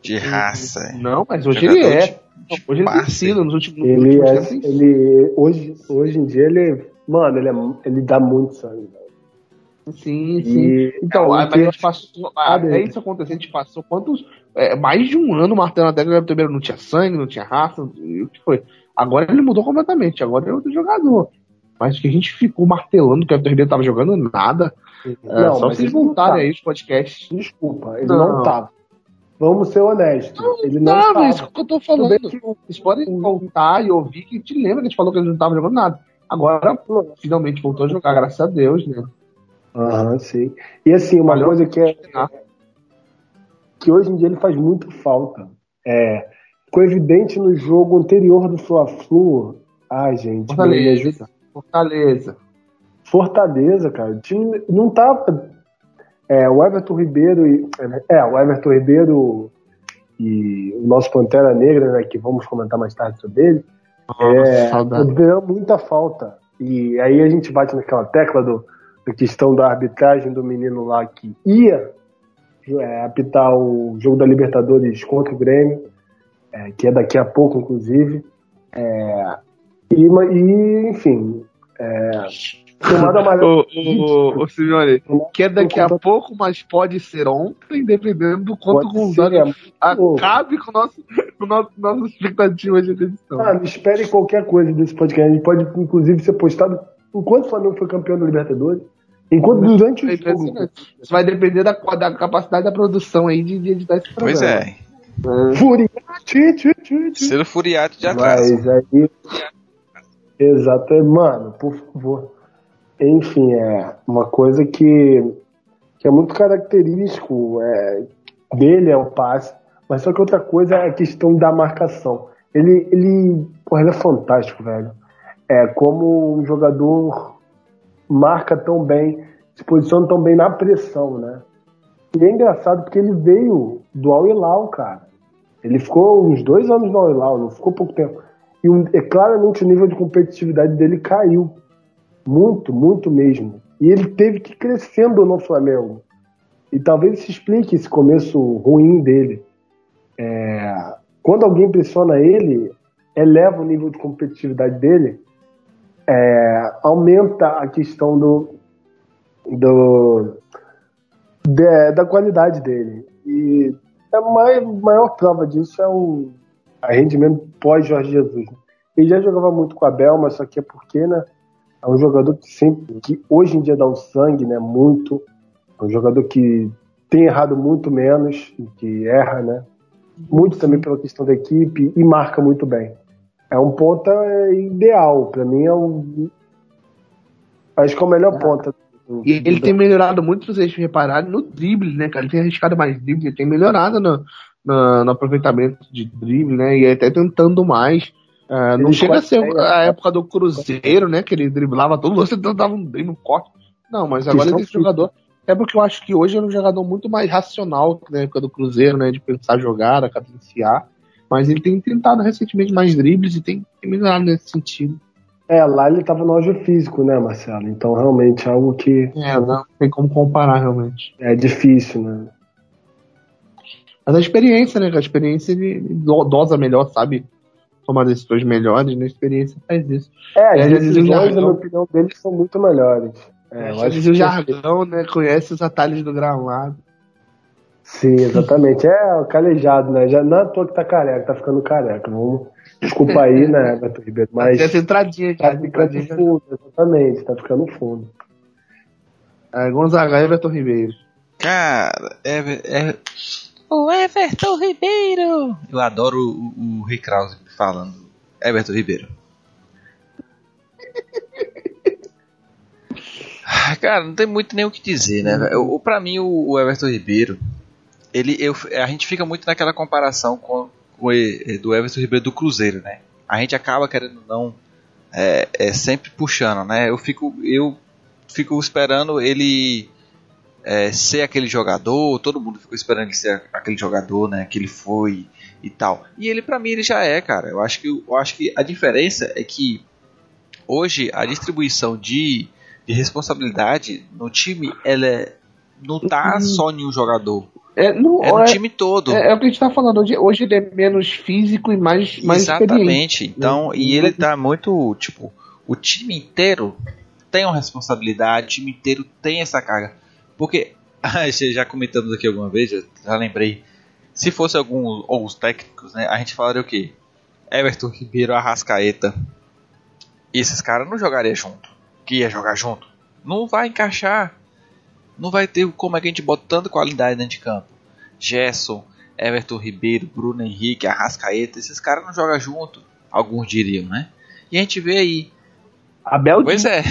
de raça. Não, mas hoje ele é. De, de hoje ele tem sido nos últimos ele é, ele hoje, hoje em dia ele, mano, ele, é, ele dá muito sangue. Sim, sim. E então, é, a gente passou. Até isso acontecer, a gente passou quantos. É, mais de um ano martelando até que o primeiro não tinha sangue, não tinha raça. E o que foi? Agora ele mudou completamente, agora é outro jogador. Mas que a gente ficou martelando que o Everton Ribeiro tava jogando nada. Não, é, só vocês voltarem aí os podcasts. Desculpa, ele não, não tava. Vamos ser honestos. Não, ele não, não mas isso que eu tô falando. Que... Vocês podem voltar e ouvir que te lembra que a gente falou que ele não estava jogando nada. Agora, finalmente voltou a jogar, graças a Deus, né? Aham, sim. E assim, uma Valeu. coisa que é. Que hoje em dia ele faz muito falta. É. Ficou evidente no jogo anterior do Fla-Flu. Ai, gente. Fortaleza. Fortaleza. Fortaleza, cara. O time não tava é, o Everton Ribeiro e. É, o Everton Ribeiro e o nosso Pantera Negra, né, que vamos comentar mais tarde sobre ele, Nossa, é, muita falta. E aí a gente bate naquela tecla do, da questão da arbitragem do menino lá que ia é, apitar o jogo da Libertadores contra o Grêmio, é, que é daqui a pouco, inclusive. É, e, e, enfim, é, Ô, ô, ô, Signore, que é daqui a pouco, mas pode ser ontem, dependendo do quanto o Gonzaga é acabe com, nosso, com nosso, nossa expectativa de edição. Ah, espere qualquer coisa desse podcast. A gente pode, inclusive, ser postado enquanto o Flamengo foi campeão da Libertadores. Enquanto durante o É jogo. impressionante. Isso vai depender da, da capacidade da produção aí de, de editar esse programa. Pois é. Selo Furiato de atraso. Mas aí. Exato, mano, por favor. Enfim, é uma coisa que, que é muito característico é, dele é o passe, mas só que outra coisa é a questão da marcação. Ele, ele, porra, ele é fantástico, velho. É como um jogador marca tão bem, se posiciona tão bem na pressão, né? E é engraçado porque ele veio do Al Hilal, cara. Ele ficou uns dois anos no Al Hilal, não ficou pouco tempo. E um, é, claramente o nível de competitividade dele caiu. Muito, muito mesmo. E ele teve que ir crescendo no Flamengo. E talvez isso explique esse começo ruim dele. É, quando alguém pressiona ele, eleva o nível de competitividade dele, é, aumenta a questão do, do de- da qualidade dele. E a mai- maior prova disso é o rendimento pós Jorge Jesus. né? Ele já jogava muito com a Bel, mas só que é porque, né? É um jogador que sempre, que hoje em dia dá o sangue, né? Muito. É um jogador que tem errado muito menos, que erra, né? Muito também pela questão da equipe e marca muito bem. É um ponta é, ideal. Pra mim é um. Acho que é o melhor ponta. do- E ele do- tem melhorado muito, se vocês repararem, no drible, né, cara? Ele tem arriscado mais drible, ele tem melhorado no, no, no aproveitamento de drible, né? E até tentando mais. Ah, não Ele chega a ser a época do Cruzeiro, né? Que ele driblava todo, você dava um drible, um corte. Não, mas agora Questão esse jogador. É porque eu acho que hoje ele é um jogador muito mais racional que na época do Cruzeiro, né? De pensar jogada, cadenciar. Mas ele tem tentado recentemente mais dribles e tem, tem melhorado nesse sentido. É, lá ele tava no auge físico, né, Marcelo? Então realmente é algo que É, não tem como comparar realmente. é difícil, né? Mas a experiência, né? A experiência ele do- dosa melhor, sabe? Tomar decisões melhores, né? A experiência faz isso. É, É, as já dizia o decisões, na jargão. minha opinião, deles são muito melhores. É, Já acho dizia o jargão, né? Conhece os atalhos do gramado. Sim, exatamente. É o calejado, né? Já não é à toa que tá careca, tá ficando careca. Vamos... Desculpa aí, né, Beto Ribeiro? Mas essa entradinha tá já, ficando entradinha fundo, exatamente, tá ficando fundo. É, Gonzaga e Everton Ribeiro. Cara, Ever, Ever- o Everton Ribeiro. Eu adoro o, o Rick Krause falando. Everton Ribeiro. Ah, Cara, não tem muito nem o que dizer, né? O, pra mim, o, Everton Ribeiro, ele, eu, a gente fica muito naquela comparação com, com do Everton Ribeiro do Cruzeiro, né? A gente acaba querendo não é, é sempre puxando, né? Eu fico, eu fico esperando ele é, ser aquele jogador, todo mundo ficou esperando ele ser aquele jogador, né, que ele foi e tal. E ele pra mim ele já é, cara. Eu acho que eu acho que a diferença é que hoje a distribuição de, de responsabilidade no time ela é, não tá só em um jogador, É, não, é no é, time todo. é, é o que a gente tá falando. Hoje, hoje ele é menos físico e mais, mais experiente. Exatamente. Então, e ele tá muito, tipo, o time inteiro tem uma responsabilidade, o time inteiro tem essa carga. Porque, já comentamos aqui alguma vez, já, já lembrei, se fosse algum, alguns técnicos, né, a gente falaria o quê? Everton Ribeiro, Arrascaeta, e esses caras não jogariam junto. Que ia jogar junto? Não vai encaixar. Não vai ter como é que a gente bota tanta qualidade dentro de campo. Gerson, Everton Ribeiro, Bruno Henrique, Arrascaeta, esses caras não jogam junto. Alguns diriam, né? E a gente vê aí. Abel, Pois é,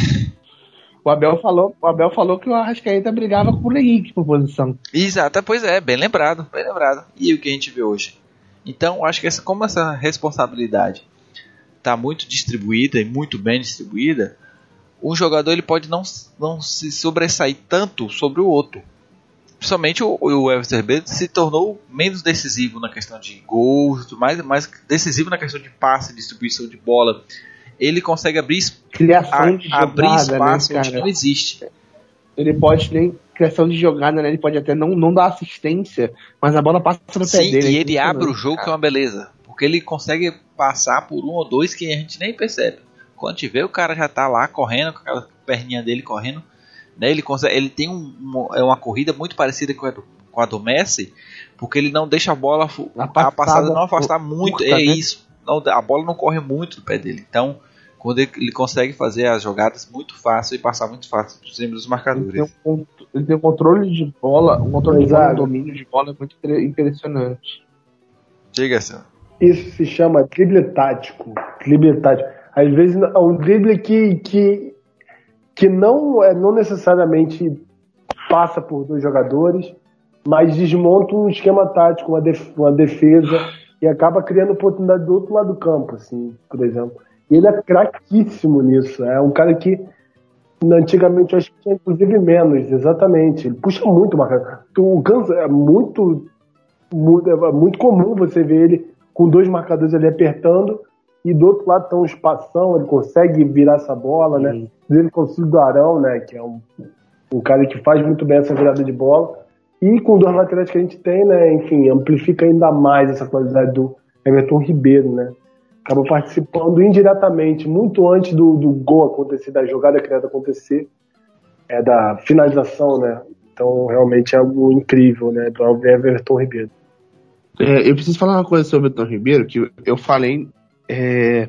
o, Abel falou, o Abel falou que o Arrascaeta brigava com o Henrique por posição. exato, pois é, bem lembrado, bem lembrado. E o que a gente vê hoje? Então, acho que essa, como essa responsabilidade está muito distribuída e muito bem distribuída, um jogador ele pode não, não se sobressair tanto sobre o outro. Principalmente o, o Everton Ribeiro se tornou menos decisivo na questão de gols, mais, mais decisivo na questão de passe, distribuição de bola. Ele consegue abrir, Criação a- de jogada, abrir espaço né, onde cara? não existe. Ele pode nem criação de jogada, né? Ele pode até não, não dar assistência, mas a bola passa no pé Sim, dele. e é ele abre o jogo que é uma beleza. Porque ele consegue passar por um ou dois que a gente nem percebe. Quando te vê, o cara já tá lá correndo, com aquela perninha dele correndo. Né? Ele, consegue, ele tem um, um- é uma corrida muito parecida com a, do, com a do Messi, porque ele não deixa a bola, A a passada, passada não afastar muito. curta, é né? isso. Não, a bola não corre muito do pé dele. Então, quando ele, ele consegue fazer as jogadas muito fácil e passar muito fácil por cima dos Ele tem, marcadores. um, ele tem um controle de bola, um controle de bola, um domínio de bola muito inter- impressionante. Diga, senhor. Isso se chama drible tático. Drible tático. Às vezes é um drible que, que, que não, é, não necessariamente passa por dois jogadores, mas desmonta um esquema tático, uma, def- uma defesa, e acaba criando oportunidade do outro lado do campo, assim, por exemplo. Ele é craquíssimo nisso. É um cara que antigamente eu acho que tinha inclusive menos, exatamente. Ele puxa muito o marcador. O Kansas é muito, muito, é muito comum você ver ele com dois marcadores ali apertando e do outro lado tem um espação, ele consegue virar essa bola, né? Ele Cílio do Arão, né? Que é um, um cara que faz muito bem essa virada de bola. E com dois laterais que a gente tem, né? Enfim, amplifica ainda mais essa qualidade do Everton Ribeiro, né? Acabou participando indiretamente, muito antes do, do gol acontecer, da jogada criada acontecer, é da finalização, né? Então, realmente é algo incrível, né? Do Everton Ribeiro. É, eu preciso falar uma coisa sobre o Tom Ribeiro, que eu, falei. é,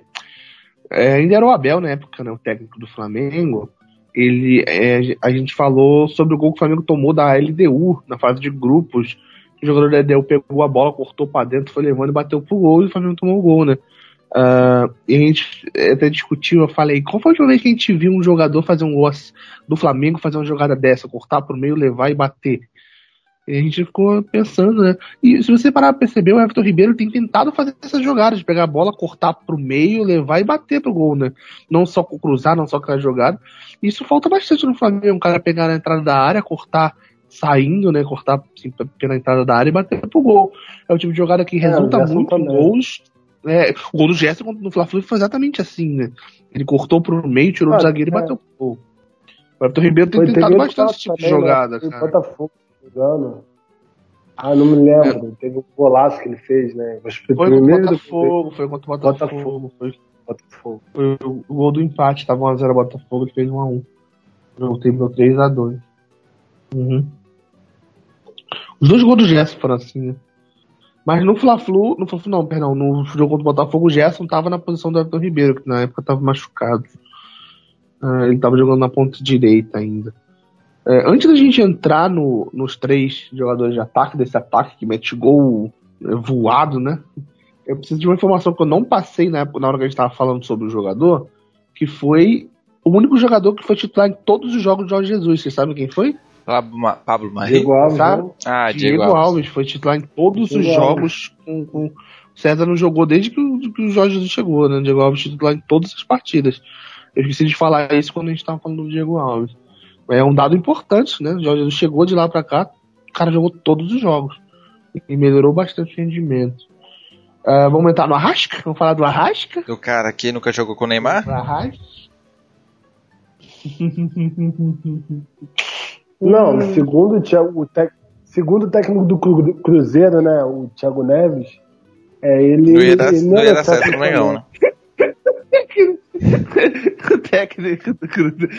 é, ainda era o Abel na época, né, o técnico do Flamengo. Ele, é, a gente falou sobre o gol que o Flamengo tomou da LDU na fase de grupos. O jogador da LDU pegou a bola, cortou pra dentro, foi levando e bateu pro gol e o Flamengo tomou o gol, né? Ah, e a gente até discutiu, eu falei, qual foi a última vez que a gente viu um jogador fazer um gol do Flamengo fazer uma jogada dessa, cortar pro meio, levar e bater? E a gente ficou pensando, né? E se você parar pra perceber, o Everton Ribeiro tem tentado fazer essas jogadas, de pegar a bola, cortar pro meio, levar e bater pro gol, né? Não só cruzar, não só aquela jogada. Isso falta bastante no Flamengo, um cara pegar na entrada da área, cortar saindo, né? Cortar assim, pela entrada da área e bater pro gol. É o tipo de jogada que É, resulta muito em gols. É, o gol do Gerson no Fla-Flu foi exatamente assim, né? Ele cortou pro meio, tirou Ah, do zagueiro e é. bateu pro gol. O Everton Ribeiro tem tentado bastante esse tipo de também, né? jogada, Foi cara. Botafogo, engano. Ah, não me lembro. Teve um golaço que ele fez, né? Que Foi contra o Botafogo, foi contra o Botafogo. Botafogo. Foi, Botafogo. foi o, o gol do empate, tava 1x0 Botafogo, ele fez 1x1. O terminou 3x2. Uhum. Os dois gols do Gerson foram assim, né? Mas no Fla-Flu, no Fla-Flu não, perdão, no jogo contra o Botafogo, o Gerson tava na posição do Everton Ribeiro, que na época tava machucado. Ah, ele tava jogando na ponta direita ainda. É, antes da gente entrar no- nos três jogadores de ataque, desse ataque que mete gol é, voado, né? Eu preciso de uma informação que eu não passei na, época, na hora que a gente tava falando sobre o jogador, que foi o único jogador que foi titular em todos os jogos de Jorge Jesus. Vocês sabem quem foi? Pablo, Ma- Pablo Maria. Diego Alves, Sabe? né? Ah, Diego, Alves. foi titular em todos Diego os Alves. jogos. Com, com- O César não jogou desde que o, que o Jorge Jesus chegou, né? Diego Alves titular em todas as partidas. Eu esqueci de falar isso quando a gente tava falando do Diego Alves. É um dado importante, né? O Jorge Jesus chegou de lá pra cá, o cara jogou todos os jogos. E melhorou bastante o rendimento. Ah, vamos entrar no Arrasca? Vamos falar do Arrasca? O cara que nunca jogou com o Neymar? Arrasca? Não, segundo o, Thiago, o tec- segundo o técnico do Cru- do Cruzeiro, né? O Thiago Neves, é, ele. Não ia dar, ele não ia era dar certo no Mengão, né? o técnico do Cruzeiro.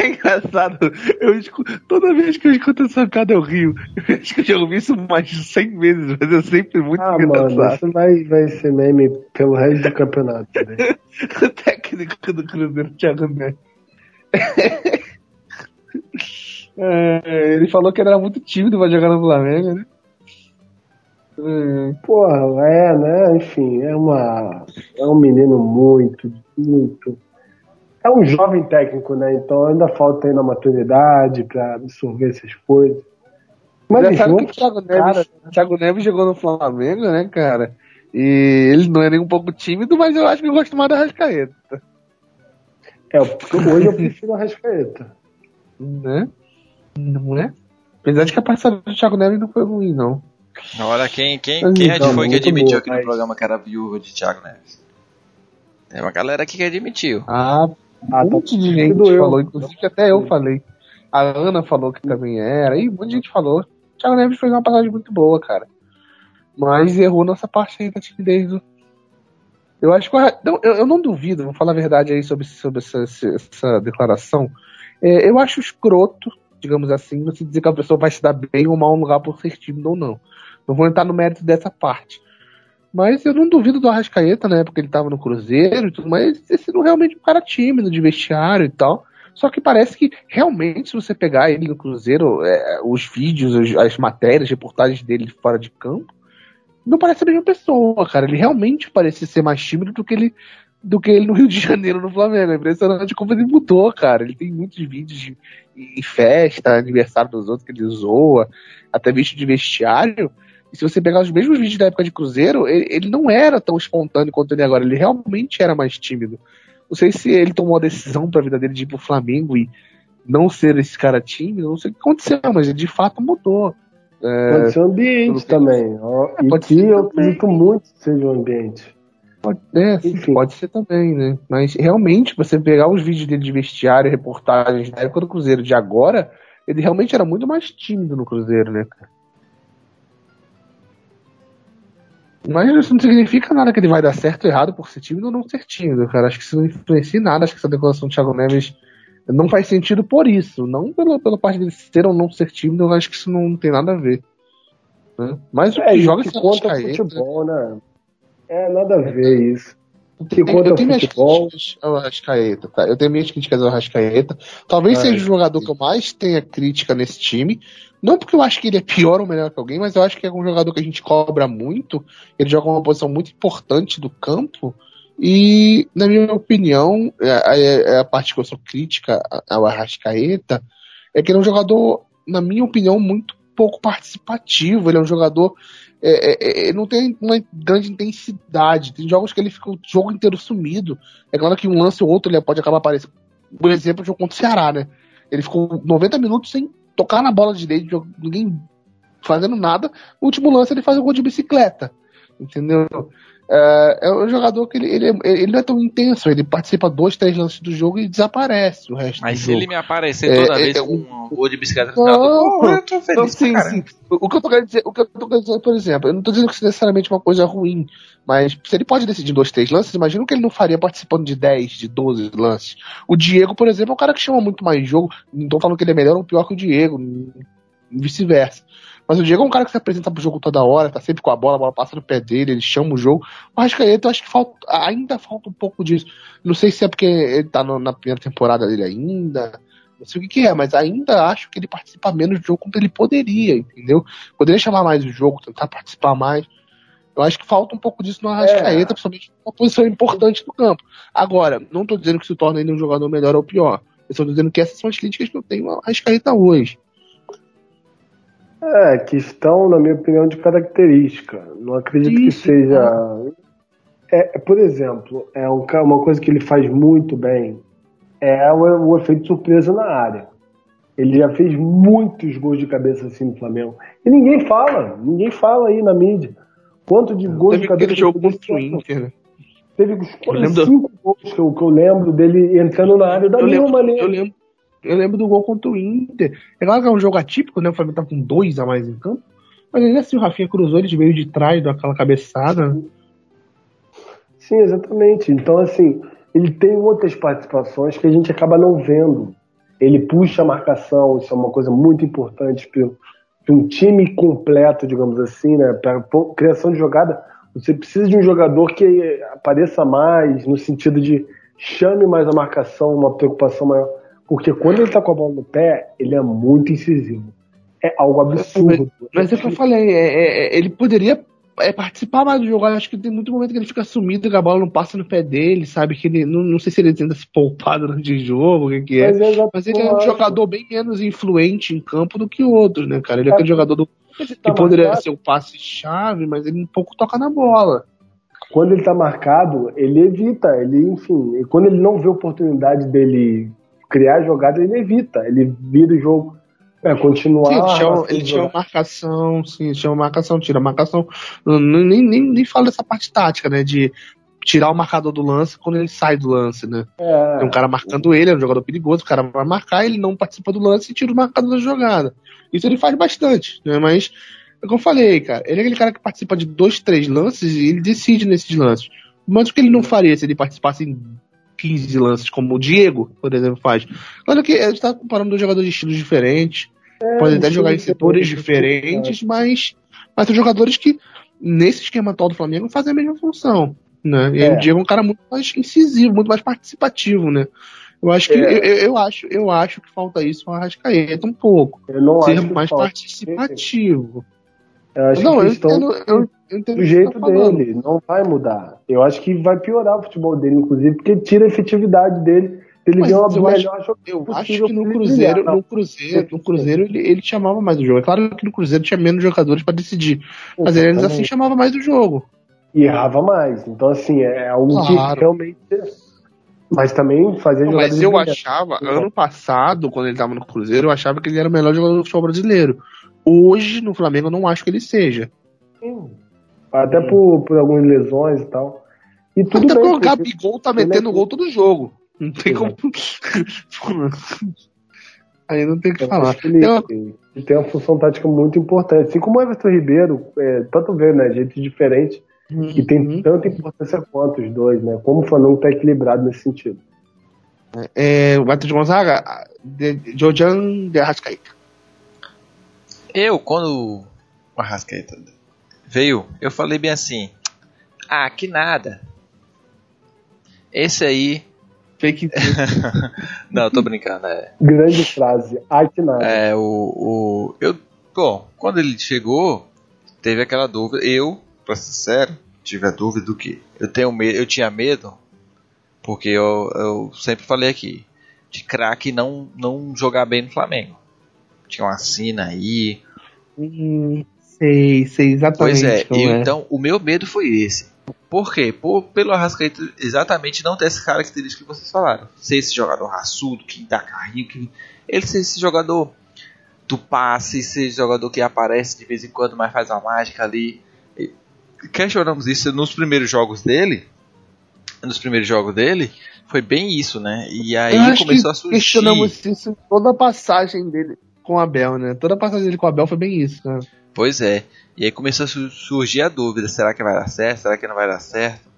É engraçado. Eu escuto, toda vez que eu escuto essa piada eu rio. Eu acho que eu já ouvi isso mais de 100 vezes, mas é sempre muito Ah, mano, engraçado. isso vai, vai ser meme pelo resto do campeonato. né? O técnico do Cruzeiro, Thiago Neves. É, ele falou que ele era muito tímido pra jogar no Flamengo, né? É, Porra, é, né? Enfim, é uma. É um menino muito, muito. É um jovem técnico, né? Então ainda falta ainda maturidade pra absorver essas coisas. Mas Engraçado que junto, o Thiago Neves, cara, Thiago Neves jogou no Flamengo, né, cara? E ele não é nem um pouco tímido, mas eu acho que eu gosto mais da Rascaeta, é, porque hoje eu prefiro a Rascaeta. né? Não é? Apesar de que a passagem do Thiago Neves não foi ruim, não. Olha, quem, quem, Mas quem então, foi que admitiu boa, aqui no mas- programa que era viúva de Thiago Neves? Tem uma galera aqui que admitiu. Ah, Ah, um tá. monte de gente falou, inclusive até eu falei. A Ana falou que também era, e um monte de gente falou. Thiago Neves fez uma passagem muito boa, cara. Mas errou nossa parte aí da timidez. Eu acho que. Eu, eu não duvido, vou falar a verdade aí sobre, sobre essa, essa declaração. É, eu acho escroto, digamos assim, você dizer que a pessoa vai se dar bem ou mal no lugar por ser tímido ou não. Não vou entrar no mérito dessa parte. Mas eu não duvido do Arrascaeta na época que ele tava no Cruzeiro e tudo mais, ter sido realmente um cara tímido de vestiário e tal. Só que parece que realmente, se você pegar ele no Cruzeiro, é, os vídeos, as, as matérias, reportagens dele fora de campo, não parece a mesma pessoa, cara. Ele realmente parece ser mais tímido do que ele, do que ele no Rio de Janeiro, no Flamengo. É impressionante como ele mudou, cara. Ele tem muitos vídeos de, em festa, aniversário dos outros que ele zoa, até vídeo de vestiário. E se você pegar os mesmos vídeos da época de Cruzeiro, ele, ele não era tão espontâneo quanto ele é agora. Ele realmente era mais tímido. Não sei se ele tomou a decisão pra vida dele de ir pro Flamengo e não ser esse cara tímido, não sei o que aconteceu, mas ele de fato mudou. É, Pode ser o ambiente também. É, e que eu acredito muito que seja o ambiente. Pode, é, Enfim. pode ser também, né? Mas realmente, você pegar os vídeos dele de vestiário, reportagens da época do Cruzeiro de agora, ele realmente era muito mais tímido no Cruzeiro, né, cara? Mas isso não significa nada que ele vai dar certo ou errado por ser tímido ou não ser tímido, cara. Acho que isso não influencia em nada. Acho que essa declaração do Thiago Neves não faz sentido por isso. Não pela, pela parte dele ser ou não ser tímido, eu acho que isso não tem nada a ver. né? Mas o É, que e joga que conta Arrascaeta- futebol, né? É, nada a ver isso. Eu tenho minhas futebol. críticas ao Arrascaeta, tá? Eu tenho minhas críticas ao Arrascaeta. Talvez Ah, seja é. o jogador que eu mais tenha crítica nesse time. Não porque eu acho que ele é pior ou melhor que alguém, mas eu acho que é um jogador que a gente cobra muito. Ele joga uma posição muito importante do campo. E, na minha opinião, é, é- é a parte que eu sou crítica ao Arrascaeta, é que ele é um jogador, na minha opinião, muito pouco participativo. Ele é um jogador. É, é, é, não tem uma grande intensidade. Tem jogos que ele fica o jogo inteiro sumido. É claro que um lance ou outro ele pode acabar aparecendo. Por exemplo, o jogo contra o Ceará, né? Ele ficou 90 minutos sem tocar na bola direito, ninguém fazendo nada. No último lance ele faz o gol de bicicleta. Entendeu? É, é um jogador que ele, ele, ele não é tão intenso, ele participa dois, três lances do jogo e desaparece o resto Mas do se jogo. ele me aparecer É, toda é, vez é, com um gol de bicicleta no Não, final eu tô feliz. sim, sim. O que eu tô querendo dizer, o que eu tô querendo dizer, por exemplo, eu não tô dizendo que isso é necessariamente uma coisa ruim, mas se ele pode decidir dois, três lances, imagina o que ele não faria participando de 10, de 12 lances. O Diego, por exemplo, é um cara que chama muito mais jogo, não tô falando que ele é melhor ou pior que o Diego, vice-versa. Mas o Diego é um cara que se apresenta pro jogo toda hora, tá sempre com a bola, a bola passa no pé dele, ele chama o jogo. O Arrascaeta, eu acho que falta, ainda falta um pouco disso. Não sei se é porque ele tá no- na primeira temporada dele ainda, não sei o que, que é, mas ainda acho que ele participa menos do jogo quanto ele poderia, entendeu? Poderia chamar mais o jogo, tentar participar mais. Eu acho que falta um pouco disso no Arrascaeta, principalmente uma posição importante no campo. Agora, não tô dizendo que isso torna ele um jogador melhor ou pior. Eu tô dizendo que essas são as críticas que eu tenho ao Arrascaeta hoje. É, questão, na minha opinião, de característica. Não acredito que Isso, seja. É, por exemplo, é um uma coisa que ele faz muito bem é o, o efeito surpresa na área. Ele já fez muitos gols de cabeça assim no Flamengo. E ninguém fala, ninguém fala aí na mídia. Quanto de gols de Teve cabeça aquele jogo que contra o? Inter, né? Teve lembro- cinco gols que eu, que eu lembro dele entrando na área da Eu lembro, maneira. eu, lembro, eu lembro do gol contra o Inter. É claro que é um jogo atípico, né? O Flamengo tá com dois a mais em campo. Mas ainda assim o Rafinha cruzou, ele veio de trás, deu aquela cabeçada. Sim, exatamente. Então, assim, ele tem outras participações que a gente acaba não vendo. Ele puxa a marcação, isso é uma coisa muito importante para um time completo, digamos assim, né? Para criação de jogada, você precisa de um jogador que apareça mais, no sentido de chame mais a marcação, uma preocupação maior. Porque quando ele tá com a bola no pé, ele é muito incisivo. É algo absurdo. Mas é o que eu falei, é, é, é, ele poderia é, participar mais do jogo. Eu acho que tem muito momento que ele fica sumido e a bola não passa no pé dele, sabe? Que ele. Não, não sei se ele tenta se poupar durante o jogo, o que, que é. Mas, é Mas ele é um jogador bem menos influente em campo do que outros, né, cara? Ele é É. aquele jogador do, Ele que tá poderia marcado. ser o passe-chave, mas ele um pouco toca na bola. quando ele tá marcado, ele evita, ele, enfim, e quando ele não vê oportunidade dele criar jogada, ele evita, ele vira o jogo, é, continuar. Sim, ele chama, ele chama jogada. marcação, sim, ele chama marcação, tira a marcação. Nem, nem, nem fala dessa parte tática, né? De tirar o marcador do lance quando ele sai do lance, né? É, Tem um cara marcando ele, é um jogador perigoso, o cara vai marcar, ele não participa do lance e tira o marcador da jogada. Isso ele faz bastante, né? Mas, é como eu falei, cara, ele é aquele cara que participa de dois, três lances e ele decide nesses lances. Mas o que ele não faria se ele participasse em 15 lances, como o Diego, por exemplo, faz? Olha que a gente tá comparando dois jogadores de estilos diferentes, é, podem até jogar em setores diferentes, mas, mas são jogadores que nesse esquema atual do Flamengo, fazem a mesma função. Né? E aí É. o Diego é um cara muito mais incisivo, muito mais participativo, né? Eu acho que É. eu, eu- eu acho, eu acho que falta isso ao Arrascaeta um pouco. Eu não Ser mais participativo. Eu acho não, que eu eles estão do jeito tá dele, não vai mudar. Eu acho que vai piorar o futebol dele, inclusive, porque tira a efetividade dele. Ele Mas uma eu acho- melhor jogo Eu acho que no Cruzeiro, brilhar, no Cruzeiro, no Cruzeiro ele, ele chamava mais o jogo. É claro que no Cruzeiro tinha menos jogadores pra decidir, mas ele ainda assim chamava mais o jogo. E errava mais. Então, assim, é algo Claro. que realmente. Mas também fazia Não, mas eu achava, ano passado, quando ele tava no Cruzeiro, eu achava que ele era o melhor jogador do futebol brasileiro. Hoje, no Flamengo, eu não acho que ele seja. Sim. Até por, por algumas lesões e tal. E tudo Até bem. porque o Gabigol tá é metendo tudo. gol todo jogo. Não tem como. Aí não tem o que Eu falar. ele, Eu- ele tem uma função tática muito importante. Assim como o Everton Ribeiro, é, tanto ver, né? Gente diferente, que tem Uhum. tanta importância quanto os dois, né? Como o Flamengo tá equilibrado nesse sentido. É, o Matheus Gonzaga, de, de Jojan de Arrascaeta. Eu, quando o Arrascaeta veio, eu falei bem assim: Ah, que nada. Esse aí. Fake Não, tô brincando, é. Grande frase. Ai, que nada. É, o, o. Eu. Bom, quando ele chegou, teve aquela dúvida. Eu, pra ser sincero, tive a dúvida do que? Eu tenho medo, eu tinha medo, porque eu, eu sempre falei aqui, de craque não, não jogar bem no Flamengo. Tinha uma sina aí. Hum, sei, sei exatamente. Pois é, e é. então o meu medo foi esse. Por quê? Por, pelo Arrascaeta exatamente não ter essa característica que vocês falaram. Ser esse jogador raçudo, que dá carrinho, que ele ser esse jogador do passe, ser esse jogador que aparece de vez em quando, mas faz uma mágica ali. E questionamos isso nos primeiros jogos dele. Nos primeiros jogos dele, foi bem isso, né? E aí começou a surgir. Questionamos isso em toda a passagem dele com o Abel, né? Toda a passagem dele com o Abel foi bem isso, né? Pois é. E aí começou a su- surgir a dúvida: será que vai dar certo? Será que não vai dar certo?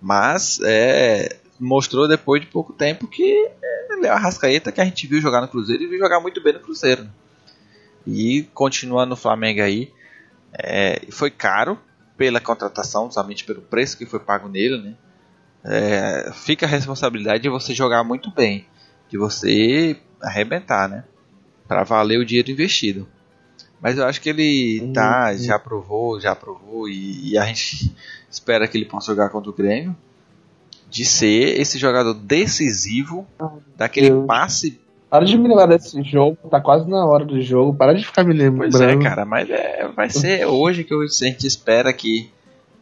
Mas é, mostrou depois de pouco tempo que é, ele é o Arrascaeta que a gente viu jogar no Cruzeiro e viu jogar muito bem no Cruzeiro. né? E continua no Flamengo aí. É, foi caro pela contratação, somente pelo preço que foi pago nele. Né? É, fica a responsabilidade de você jogar muito bem, de você arrebentar, né? Para valer o dinheiro investido. Mas eu acho que ele tá, já provou, já provou e, e a gente espera que ele possa jogar contra o Grêmio. De ser esse jogador decisivo, daquele Deus. passe. Para de me lembrar desse jogo, tá quase na hora do jogo. Para de ficar me lembrando. Pois é, cara, mas é, vai ser hoje que a gente espera que,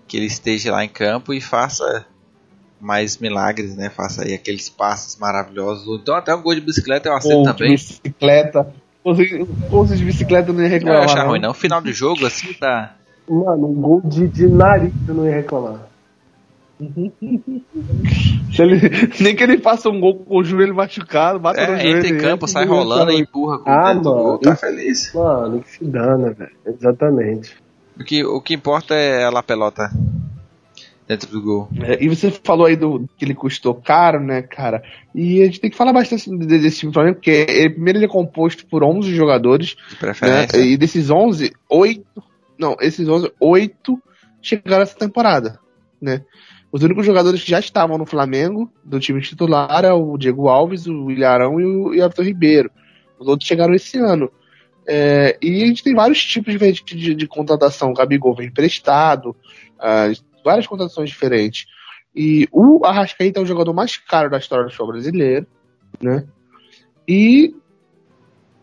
que ele esteja lá em campo e faça mais milagres, né? Faça aí aqueles passes maravilhosos. Ou Então até um gol de bicicleta eu aceito Gol de também. bicicleta. Pouso de bicicleta não ia Não ia reclamar. achar ruim não. Final do jogo, assim, tá. Mano, um gol de, de nariz eu não ia reclamar. Se ele, nem que ele faça um gol com o joelho machucado, bata no É, joelho. entra em campo, entra sai rolando e empurra com Ah, o dedo do mano, gol, tá isso- feliz. Mano, que se dana, velho. Exatamente. O que, o que importa é ela pelota dentro do gol. É, E você falou aí do que ele custou caro, né, cara? E a gente tem que falar bastante de- desse time do Flamengo, porque ele, primeiro ele é composto por 11 jogadores, De né? preferência. E desses 11, 8, não, esses 11, 8 chegaram essa temporada, né? Os únicos jogadores que já estavam no Flamengo, do time titular, é o Diego Alves, o Ilharão e o e o Everton Ribeiro. Os outros chegaram esse ano. É, e a gente tem vários tipos de, de, de contratação. O Gabigol vem emprestado, ah, várias contratações diferentes. E o Arrascaeta é o jogador mais caro da história do futebol brasileiro, né? E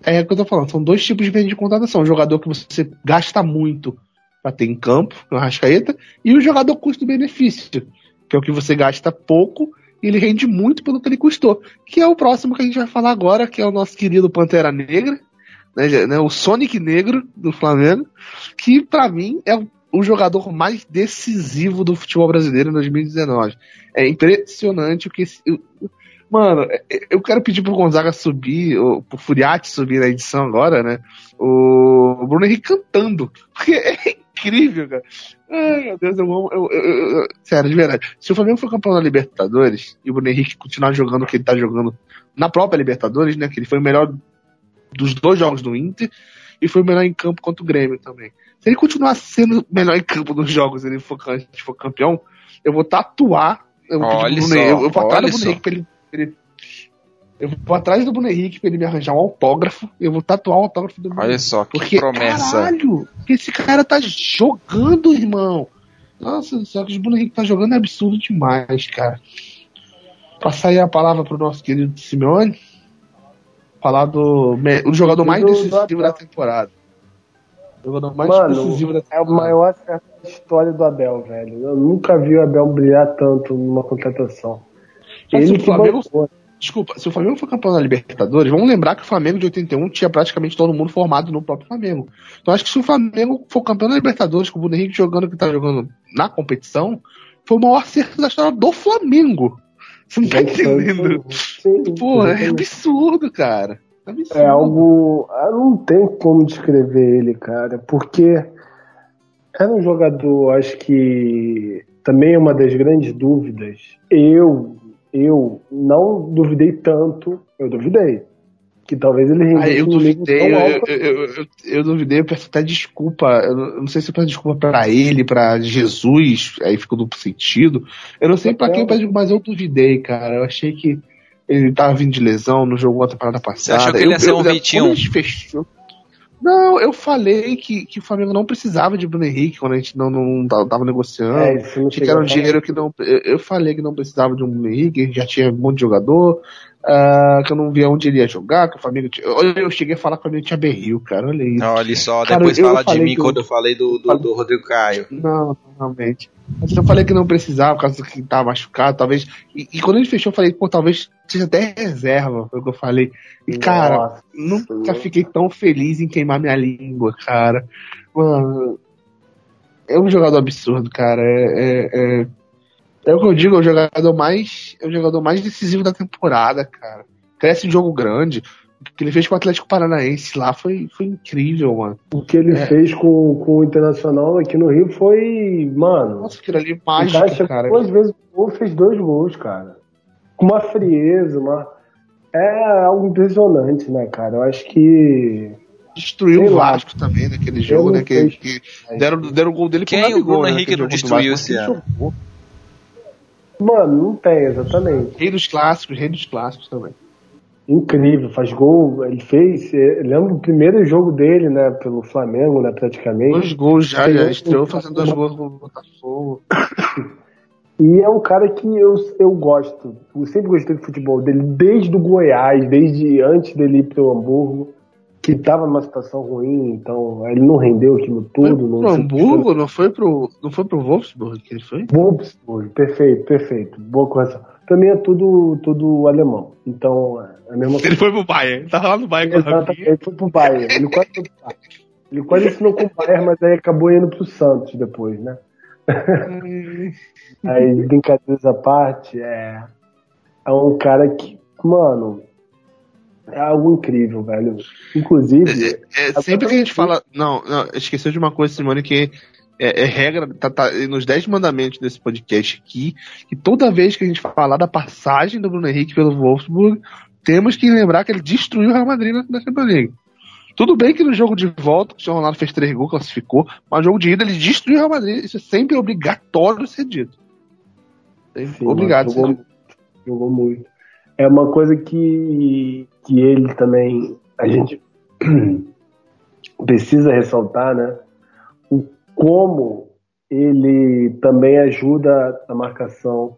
é o que eu tô falando, são dois tipos diferentes de contratação. O jogador que você gasta muito para ter em campo, que é o Arrascaeta, e o jogador custo-benefício, que é o que você gasta pouco e ele rende muito pelo que ele custou. Que é o próximo que a gente vai falar agora, que é o nosso querido Pantera Negra, né, né, o Sonic Negro do Flamengo, que pra mim é o- o jogador mais decisivo do futebol brasileiro em 2019. É impressionante o que esse. Mano, é- eu quero pedir pro Gonzaga subir, ou pro Furiati subir na edição agora, né? O Bruno Henrique cantando. Porque é incrível, cara. Ai, meu Deus, eu amo. Eu- eu- eu- sério, de verdade. Se o Flamengo for campeão da Libertadores e o Bruno Henrique continuar jogando o que ele tá jogando na própria Libertadores, né? Que ele foi o melhor dos dois jogos do Inter. E foi o melhor em campo contra o Grêmio também. Se ele continuar sendo melhor em campo nos jogos ele for, for campeão, eu vou tatuar. Eu vou, Olha só, eu, eu vou atrás do Bruno pra ele, pra ele- Eu vou atrás do Bruno Henrique pra ele me arranjar um autógrafo. Eu vou tatuar o autógrafo do Bruno Olha só, que Porque, promessa. caralho, esse cara tá jogando, irmão. Nossa, só que o Bruno Henrique tá jogando é absurdo demais, cara. Passar aí a palavra pro nosso querido Simeone. Falar do o jogador mais Do- decisivo da temporada. O jogador mais Mano, decisivo da é temporada. o maior acerto da história do Abel, velho. Eu nunca vi o Abel brilhar tanto numa contratação. Mas se Ele o que Flamengo- bancou. Desculpa, se o Flamengo for campeão da Libertadores, vamos lembrar que o Flamengo de 81 tinha praticamente todo mundo formado no próprio Flamengo. Então acho que se o Flamengo for campeão da Libertadores, com o Bruno Henrique jogando o que tá jogando na competição, foi o maior acerto da história do Flamengo. Você não tá entendendo? Sim, Pô, é exatamente. absurdo, cara. É absurdo. É algo. Não tem como descrever ele, cara, porque era um jogador, acho que também é uma das grandes dúvidas. Eu, eu não duvidei tanto, eu duvidei. Que talvez ele Ah, eu duvidei, tão eu, alto. eu, eu, eu, eu duvidei, eu peço até desculpa. Eu não sei se eu peço desculpa pra ele, pra Jesus, aí fica duplo sentido. Eu não sei pra quem eu peço desculpa, mas eu duvidei, cara. Eu achei que ele tava vindo de lesão, não jogou a temporada passada. achou que ele ia Eu- ser um Vitinho? fechou- Não, eu falei que, que o Flamengo não precisava de Bruno Henrique quando a gente não, não tava tava negociando. É, que era um dinheiro que não. Eu, eu falei que não precisava de um Bruno Henrique, a gente já tinha um monte de jogador, ah, que eu não via onde ele ia jogar, que o Flamengo tinha. Olha, eu cheguei a falar que o Flamengo tinha berril, cara, olha isso. Olha só, Cara, depois fala de mim eu- quando eu falei do, do, do Rodrigo Caio. Não, não, realmente. Mas eu falei que não precisava, por causa que tava machucado, talvez. E, e quando ele fechou, eu falei, pô, talvez seja até reserva, foi o que eu falei. E, cara, Nossa, nunca fiquei tão feliz em queimar minha língua, cara. Mano, é um jogador absurdo, cara. É, é, é, é o que eu digo, é o jogador mais. É o jogador mais decisivo da temporada, cara. Cresce em jogo grande. O que ele fez com o Atlético Paranaense lá foi, foi incrível, mano. O que ele É. fez com, com o Internacional aqui no Rio foi, mano. Nossa, aquilo ali é cara mágico, chegou cara. duas vezes gol, fez dois gols, cara. Com uma frieza, uma. É algo impressionante, né, cara? Eu acho que. Destruiu Sei o lá. Vasco também naquele jogo, né? Que, que deram, deram o gol dele pro Quem o Gabigol, Bruno né, Henrique não destruiu esse ele ano? jogou. Mano, não tem, exatamente. Rei dos clássicos, rei dos clássicos também. Incrível, faz gol. Ele fez. Lembro do primeiro jogo dele, né, pelo Flamengo, né, praticamente. Dois gols já, já estreou fazendo dois gols com o Botafogo. E é um cara que eu, eu gosto. Eu sempre gostei do futebol dele, desde o Goiás, desde antes dele ir pro Hamburgo, que tava numa situação ruim, então ele não rendeu aquilo Foi tudo. pro não se- Hamburgo, não foi pro, não foi pro Wolfsburg que ele foi? Wolfsburg, perfeito, perfeito. Boa correção. Mim é tudo, tudo alemão. Então, é a mesma coisa. Ele foi pro Bayern, ele tava lá no Bayern com ele foi pro Bayern. Ele quase, foi pro Bayern. ele quase assinou com o Bayern, mas aí acabou indo pro Santos depois, né? Aí, brincadeiras à parte, é, é um cara que, mano, é algo incrível, velho. Inclusive, É, sempre que a gente fala. Não, não, esqueceu de uma coisa, Simone, que é, é regra, tá, tá nos 10 mandamentos desse podcast aqui, que toda vez que a gente falar da passagem do Bruno Henrique pelo Wolfsburg, temos que lembrar que ele destruiu o Real Madrid na, na Champions League. Tudo bem que no jogo de volta, o Cristiano Ronaldo fez três gols, classificou, mas no jogo de ida ele destruiu o Real Madrid. Isso é sempre obrigatório ser dito. É sim, Obrigado. jogou, Simone. jogou muito. É uma coisa que, que ele também, a gente precisa ressaltar, né? O como ele também ajuda a marcação.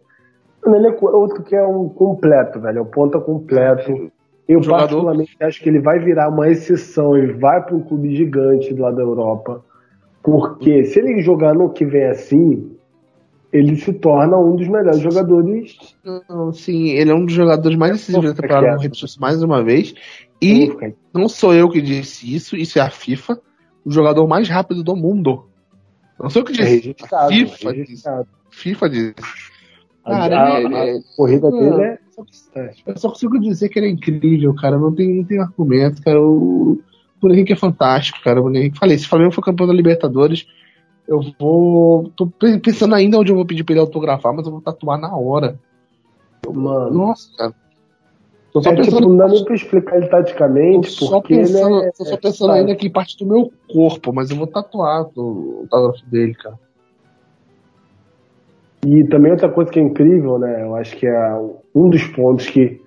Ele é outro que é um completo, velho. É um ponta completo. Eu, Jogador- particularmente, acho que ele vai virar uma exceção. Ele vai para um clube gigante lá da Europa. Porque se ele jogar no que vem assim, ele se torna um dos melhores jogadores. Não, sim, ele é um dos jogadores mais decisivos da temporada, quieto. vou repetir isso mais uma vez. E não sou eu que disse isso, isso é a FIFA, o jogador mais rápido do mundo. Não sou eu que É disse, registrado. a FIFA é disse. FIFA disse. A, Cara, a- ele- a ele- corrida Não. dele é. Eu só consigo dizer que ele é incrível, cara. Não tem, não tem argumento, cara. O Bruno Henrique é fantástico, cara. O Bruno Henrique, falei, se o Flamengo for campeão da Libertadores, eu vou. Tô pe- pensando ainda onde eu vou pedir pra ele autografar, mas eu vou tatuar na hora. Mano, Nossa, cara. Tô só É, tipo, pensando, não dá nem pra explicar ele tô taticamente, só porque pensando, ele é. tô só pensando ainda que parte do meu corpo, mas eu vou tatuar o autógrafo dele, cara. E também outra coisa que é incrível, né? Eu acho que é um dos pontos que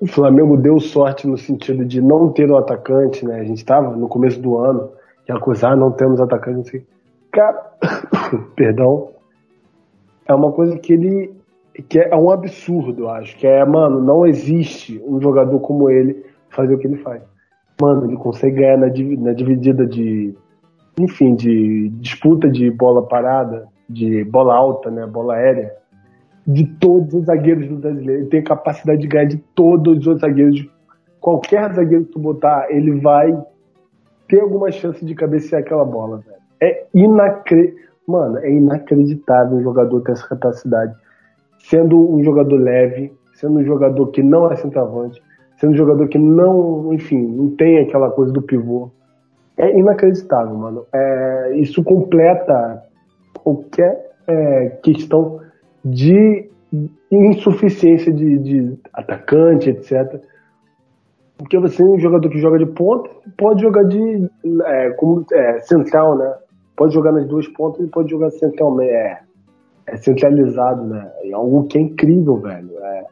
o Flamengo deu sorte no sentido de não ter o atacante, né? A gente estava no começo do ano, que acusar, não temos atacante, não sei. Cara, perdão. É uma coisa que ele. que é um absurdo, acho. Que é, mano, não existe um jogador como ele fazer o que ele faz. Mano, ele consegue ganhar na, na dividida de. Enfim, de disputa de bola parada, de bola alta, né? Bola aérea de todos os zagueiros do brasileiro. Ele tem capacidade de ganhar de todos os zagueiros. Qualquer zagueiro que tu botar, ele vai ter alguma chance de cabecear aquela bola, velho. É inacreditável. Mano, é inacreditável um jogador ter essa capacidade. Sendo um jogador leve, sendo um jogador que não é centroavante, sendo um jogador que não, enfim, não tem aquela coisa do pivô. É inacreditável, mano. É, isso completa qualquer é, questão de insuficiência de, de atacante, etc. Porque você é um jogador que joga de ponta, pode jogar de é, como, é, central, né? Pode jogar nas duas pontas e pode jogar central, é, é centralizado, né? É algo que é incrível, velho. É,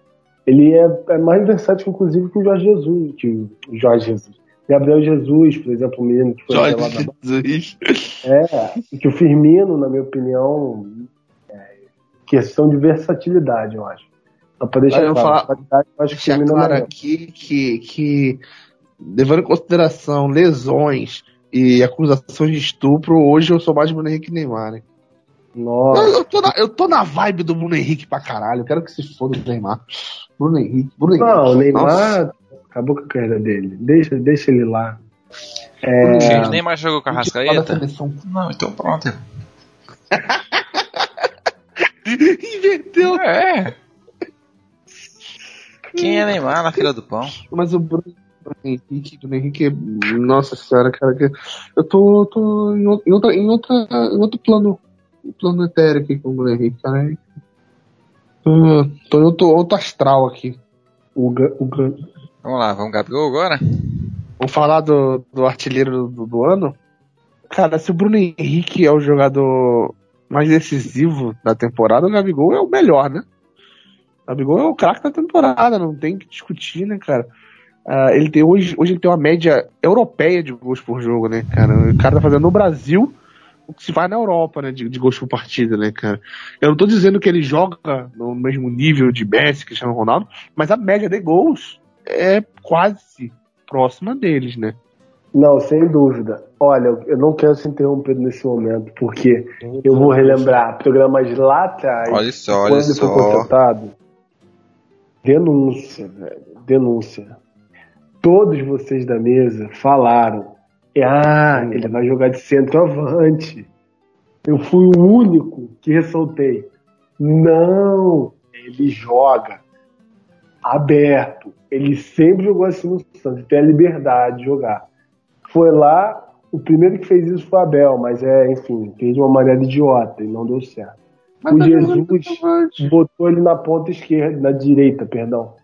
ele é, é mais versátil, inclusive, que o Jorge Jesus, que o Jorge Jesus. Gabriel Jesus, por exemplo, o menino que foi Jorge da Jesus. é, que o Firmino, na minha opinião, é questão de versatilidade, eu acho. Só pra deixar eu claro, falar- eu acho que deixar é claro melhor. aqui que, que, levando em consideração lesões e acusações de estupro, hoje eu sou mais Bruno Henrique que Neymar, né? Eu, Nossa, eu, tô na, eu tô na vibe do Bruno Henrique pra caralho. Eu quero que se foda o Neymar. Bruno Henrique. Bruno Henrique. não, o Neymar Nossa. acabou com a carreira dele. Deixa, deixa ele lá. Bruno Gente. Neymar jogou com a Rascaeta? Não, então pronto. Inverteu. É. Quem é Neymar na fila do pão? Mas o Bruno Henrique, Bruno Henrique, nossa senhora, cara, que eu tô, tô em, outra, em, outra, em outro plano, plano etéreo aqui com o Bruno Henrique, cara. Tô, tô em outro, outro astral aqui. O, o, Vamos lá, vamos Gabigol agora? Vamos falar do, do artilheiro do, do ano? Cara, se o Bruno Henrique é o jogador mais decisivo da temporada, o Gabigol é o melhor, né? O Gabigol é o craque da temporada, não tem que discutir, né, cara? Ah, ele tem hoje, hoje ele tem uma média europeia de gols por jogo, né, cara? O cara tá fazendo no Brasil o que se faz na Europa, né, de, de gols por partida, né, cara? Eu não tô dizendo que ele joga no mesmo nível de Messi, Cristiano Ronaldo, mas a média de gols é quase próxima deles, né? Não, sem dúvida. Olha, eu- não quero ser interrompido nesse momento, porque eu vou relembrar programas lá atrás. Olha só, quando olha ele foi só. contratado. Denúncia, velho. Denúncia. Todos vocês da mesa falaram. Ah, ele vai jogar de centroavante. Eu fui o único que ressaltei. Não, ele joga aberto. Ele sempre jogou assim no Santos, tem a liberdade de jogar. Foi lá, o primeiro que fez isso foi o Abel, mas é, enfim, fez de uma maneira idiota e não deu certo. o tá Jesus botou ele na ponta esquerda, na direita, perdão.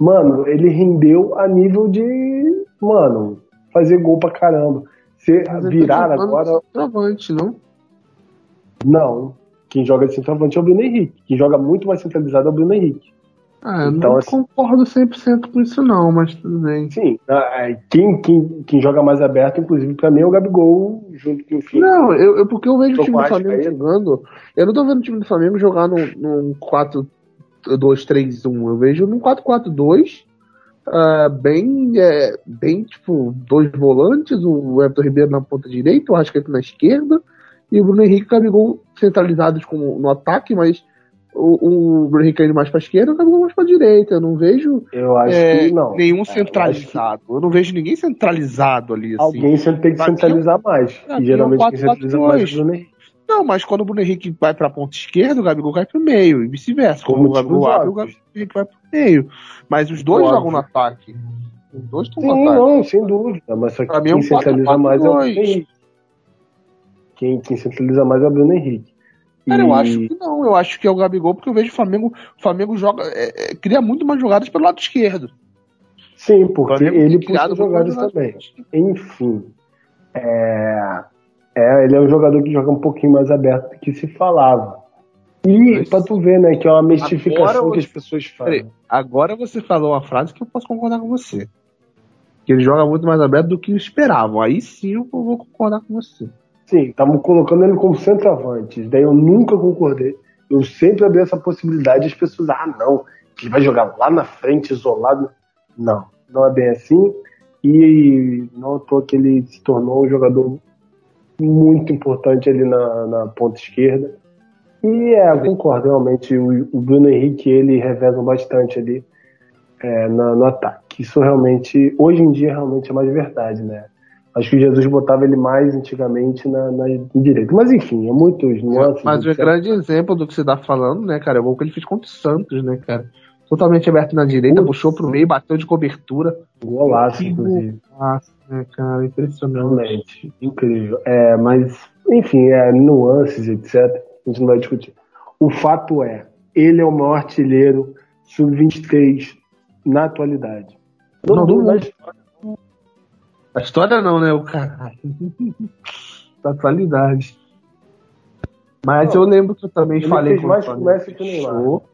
Mano, ele rendeu a nível de, mano, fazer gol pra caramba. Se tá virar agora, Centroavante, não? não. Quem joga de centroavante é o Bruno Henrique. Quem joga muito mais centralizado é o Bruno Henrique. Ah, eu Então, não assim- concordo 100% com isso não, mas tudo bem. Sim, ah, quem, quem, quem joga mais aberto, inclusive, pra mim é o Gabigol, junto com o Fim. Não, eu, eu- porque eu vejo o time com do Flamengo Arrascaeta. jogando. Eu não tô vendo o time do Flamengo jogar num, num 4-2-3-1. Eu vejo num 4-4-2. ah, bem, é, bem, tipo, dois volantes, o Everton Ribeiro na ponta direita, o Arrascaeta na esquerda, e o Bruno Henrique e o Gabigol centralizados como no ataque, mas o, o Bruno Henrique indo mais pra esquerda, o Gabigol mais pra direita. Eu não vejo Eu acho é, que não. nenhum É, eu centralizado. Eu não vejo ninguém centralizado ali, que assim. Alguém sempre tem que mim, centralizar mais. E mim, geralmente é quem centraliza mais é o Bruno Henrique. Não, mas quando o Bruno Henrique vai pra ponta esquerda, o Gabigol cai pro meio, e vice-versa. Quando o Gabigol abre, o. Henrique vai pro meio. Mas os dois jogam no ataque. Os dois estão no ataque. não, sem dúvida. Mas só que Pra é quem centraliza mais é o 4-4-2. Bruno Henrique. Quem, quem centraliza mais é o Bruno Henrique. Cara, eu acho que não. Eu acho que é o Gabigol, porque eu vejo o Flamengo. O Flamengo joga. é, é, cria muito mais jogadas pelo lado esquerdo. Sim, porque ele puxa jogadas também. Enfim. É, é, ele é um jogador que joga um pouquinho mais aberto do que se falava. E Mas- pra tu ver, né, que é uma mistificação Agora que as pessoas fazem. agora você falou uma frase que eu posso concordar com você. Que ele joga muito mais aberto do que esperavam. Aí sim eu vou concordar com você. Sim, estavam colocando ele como centroavante. Daí eu nunca concordei. Eu sempre abri essa possibilidade. As pessoas, ah, não, que ele vai jogar lá na frente, isolado. Não, não é bem assim. E não à toa que ele se tornou um jogador muito importante ali na, na ponta esquerda. E é, eu concordo, realmente. O, o Bruno Henrique ele revezam bastante ali é, na- no ataque. Isso realmente, hoje em dia, realmente é mais verdade, né? Acho que o Jesus botava ele mais antigamente na, na direita. Mas enfim, é muitos nuances. Mas o etc. grande exemplo do que você tá falando, né, cara, é o gol que ele fez contra o Santos, né, cara? Totalmente aberto na direita, Putz. puxou pro meio, bateu de cobertura. Golaço, inclusive. Nossa, né, cara, impressionante. Incrível. É, mas, enfim, é, nuances, etc. A gente não vai discutir. O fato é, ele é o maior artilheiro sub-23 na atualidade. Não, mundo. história. A história não, né, o caralho. da atualidade. Mas Não, eu lembro que eu também falei mais o Flamengo que fechou.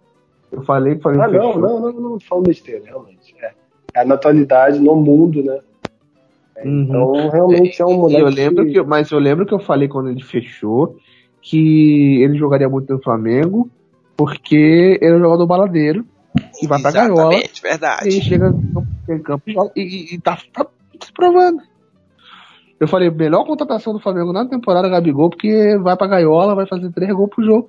Eu falei, falei Ah, não, não, não, não, falo besteira, realmente. É. é na atualidade, no mundo, né? Uhum. Então, realmente é um E moleque. eu lembro que, mas eu lembro que eu falei quando ele fechou que ele jogaria muito no Flamengo porque ele é um jogador baladeiro que vai pra gaiola Exatamente, e verdade. ele chega no campo- em campo e, e, e- e tá, tá se provando. Eu falei, melhor contratação do Flamengo na temporada é Gabigol, porque vai pra gaiola, vai fazer três gols pro jogo.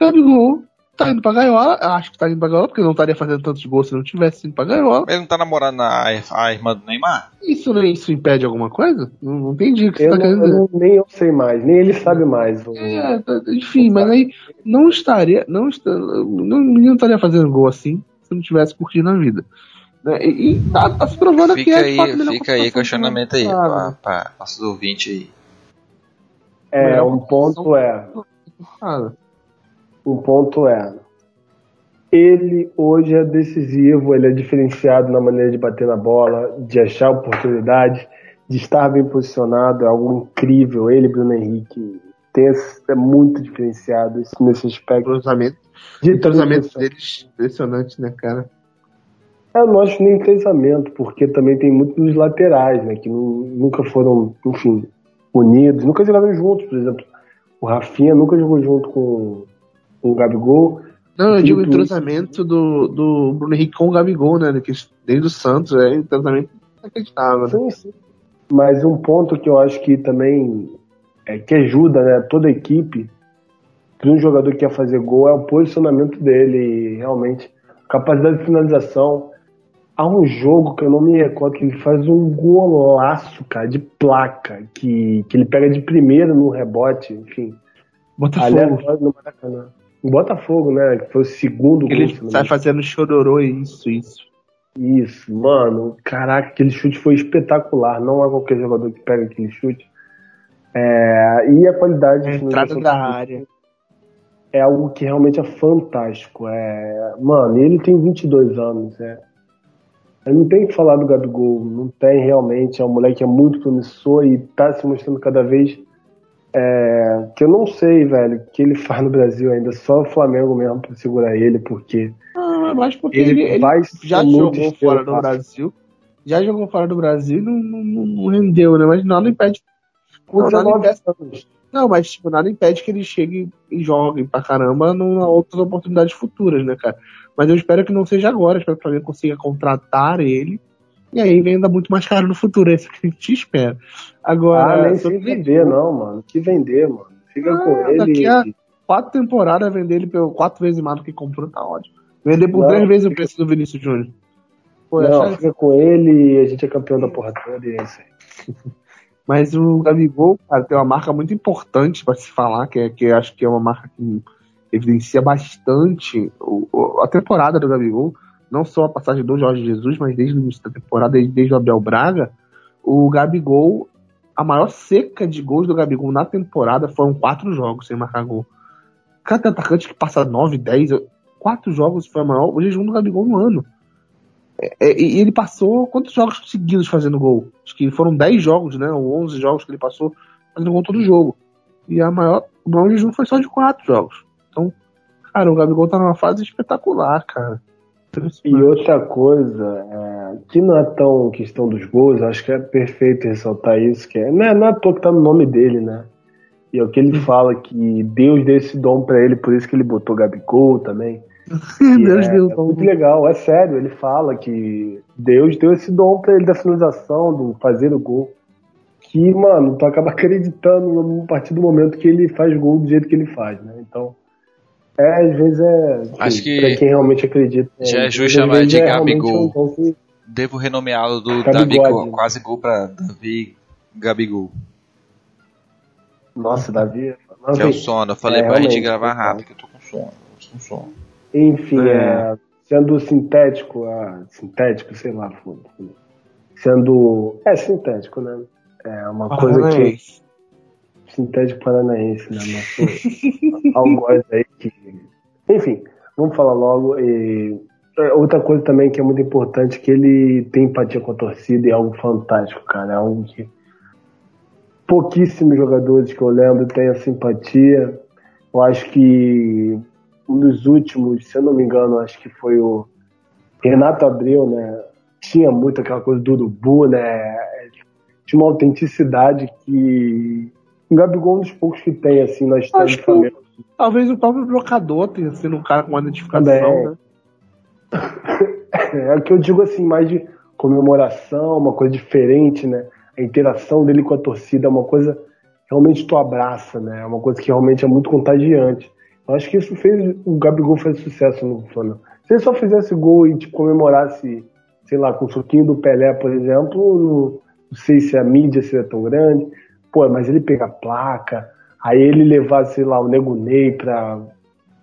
Gabigol tá indo pra gaiola, acho que tá indo pra gaiola, porque não estaria fazendo tantos gols se não tivesse indo pra gaiola. Ele não tá namorando a, a irmã do Neymar? Isso, não- isso impede alguma coisa? Não, não entendi o que você Eu, tá não, querendo eu dizer. nem eu sei mais, nem ele sabe mais. O- É, tá- enfim, mas aí não estaria, não, está, não, o menino estaria fazendo gol assim se não tivesse curtindo a vida. Né? E, e tá, tá se provando que Fica é fato a aí, melhor fica aí contratação questionamento aí pra nossos ouvintes aí. É, Melhor um ponto é. né? Um ponto é. Ele hoje é decisivo, ele é diferenciado na maneira de bater na bola, de achar oportunidade, de estar bem posicionado, é algo incrível. Ele, Bruno Henrique, tem é muito diferenciado nesse o aspecto. cruzamento, De o cruzamento deles impressionante, né, cara? Eu não acho nem cruzamento, porque também tem muito dos laterais, né? Que nu- nunca foram, enfim, unidos, nunca jogaram juntos, por exemplo. O Rafinha nunca jogou junto com o Gabigol. Não, eu digo o entrosamento do, do Bruno Henrique com o Gabigol, né? que Desde o Santos, é um entrosamento inacreditável. Né? Sim, sim. Mas um ponto que eu acho que também é, que ajuda né, toda a equipe, para um jogador que quer fazer gol, é o posicionamento dele, e realmente. Capacidade de finalização. Há um jogo que eu não me recordo que ele faz um golaço, cara, de placa, que, que ele pega de primeira no rebote, enfim. Botafogo. Aleatório no Maracanã. O Botafogo, né? Que foi o segundo gol. se Ele não me sai engano. fazendo chororô, isso, isso. Isso, mano, caraca, aquele chute foi espetacular. Não é qualquer jogador que pega aquele chute. É, e a qualidade de A entrada da área. é algo que realmente é fantástico. É, mano, ele tem 22 anos. É, eu não tenho que falar do Gabigol, não tem realmente. É um moleque que é muito promissor e tá se mostrando cada vez. É, que eu não sei, velho, o que ele faz no Brasil ainda. Só o Flamengo mesmo pra segurar ele, porque Ah, mas porque ele, ele, vai já jogou fora do. Brasil. Já jogou fora do Brasil e não, não, não- rendeu, né? Mas nada impede. Com Não, nada 19 impede, anos. não, mas tipo, nada impede que ele chegue e jogue pra caramba numa outras oportunidades futuras, né, cara? Mas eu espero que não seja agora. Espero que o Flamengo consiga contratar ele. E aí venda muito mais caro no futuro. É isso que a gente espera. Agora, Ah, nem se sobre- vender, não, mano. Que vender, mano. Fica Ah, com ele. daqui a- quatro temporadas, vender ele pelo quatro vezes mais do que comprou, tá ótimo. Vender por Não, três vezes o preço do Vinícius Júnior. Pô, Não, fica com ele e a gente é campeão da porra toda e é isso aí. Mas o Gabigol, cara, tem uma marca muito importante pra se falar, que, é, que acho que é uma marca que evidencia bastante o- a temporada do Gabigol. Não só a passagem do Jorge Jesus, mas desde o início da temporada, desde, desde o Abel Braga. O Gabigol, a maior seca de gols do Gabigol na temporada foram quatro jogos sem marcar gol. Cada atacante que passa 9, 10, quatro jogos foi a maior, o jejum do Gabigol no ano. É, e ele passou quantos jogos seguidos fazendo gol? Acho que foram 10 jogos, né? Ou 11 jogos que ele passou fazendo gol todo jogo. E a maior, o maior jejum foi só de 4 jogos. Então, cara, o Gabigol tá numa fase espetacular, cara. E outra coisa, é, que não é tão questão dos gols, acho que é perfeito ressaltar isso, que é, não é, não é à toa que tá no nome dele, né? E é o que ele fala que Deus deu esse dom para ele, por isso que ele botou Gabigol também. Deus é, deu é muito legal, é sério. Ele fala que Deus deu esse dom pra ele da finalização, do fazer o gol. Que, mano, tu acaba acreditando a partir do momento que ele faz gol do jeito que ele faz, né? Então, é, às vezes é. Acho que pra quem realmente acredita. já é justo chamar de é Gabigol. um que- Devo renomeá-lo do Gabigol, Davi, né? quase gol pra Davi Gabigol. Nossa, Davi. Que é o sono. Eu falei É, pra gente gravar total. rápido, que eu tô com sono. tô com sono. Enfim, É. é, sendo sintético, ah, sintético, sei lá, foda-se. Sendo. É sintético, né? É uma coisa que. Sintético paranaense, né? Nosso algoz aí que. Enfim, vamos falar logo. E é, outra coisa também que é muito importante que ele tem empatia com a torcida e é algo fantástico, cara. É algo que pouquíssimos jogadores que eu lembro têm a simpatia. Eu acho que um dos últimos, se eu não me engano, acho que foi o Renato Abreu, né? Tinha muito aquela coisa do urubu, né? Tinha uma autenticidade que o Gabigol é um dos poucos que tem, assim, na história Acho do que Flamengo. Talvez o próprio blocador tenha sido um cara com uma identificação, Também. né? É o que eu digo assim, mais de comemoração, uma coisa diferente, né? A interação dele com a torcida é uma coisa realmente tu abraça, né? É uma coisa que realmente é muito contagiante. Eu acho que isso fez o Gabigol fazer sucesso no Flamengo. Se ele só fizesse gol e tipo, comemorasse, sei lá, com o suquinho do Pelé, por exemplo, não sei se a mídia seria tão grande. Pô, mas ele pega a placa, aí ele levar, sei lá, o Nego Ney pra,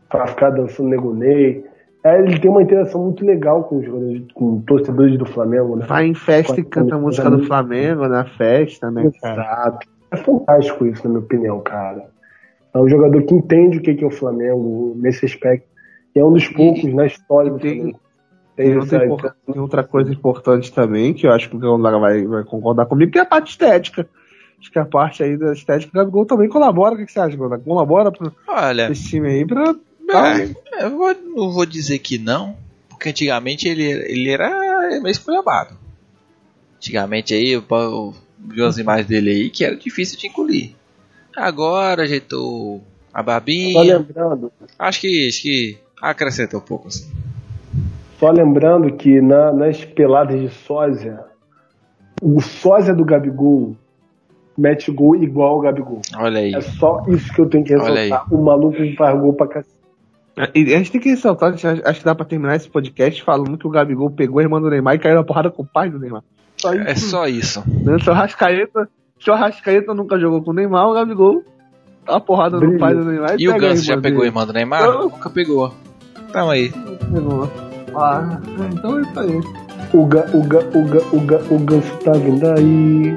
pra ficar dançando Nego Ney. É, ele tem uma interação muito legal com os jogadores, com torcedores do Flamengo, né? Vai em festa e canta a música do Flamengo na festa, né? Exato. É fantástico isso, na minha opinião, cara. É um jogador que entende o que é o Flamengo nesse aspecto. E é um dos poucos na história do tem- Flamengo. Tem Tem outra, tem outra coisa importante também, que eu acho que o Gondara vai, vai concordar comigo, que é a parte estética. Acho que a parte aí da estética do Gabigol também colabora. O que que você acha, Gondara? Colabora pra Olha, esse time aí pra. é, eu vou- não vou dizer que não, porque antigamente ele, ele era meio esculhambado. Antigamente aí eu, eu vi umas imagens dele aí que era difícil de engolir. Agora ajeitou a Só barbinha. lembrando, Acho que, acho que acrescentou um pouco assim. só lembrando que na- nas peladas de sósia, o sósia do Gabigol mete gol igual o Gabigol. Olha aí. É só isso que eu tenho que ressaltar. O maluco faz gol pra cacete. E a gente tem que ressaltar, acho que dá pra terminar esse podcast falando que o Gabigol pegou a irmã do Neymar e caiu na porrada com o pai do Neymar. Só isso. É só isso. Né? Se o Rascaeta, se o Rascaeta nunca jogou com o Neymar, o Gabigol dá uma porrada no Brilho. pai do Neymar E o pega a Ganso já irmã pegou a dele. irmã do Neymar? Eu- Nunca pegou. Então aí. Pegou. Ah, então é isso aí. O, ga, o, ga, o, ga, o, ga, o Ganso tá vindo aí.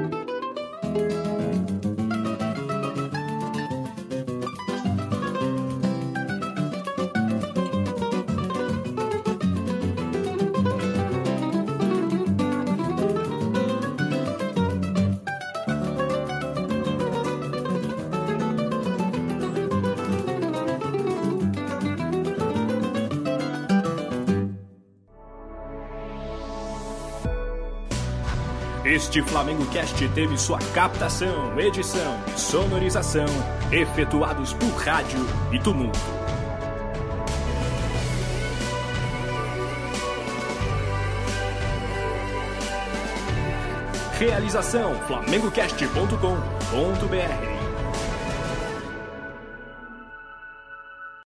Este Flamengo Cast teve sua captação, edição sonorização efetuados por rádio e tumulto. Realização flamengocast.com.br